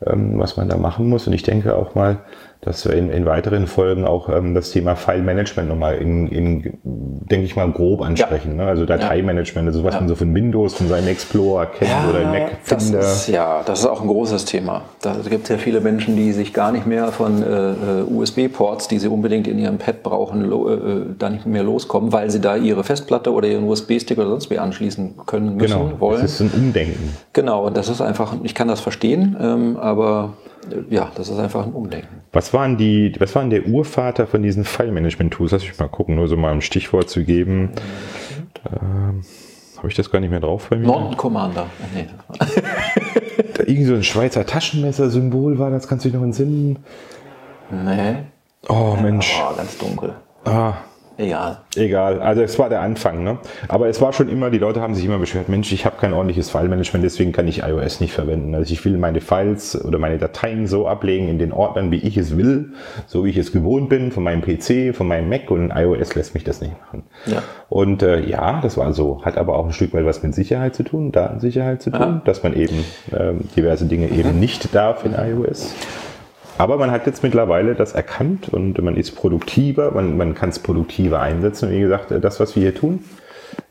was man da machen muss. Und ich denke auch mal, dass wir in, in weiteren Folgen auch ähm, das Thema File-Management nochmal in, in, denke ich mal, grob ansprechen. Ne? Also Dateimanagement, also was man so von Windows, von seinem Explorer kennt oder Mac das Finder. ist, ja, das ist auch ein großes Thema. Da gibt es ja viele Menschen, die sich gar nicht mehr von äh, äh, USB-Ports, die sie unbedingt in ihrem Pad brauchen, äh, äh, da nicht mehr loskommen, weil sie da ihre Festplatte oder ihren USB-Stick oder sonst wie anschließen können müssen, Genau, wollen. das ist ein Umdenken. Genau, und das ist einfach, ich kann das verstehen, ähm, aber äh, ja, das ist einfach ein Umdenken. Was waren die, was waren der Urvater von diesen File-Management-Tools? Lass mich mal gucken, nur so mal ein Stichwort zu geben. Ähm, Habe ich das gar nicht mehr drauf bei mir? Norton Commander. Nee. *laughs* Da Irgendwie so ein Schweizer Taschenmesser-Symbol war das, kannst du dich noch entsinnen? nee. Oh Mensch. Oh, ganz dunkel. Ah, Egal. Egal, also es war der Anfang, ne? Aber es war schon immer, die Leute haben sich immer beschwert, Mensch, ich habe kein ordentliches File-Management, deswegen kann ich iOS nicht verwenden. Also ich will meine Files oder meine Dateien so ablegen in den Ordnern, wie ich es will, so wie ich es gewohnt bin, von meinem PC, von meinem Mac und iOS lässt mich das nicht machen. Ja. Und äh, ja, das war so, hat aber auch ein Stück weit was mit Sicherheit zu tun, Datensicherheit zu tun, Ja. dass man eben ähm, diverse Dinge eben nicht darf in iOS. Aber man hat jetzt mittlerweile das erkannt und man ist produktiver, man, man kann es produktiver einsetzen. Wie gesagt, das, was wir hier tun,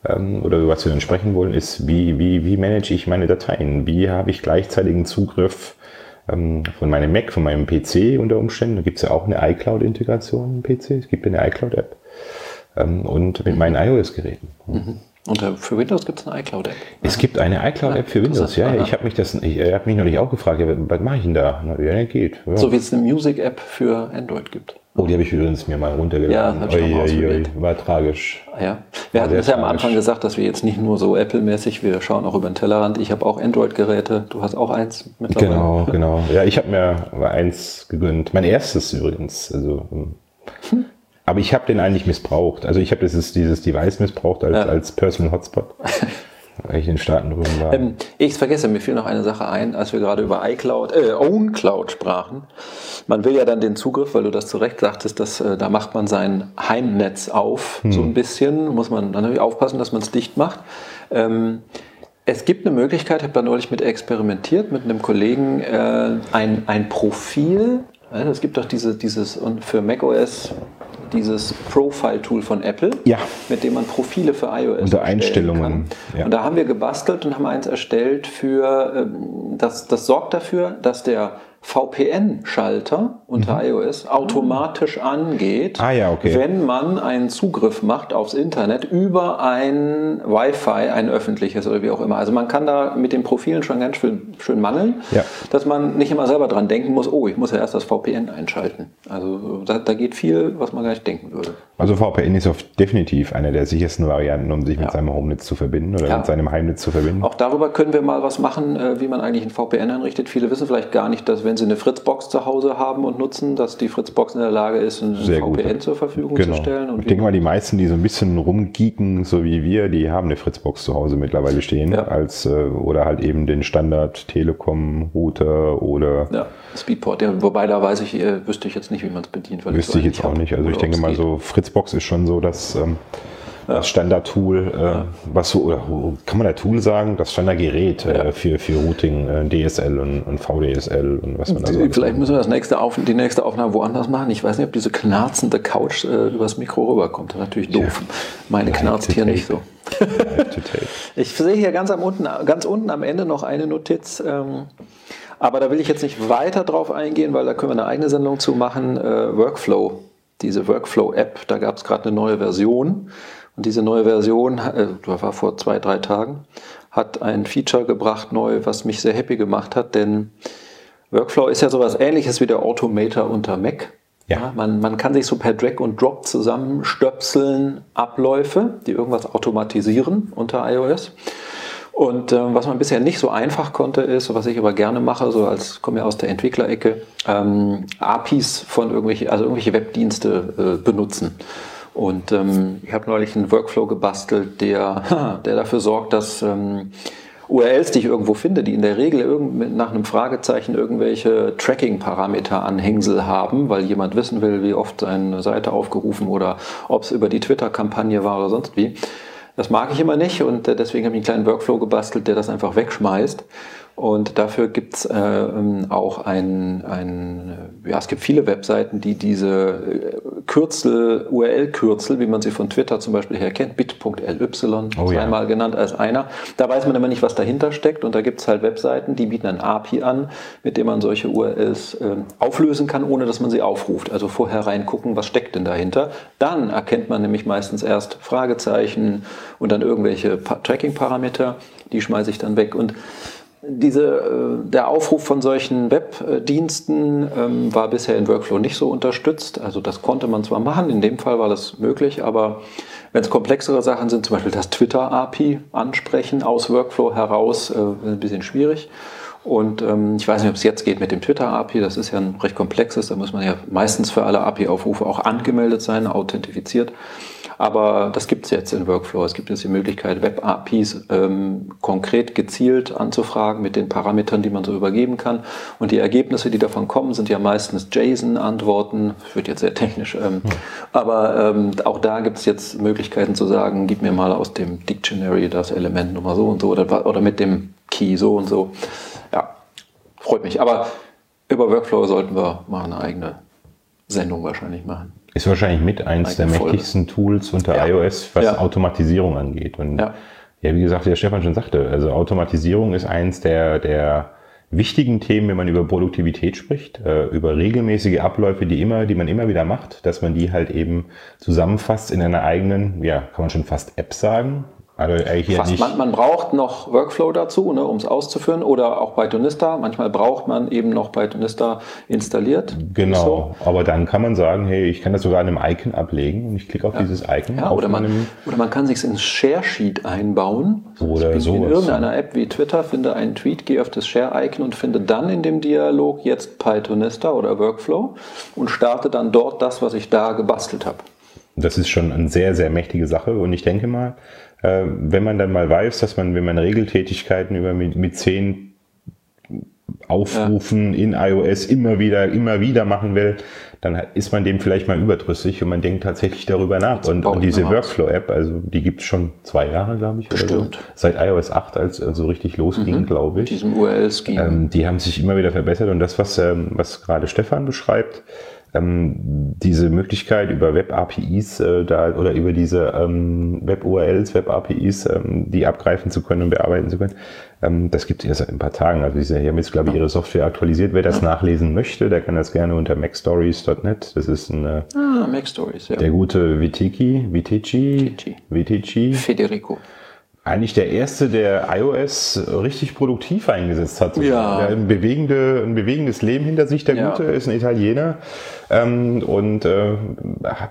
ähm, oder was wir dann sprechen wollen, ist, wie, wie, wie manage ich meine Dateien? Wie habe ich gleichzeitigen Zugriff ähm, von meinem Mac, von meinem PC unter Umständen? Da gibt es ja auch eine iCloud-Integration im PC. Es gibt eine iCloud-App. Ähm, und mit meinen iOS-Geräten. Und äh, für Windows gibt es eine iCloud-App. Es gibt eine iCloud-App für Windows. Ja, ja, ich habe mich das, ich, ich habe mich neulich auch gefragt, ja, was mache ich denn da? Na, Ja, geht. Ja. So wie es eine Music-App für Android gibt. Oh, die habe ich übrigens mir mal runtergeladen. Ja, Ui, ui, ausprobiert. ui, war tragisch. Ja, wir hatten sehr es ja am. Anfang gesagt, dass wir jetzt nicht nur so Apple-mäßig, wir schauen auch über den Tellerrand. Ich habe auch Android-Geräte, du hast auch eins mittlerweile. Genau, genau. Ja, ich habe mir eins gegönnt. Mein erstes übrigens. Also, ähm, aber ich habe den eigentlich missbraucht. Also ich habe dieses, dieses Device missbraucht als, Ja. als Personal Hotspot. *laughs* weil ich in den Staaten drüben war. Ähm, ich vergesse, mir fiel noch eine Sache ein, als wir gerade über iCloud, äh, OwnCloud sprachen. Man will ja dann den Zugriff, weil du das zu Recht sagtest, dass, äh, da macht man sein Heimnetz auf, so ein bisschen. Muss man dann natürlich aufpassen, dass man es dicht macht. Ähm, es gibt eine Möglichkeit, ich habe da neulich mit experimentiert, mit einem Kollegen, äh, ein, ein Profil. Es gibt doch diese, dieses und für macOS dieses Profile-Tool von Apple, Ja. mit dem man Profile für iOS Unter Einstellungen, kann. ja. Und da haben wir gebastelt und haben eins erstellt für, ähm, das, das sorgt dafür, dass der VPN-Schalter unter iOS automatisch angeht, Mhm. Ah ja, okay. wenn man einen Zugriff macht aufs Internet über ein Wi-Fi, ein öffentliches oder wie auch immer. Also man kann da mit den Profilen schon ganz schön, schön mangeln, Ja. dass man nicht immer selber dran denken muss, oh, ich muss ja erst das VPN einschalten. Also da, da geht viel, was man gar nicht denken würde. Also VPN ist auf definitiv eine der sichersten Varianten, um sich mit Ja. seinem Homenetz zu verbinden oder Ja. mit seinem Heimnetz zu verbinden. Auch darüber können wir mal was machen, äh, wie man eigentlich ein VPN einrichtet. Viele wissen vielleicht gar nicht, dass wenn sie eine Fritzbox zu Hause haben und nutzen, dass die Fritzbox in der Lage ist, ein Sehr gut. VPN zur Verfügung Genau. zu stellen. Und ich denke mal, die meisten, die so ein bisschen rumgeeken, so wie wir, die haben eine Fritzbox zu Hause mittlerweile stehen. Ja. Als, äh, oder halt eben den Standard Telekom-Router oder ja, Speedport. Wobei da weiß ich, äh, wüsste ich jetzt nicht, wie man es bedient. weil wüsste ich jetzt auch nicht. Also ich denke mal so, Fritzbox ist schon so, dass ähm, das Standard-Tool, äh, was so, oder kann man da Tool sagen? Das Standardgerät äh, für, für Routing, äh, DSL und, und VDSL und was man da so Vielleicht müssen wir das nächste auf, die nächste Aufnahme woanders machen. Ich weiß nicht, ob diese knarzende Couch äh, übers Mikro rüberkommt. Das ist natürlich doof. Meine knarzt hier nicht so. *laughs* Ich sehe hier ganz, am unten, ganz unten am Ende noch eine Notiz. Ähm, aber da will ich jetzt nicht weiter drauf eingehen, weil da können wir eine eigene Sendung zu machen. Äh, Workflow, diese Workflow-App, da gab es gerade eine neue Version. Und diese neue Version, äh, das war vor zwei, drei Tagen, hat ein Feature gebracht neu, was mich sehr happy gemacht hat. Denn Workflow ist ja sowas ähnliches wie der Automator unter Mac. Ja. man, man kann sich so per Drag und Drop zusammenstöpseln Abläufe, die irgendwas automatisieren unter iOS. Und ähm, was man bisher nicht so einfach konnte, ist, was ich aber gerne mache, so als komme ja aus der Entwicklerecke, ähm, APIs von irgendwelche, also irgendwelche Webdienste äh, benutzen. Und ähm, ich habe neulich einen Workflow gebastelt, der, *laughs* der dafür sorgt, dass ähm, URLs, die ich irgendwo finde, die in der Regel nach einem Fragezeichen irgendwelche Tracking-Parameter-Anhängsel haben, weil jemand wissen will, wie oft seine Seite aufgerufen oder ob es über die Twitter-Kampagne war oder sonst wie. Das mag ich immer nicht und äh, deswegen habe ich einen kleinen Workflow gebastelt, der das einfach wegschmeißt. Und dafür gibt es äh, ähm, auch ein, ein, äh, ja, es gibt viele Webseiten, die diese äh, Kürzel, URL-Kürzel, wie man sie von Twitter zum Beispiel her kennt, bit.ly, Oh ja. zweimal genannt als einer. Da weiß man immer nicht, was dahinter steckt. Und da gibt es halt Webseiten, die bieten ein API an, mit dem man solche URLs ähm, auflösen kann, ohne dass man sie aufruft. Also vorher reingucken, was steckt denn dahinter. Dann erkennt man nämlich meistens erst Fragezeichen und dann irgendwelche Pa- Tracking-Parameter. Die schmeiße ich dann weg. Und diese, äh, der Aufruf von solchen Webdiensten ähm, war bisher in Workflow nicht so unterstützt. Also das konnte man zwar machen, in dem Fall war das möglich, aber wenn es komplexere Sachen sind, zum Beispiel das Twitter-API ansprechen aus Workflow heraus, äh, ein bisschen schwierig. Und ähm, ich weiß nicht, ob es jetzt geht mit dem Twitter-API, das ist ja ein recht komplexes, da muss man ja meistens für alle API-Aufrufe auch angemeldet sein, authentifiziert. Aber das gibt es jetzt in Workflow. Es gibt jetzt die Möglichkeit, Web-APIs ähm, konkret gezielt anzufragen mit den Parametern, die man so übergeben kann. Und die Ergebnisse, die davon kommen, sind ja meistens JSON-Antworten. Das wird jetzt sehr technisch. Ähm, Aber ähm, auch da gibt es jetzt Möglichkeiten zu sagen, gib mir mal aus dem Dictionary das Element Nummer so und so oder, oder mit dem Key so und so. Ja, freut mich. Aber über Workflow sollten wir mal eine eigene Sendung wahrscheinlich machen. Ist wahrscheinlich mit eins der Folge. mächtigsten Tools unter Ja. iOS, was Ja. Automatisierung angeht. Und Ja. ja. wie gesagt, wie der Stefan schon sagte, also Automatisierung ist eins der, der wichtigen Themen, wenn man über Produktivität spricht, äh, über regelmäßige Abläufe, die immer, die man immer wieder macht, dass man die halt eben zusammenfasst in einer eigenen, ja, kann man schon fast App sagen. Also Fast, nicht. man, man braucht noch Workflow dazu, ne, um es auszuführen, oder auch Pythonista. Manchmal braucht man eben noch Pythonista installiert. Genau, aber dann kann man sagen, hey, ich kann das sogar an einem Icon ablegen und ich klicke auf dieses Icon. Ja, oder, man, oder man kann sich ins Share-Sheet einbauen. Oder ich bin in irgendeiner App wie Twitter, finde einen Tweet, gehe auf das Share-Icon und finde dann in dem Dialog jetzt Pythonista oder Workflow und starte dann dort das, was ich da gebastelt habe. Das ist schon eine sehr, sehr mächtige Sache. Und ich denke mal, äh, wenn man dann mal weiß, dass man, wenn man Regeltätigkeiten über mit, mit zehn Aufrufen in iOS immer wieder, immer wieder machen will, dann ist man dem vielleicht mal überdrüssig und man denkt tatsächlich darüber nach. Und, und diese. Workflow-App, also die gibt es schon zwei Jahre, glaube ich. Bestimmt. Oder so. Seit iOS 8, als es so richtig losging, glaube ich. Diesem URL-Scheme. Ähm, die haben sich immer wieder verbessert und das, was, ähm, was gerade Stefan beschreibt, ähm, diese Möglichkeit über Web-APIs äh, da, oder über diese ähm, Web-URLs, Web-APIs, ähm, die abgreifen zu können und bearbeiten zu können, ähm, das gibt es erst seit ein paar Tagen. Also sie haben jetzt, glaube ich, ihre Software aktualisiert. Wer das nachlesen möchte, der kann das gerne unter macstories.net. Das ist ein, äh, ah, Mac Stories, ja. der gute Vitiki, Vitici, Vitici. Vitici, Federico. Eigentlich der erste, der iOS richtig produktiv eingesetzt hat. Ja. Der ein, bewegende, ein bewegendes Leben hinter sich, der Ja. Gute, ist ein Italiener ähm, und äh,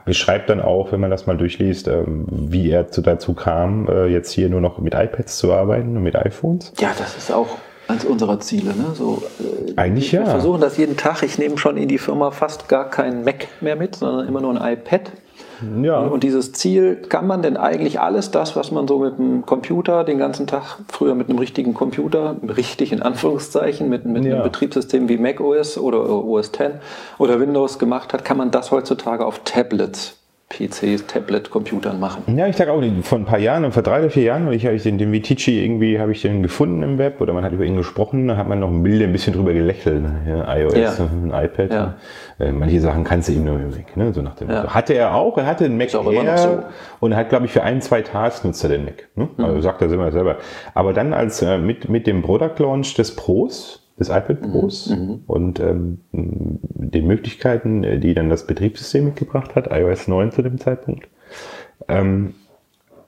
beschreibt dann auch, wenn man das mal durchliest, ähm, wie er zu, dazu kam, äh, jetzt hier nur noch mit iPads zu arbeiten und mit iPhones. Ja, das ist auch eines unserer Ziele. Ne? So, äh, Eigentlich wir ja. versuchen das jeden Tag. Ich nehme schon in die Firma fast gar kein Mac mehr mit, sondern immer nur ein iPad. Ja. Und dieses Ziel, kann man denn eigentlich alles das, was man so mit dem Computer den ganzen Tag, früher mit einem richtigen Computer, richtig in Anführungszeichen, mit, mit Ja. einem Betriebssystem wie Mac OS oder OS X oder Windows gemacht hat, kann man das heutzutage auf Tablets PCs, Tablet, Computern machen. Ja, ich sage auch, vor ein paar Jahren, vor drei oder vier Jahren, ich habe ich den, den Vitici irgendwie, habe ich den gefunden im Web oder man hat über ihn gesprochen, da hat man noch ein Bild ein bisschen drüber gelächelt, ne? ja, iOS, Ja. ein iPad. Ja. Äh, manche Sachen kannst du ihm nur weg, ne? so nach dem Ja. Hatte er auch, er hatte einen Mac Air so. Mhm. und hat, glaube ich, für ein, zwei Tasks nutzt er den Mac. Ne? Also sagt er immer selber. Aber dann als äh, mit, mit dem Product Launch des Pros, des iPad Mhm. Pros und ähm, den Möglichkeiten, äh, die dann das Betriebssystem mitgebracht hat, iOS 9 zu dem Zeitpunkt, ähm,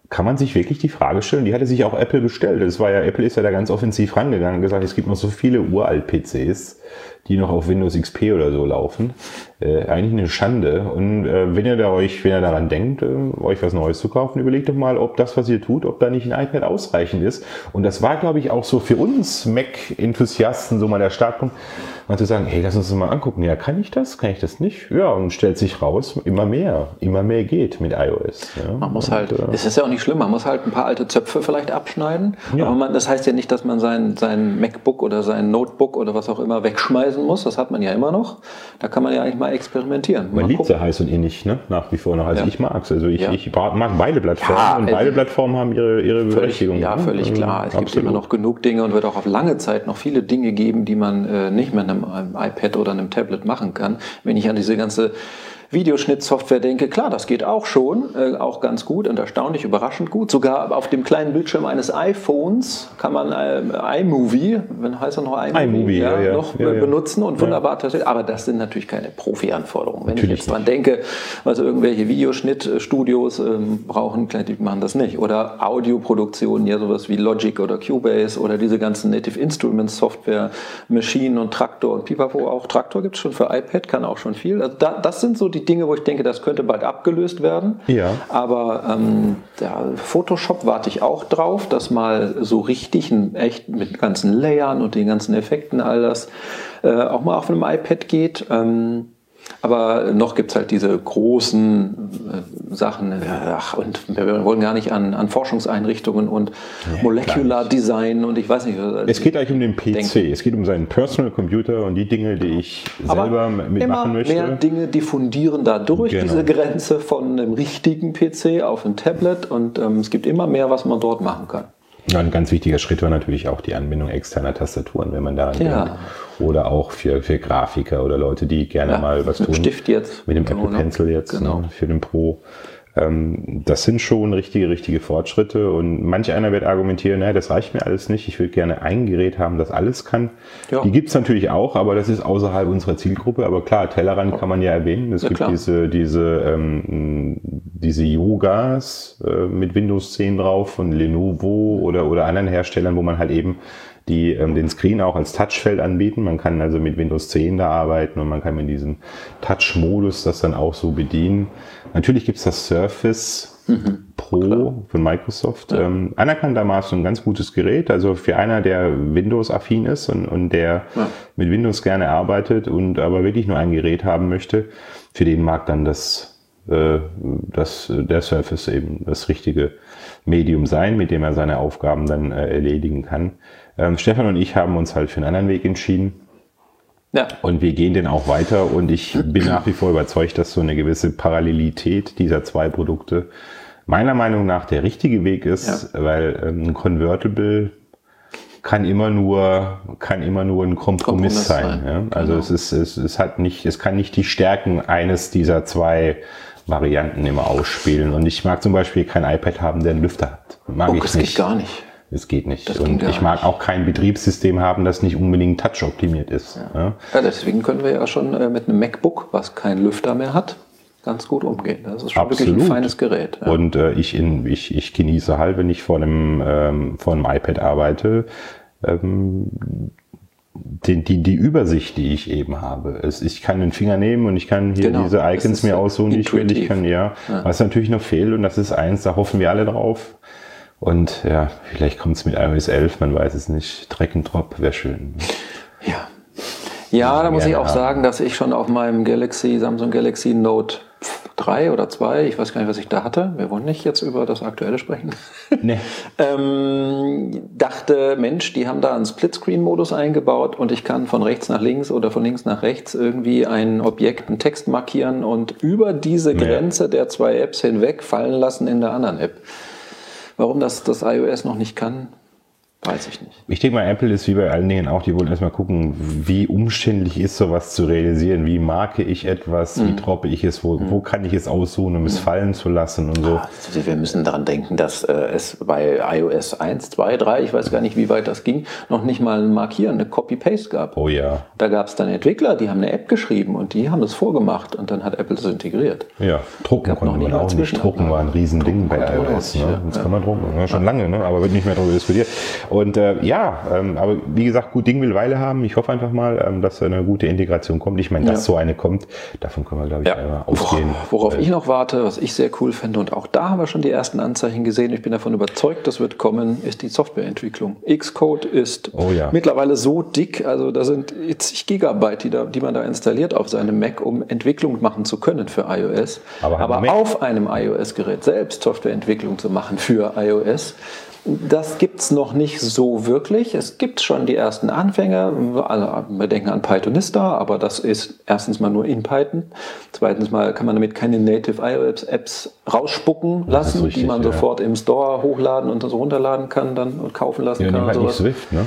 kann man sich wirklich die Frage stellen, die hatte sich auch Apple gestellt. Das war ja, Apple ist ja da ganz offensiv rangegangen und gesagt, es gibt noch so viele Uralt-PCs, die noch auf Windows XP oder so laufen. Äh, eigentlich eine Schande. Und äh, wenn ihr da euch, wenn ihr daran denkt, äh, euch was Neues zu kaufen, überlegt doch mal, ob das, was ihr tut, ob da nicht ein iPad ausreichend ist. Und das war, glaube ich, auch so für uns Mac-Enthusiasten so mal der Startpunkt, mal zu sagen, hey, lass uns das mal angucken. Ja, kann ich das? Kann ich das nicht? Ja, und stellt sich raus, immer mehr, immer mehr geht mit iOS. Ja. Man muss Und, halt, äh, es ist ja auch nicht schlimm, man muss halt ein paar alte Zöpfe vielleicht abschneiden. Ja. Aber man, das heißt ja nicht, dass man sein, sein MacBook oder sein Notebook oder was auch immer wegschmeißen muss. Das hat man ja immer noch. Da kann man ja eigentlich mal experimentieren. Man mal liebt gucken. heiß und innig, ne? nach wie vor noch. Also Ja. ich mag's. Also ich, Ja. ich mag beide Plattformen Ja, und also- beide Plattformen haben ihre, ihre Völlig, Berechtigung. ja, ne? völlig Also klar. Es gibt absolut. immer noch genug Dinge und wird auch auf lange Zeit noch viele Dinge geben, die man äh, nicht mit einem, einem iPad oder einem Tablet machen kann. Wenn ich an diese ganze Videoschnittsoftware denke, klar, das geht auch schon, äh, auch ganz gut und erstaunlich überraschend gut. Sogar auf dem kleinen Bildschirm eines iPhones kann man äh, iMovie, wenn heißt er noch iMovie, iMovie, ja, ja. noch Ja, äh, benutzen und wunderbar tatsächlich. Aber das sind natürlich keine Profi-Anforderungen. Wenn Natürlich ich jetzt dran denke, also irgendwelche Videoschnittstudios ähm, brauchen, die machen das nicht. Oder Audioproduktionen, ja sowas wie Logic oder Cubase oder diese ganzen Native Instruments Software, Machine und Traktor und Pipapo auch. Traktor gibt es schon für iPad, kann auch schon viel. Also da, das sind so die Dinge, wo ich denke, das könnte bald abgelöst werden. Ja. Aber ähm, Photoshop warte ich auch drauf, dass mal so richtig, echt mit ganzen Layern und den ganzen Effekten, all das, äh, auch mal auf einem iPad geht. Ähm, aber noch gibt es halt diese großen äh, Sachen, äh, ach, und wir wollen gar nicht an, an Forschungseinrichtungen und Molecular Design und ich weiß nicht. Es geht eigentlich um den PC. Denken. Es geht um seinen Personal Computer und die Dinge, die ich selber aber mitmachen immer möchte. mehr Dinge diffundieren dadurch Genau. diese Grenze von einem richtigen PC auf ein Tablet und ähm, es gibt immer mehr, was man dort machen kann. Ja, ein ganz wichtiger Schritt war natürlich auch die Anbindung externer Tastaturen, wenn man daran Ja. denkt. Oder auch für, für Grafiker oder Leute, die gerne Ja, mal was mit tun. dem Stift jetzt. Mit dem Genau, Apple ne? Pencil jetzt Genau. ne, für den Pro. Ähm, das sind schon richtige, richtige Fortschritte. Und manch einer wird argumentieren, naja, das reicht mir alles nicht. Ich will gerne ein Gerät haben, das alles kann. Ja. Die gibt's natürlich auch, aber das ist außerhalb unserer Zielgruppe. Aber klar, Tellerrand kann man ja erwähnen. Es Ja, gibt klar. diese, diese, ähm, diese Yogas äh, mit Windows 10 drauf von Lenovo oder, oder anderen Herstellern, wo man halt eben die ähm, den Screen auch als Touchfeld anbieten. Man kann also mit Windows 10 da arbeiten und man kann mit diesem Touch-Modus das dann auch so bedienen. Natürlich gibt's das Surface Pro von Microsoft. Ähm, anerkanntermaßen ein ganz gutes Gerät. Also für einer, der Windows-affin ist und, und der Ja. mit Windows gerne arbeitet und aber wirklich nur ein Gerät haben möchte, für den mag dann das, äh, das, der Surface eben das richtige Medium sein, mit dem er seine Aufgaben dann äh, erledigen kann. Ähm, Stefan und ich haben uns halt für einen anderen Weg entschieden. Ja, Und wir gehen den auch weiter und ich bin nach wie vor überzeugt, dass so eine gewisse Parallelität dieser zwei Produkte meiner Meinung nach der richtige Weg ist, weil ähm, ein Convertible kann immer nur kann immer nur ein Kompromiss, Kompromiss sein. sein, Ja? Also genau. es ist es, es hat nicht es kann nicht die Stärken eines dieser zwei Varianten immer ausspielen. Und ich mag zum Beispiel kein iPad haben, der einen Lüfter hat. Mag oh, ich das nicht. geht gar nicht. Es geht nicht. Das und ich mag auch kein Betriebssystem haben, das nicht unbedingt touch-optimiert ist. Ja. Ja, deswegen können wir ja schon äh, mit einem MacBook, was keinen Lüfter mehr hat, ganz gut umgehen. Das ist schon wirklich Absolut. ein feines Gerät. Ja. Und äh, ich, in, ich, ich genieße halt, wenn ich vor einem, ähm, vor einem iPad arbeite, ähm, die, die, die Übersicht, die ich eben habe. Es, ich kann den Finger nehmen und ich kann hier Genau, diese Icons mir aussuchen, die ich will. Ich kann, ja, was natürlich noch fehlt und das ist eins, da hoffen wir alle drauf. Und ja, vielleicht kommt es mit iOS 11, man weiß es nicht. Dreck and Drop wäre schön. Ja, ja da muss ich auch sagen, dass ich schon auf meinem Galaxy, Samsung Galaxy Note 3 oder 2, ich weiß gar nicht, was ich da hatte. Wir wollen nicht jetzt über das Aktuelle sprechen. *laughs* Nee. ähm, dachte, Mensch, die haben da einen Splitscreen-Modus eingebaut und ich kann von rechts nach links oder von links nach rechts irgendwie ein Objekt, einen Text markieren und über diese Grenze der zwei Apps hinweg fallen lassen in der anderen App. Warum das das iOS noch nicht kann, Weiß ich nicht. Ich denke mal, Apple ist wie bei allen Dingen auch, die wollen erstmal gucken, wie umständlich ist sowas zu realisieren, wie marke ich etwas, mhm. wie droppe ich es, wo, mhm. wo kann ich es aussuchen, um es mhm. fallen zu lassen und so. Also wir müssen daran denken, dass äh, es bei iOS 1, 2, 3, ich weiß gar nicht, wie weit das ging, noch nicht mal ein Markieren, eine Copy-Paste gab. Oh ja. Da gab es dann Entwickler, die haben eine App geschrieben und die haben das vorgemacht und dann hat Apple das integriert. Ja, drucken konnte man auch nicht. Drucken war ein Riesending bei iOS. Ne? Jetzt ja. kann man drucken, ja, schon lange, ne? aber wird nicht mehr darüber diskutiert. Und äh, ja, ähm, aber wie gesagt, gut Ding will Weile haben. Ich hoffe einfach mal, ähm, dass eine gute Integration kommt. Ich meine, dass ja. so eine kommt, davon können wir, glaube ich, ja. ausgehen. Worauf äh, ich noch warte, was ich sehr cool finde, und auch da haben wir schon die ersten Anzeichen gesehen, ich bin davon überzeugt, das wird kommen, ist die Softwareentwicklung. Xcode ist oh, ja. mittlerweile so dick, also da sind zig Gigabyte, die, da, die man da installiert auf seinem Mac, um Entwicklung machen zu können für iOS. Aber, aber auf einem iOS-Gerät selbst Softwareentwicklung zu machen für iOS, das gibt es noch nicht so wirklich. Es gibt schon die ersten Anfänge. Also wir denken an Pythonista, aber das ist erstens mal nur in Python. Zweitens mal kann man damit keine Native iOS-Apps rausspucken lassen, richtig, die man ja. sofort im Store hochladen und so runterladen kann dann und kaufen lassen ja, kann. Halt nicht Swift, ne?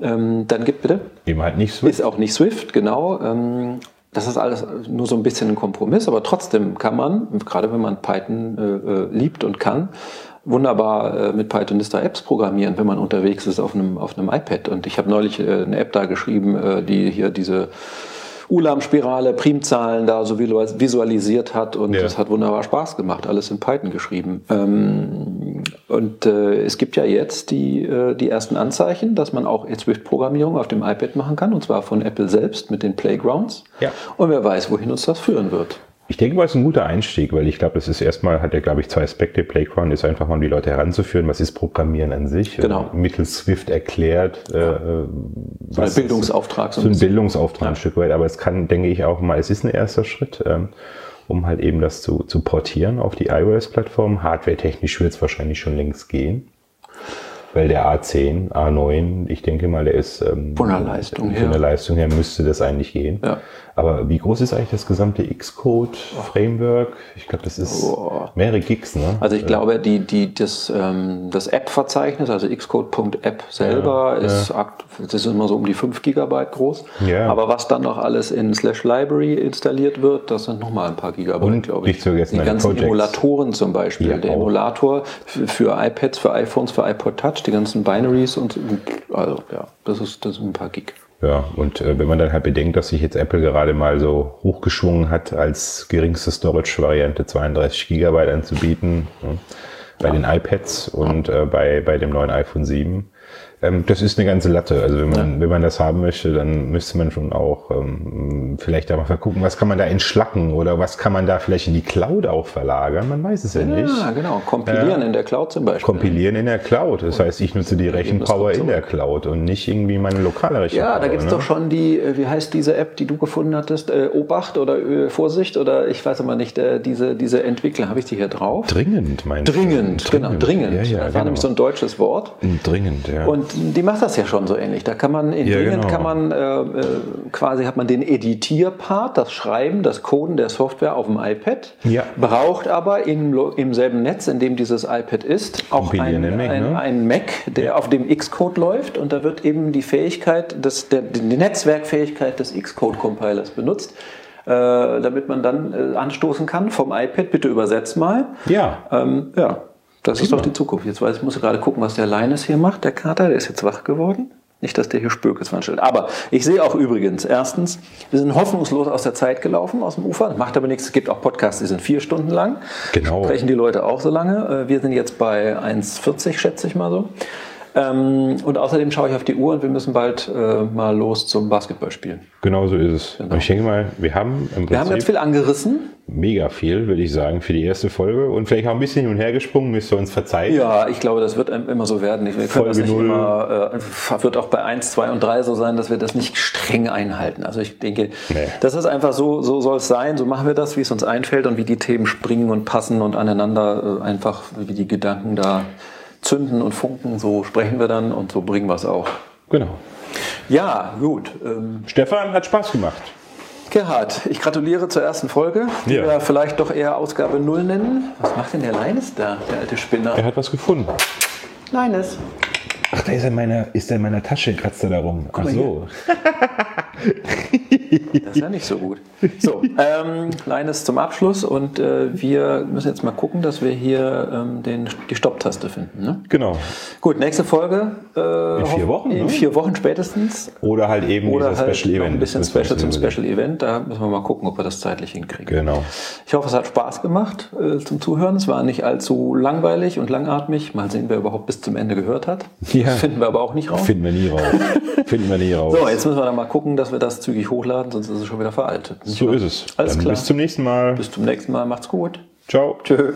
Ähm, dann gibt bitte. Eben halt nicht Swift. Ist auch nicht Swift, genau. Ähm, das ist alles nur so ein bisschen ein Kompromiss, aber trotzdem kann man, gerade wenn man Python äh, äh liebt und kann, wunderbar äh, mit Pythonista Apps programmieren, wenn man unterwegs ist auf einem, auf einem iPad. Und ich habe neulich äh, eine App da geschrieben, äh, die hier diese Ulam-Spirale, Primzahlen da so visualisiert hat und ja. das hat wunderbar Spaß gemacht, alles in Python geschrieben. Ähm, und äh, es gibt ja jetzt die, äh, die ersten Anzeichen, dass man auch Swift-Programmierung auf dem iPad machen kann und zwar von Apple selbst mit den Playgrounds. Ja. Und wer weiß, wohin uns das führen wird. Ich denke mal, es ist ein guter Einstieg, weil ich glaube, das ist erstmal, hat er, glaube ich, zwei Aspekte. Playground ist einfach mal, um die Leute heranzuführen, was ist Programmieren an sich. Genau. Mittels Swift erklärt. Äh, so ein Bildungsauftrag. So ein, Bildungsauftrag ja. ein Stück weit. Aber es kann, denke ich, auch mal, es ist ein erster Schritt, ähm, um halt eben das zu, zu portieren auf die iOS-Plattform. Hardware-technisch wird es wahrscheinlich schon längst gehen weil der A10, A9, ich denke mal, der ist ähm, von der Leistung her. Von der Leistung her müsste das eigentlich gehen. Ja. Aber wie groß ist eigentlich das gesamte Xcode-Framework? Ich glaube, das ist oh. mehrere Gigs, ne? Also ich glaube, die, die, das, ähm, das App-Verzeichnis, also xcode.app selber, ja, ist, ja. das ist immer so um die 5 Gigabyte groß. Ja. Aber was dann noch alles in Slash Library installiert wird, das sind nochmal ein paar Gigabyte, glaube ich. Nicht zu vergessen, die ganzen Projects. Emulatoren zum Beispiel. Ja, der auch. Emulator für, für iPads, für iPhones, für iPod Touch, die ganzen Binaries und also ja, das ist, das sind ein paar Gig. Ja, und äh, wenn man dann halt bedenkt, dass sich jetzt Apple gerade mal so hochgeschwungen hat, als geringste Storage-Variante 32 Gigabyte anzubieten, ne, bei ja. den iPads und äh, bei, bei dem neuen iPhone 7, ähm, das ist eine ganze Latte. Also wenn man, ja. wenn man das haben möchte, dann müsste man schon auch ähm, vielleicht da mal gucken, was kann man da entschlacken oder was kann man da vielleicht in die Cloud auch verlagern. Man weiß es ja, ja nicht. Ja, genau. Kompilieren äh, in der Cloud zum Beispiel. Kompilieren in der Cloud. Das heißt, ich nutze die Rechenpower in der Cloud und nicht irgendwie meine lokale Rechenpower. Ja, da gibt es ne? doch schon die, äh, wie heißt diese App, die du gefunden hattest? Äh, Obacht oder äh, Vorsicht oder ich weiß aber nicht, äh, diese, diese Entwickler, habe ich die hier drauf? Dringend, meinst Dringend, du? genau, dringend. Ja, ja, das war genau. nämlich so ein deutsches Wort. Dringend, ja. Und die macht das ja schon so ähnlich. Da kann man in ja, Dringend genau. kann man äh, äh, quasi hat man den Editierpart, das Schreiben, das Coden der Software auf dem iPad, ja. braucht aber im, im selben Netz, in dem dieses iPad ist, auch ein, Mac, ein, ne? ein, Mac, der ja. auf dem Xcode läuft und da wird eben die Fähigkeit, des, der, die Netzwerkfähigkeit des Xcode-Compilers benutzt. Äh, damit man dann äh, anstoßen kann vom iPad, bitte übersetzt mal. Ja. Ähm, ja. Das ist doch die Zukunft. Jetzt weiß ich, muss gerade gucken, was der Linus hier macht, der Kater, der ist jetzt wach geworden. Nicht, dass der hier Spökes veranstaltet. Aber ich sehe auch übrigens, erstens, wir sind hoffnungslos aus der Zeit gelaufen, aus dem Ufer. Macht aber nichts. Es gibt auch Podcasts, die sind vier Stunden lang. Genau. Sprechen die Leute auch so lange. Äh, wir sind jetzt bei 1,40, schätze ich mal so. Ähm, und außerdem schaue ich auf die Uhr und wir müssen bald äh, mal los zum Basketballspielen. Genau so ist es. Genau. Ich denke mal, wir haben im Prinzip, Wir haben ganz viel angerissen. mega viel, würde ich sagen, für die erste Folge. Und vielleicht auch ein bisschen hin und her gesprungen, müsst ihr uns verzeihen. Ja, ich glaube, das wird immer so werden. Wir können Folge das nicht null. immer, äh, wird auch bei 1, 2 und 3 so sein, dass wir das nicht streng einhalten. Also ich denke, Nee. das ist einfach so, so soll es sein, so machen wir das, wie es uns einfällt und wie die Themen springen und passen und aneinander äh, einfach, wie die Gedanken da zünden und funken, so sprechen wir dann und so bringen wir es auch. Genau. Ja, gut. Ähm, Stefan hat Spaß gemacht. Gerhard, ich gratuliere zur ersten Folge, die Ja. wir vielleicht doch eher Ausgabe 0 nennen. Was macht denn der Leines da, der alte Spinner? Er hat was gefunden. Leines. Ach, da ist er in meiner, ist er in meiner Tasche, kratzt er da rum. Ach mal so. *laughs* Das ist ja nicht so gut. So, ähm, Leines zum Abschluss und äh, wir müssen jetzt mal gucken, dass wir hier ähm, den, die Stopptaste finden. Ne? Genau. Gut, nächste Folge. Äh, In vier Wochen, In ne? vier Wochen spätestens. Oder halt eben Oder dieser halt Special Event. ein bisschen Special zum. Special Event. Da müssen wir mal gucken, ob wir das zeitlich hinkriegen. Genau. Ich hoffe, es hat Spaß gemacht äh, zum Zuhören. Es war nicht allzu langweilig und langatmig. Mal sehen, wer überhaupt bis zum Ende gehört hat. Ja. Finden wir aber auch nicht raus. Finden wir nie raus. *laughs* Finden wir nie raus. So, jetzt müssen wir dann mal gucken, dass wir das zügig hochladen, sonst ist es schon wieder veraltet. So ist es. Alles Dann klar. Bis zum nächsten Mal. Bis zum nächsten Mal. Macht's gut. Ciao. Tschö.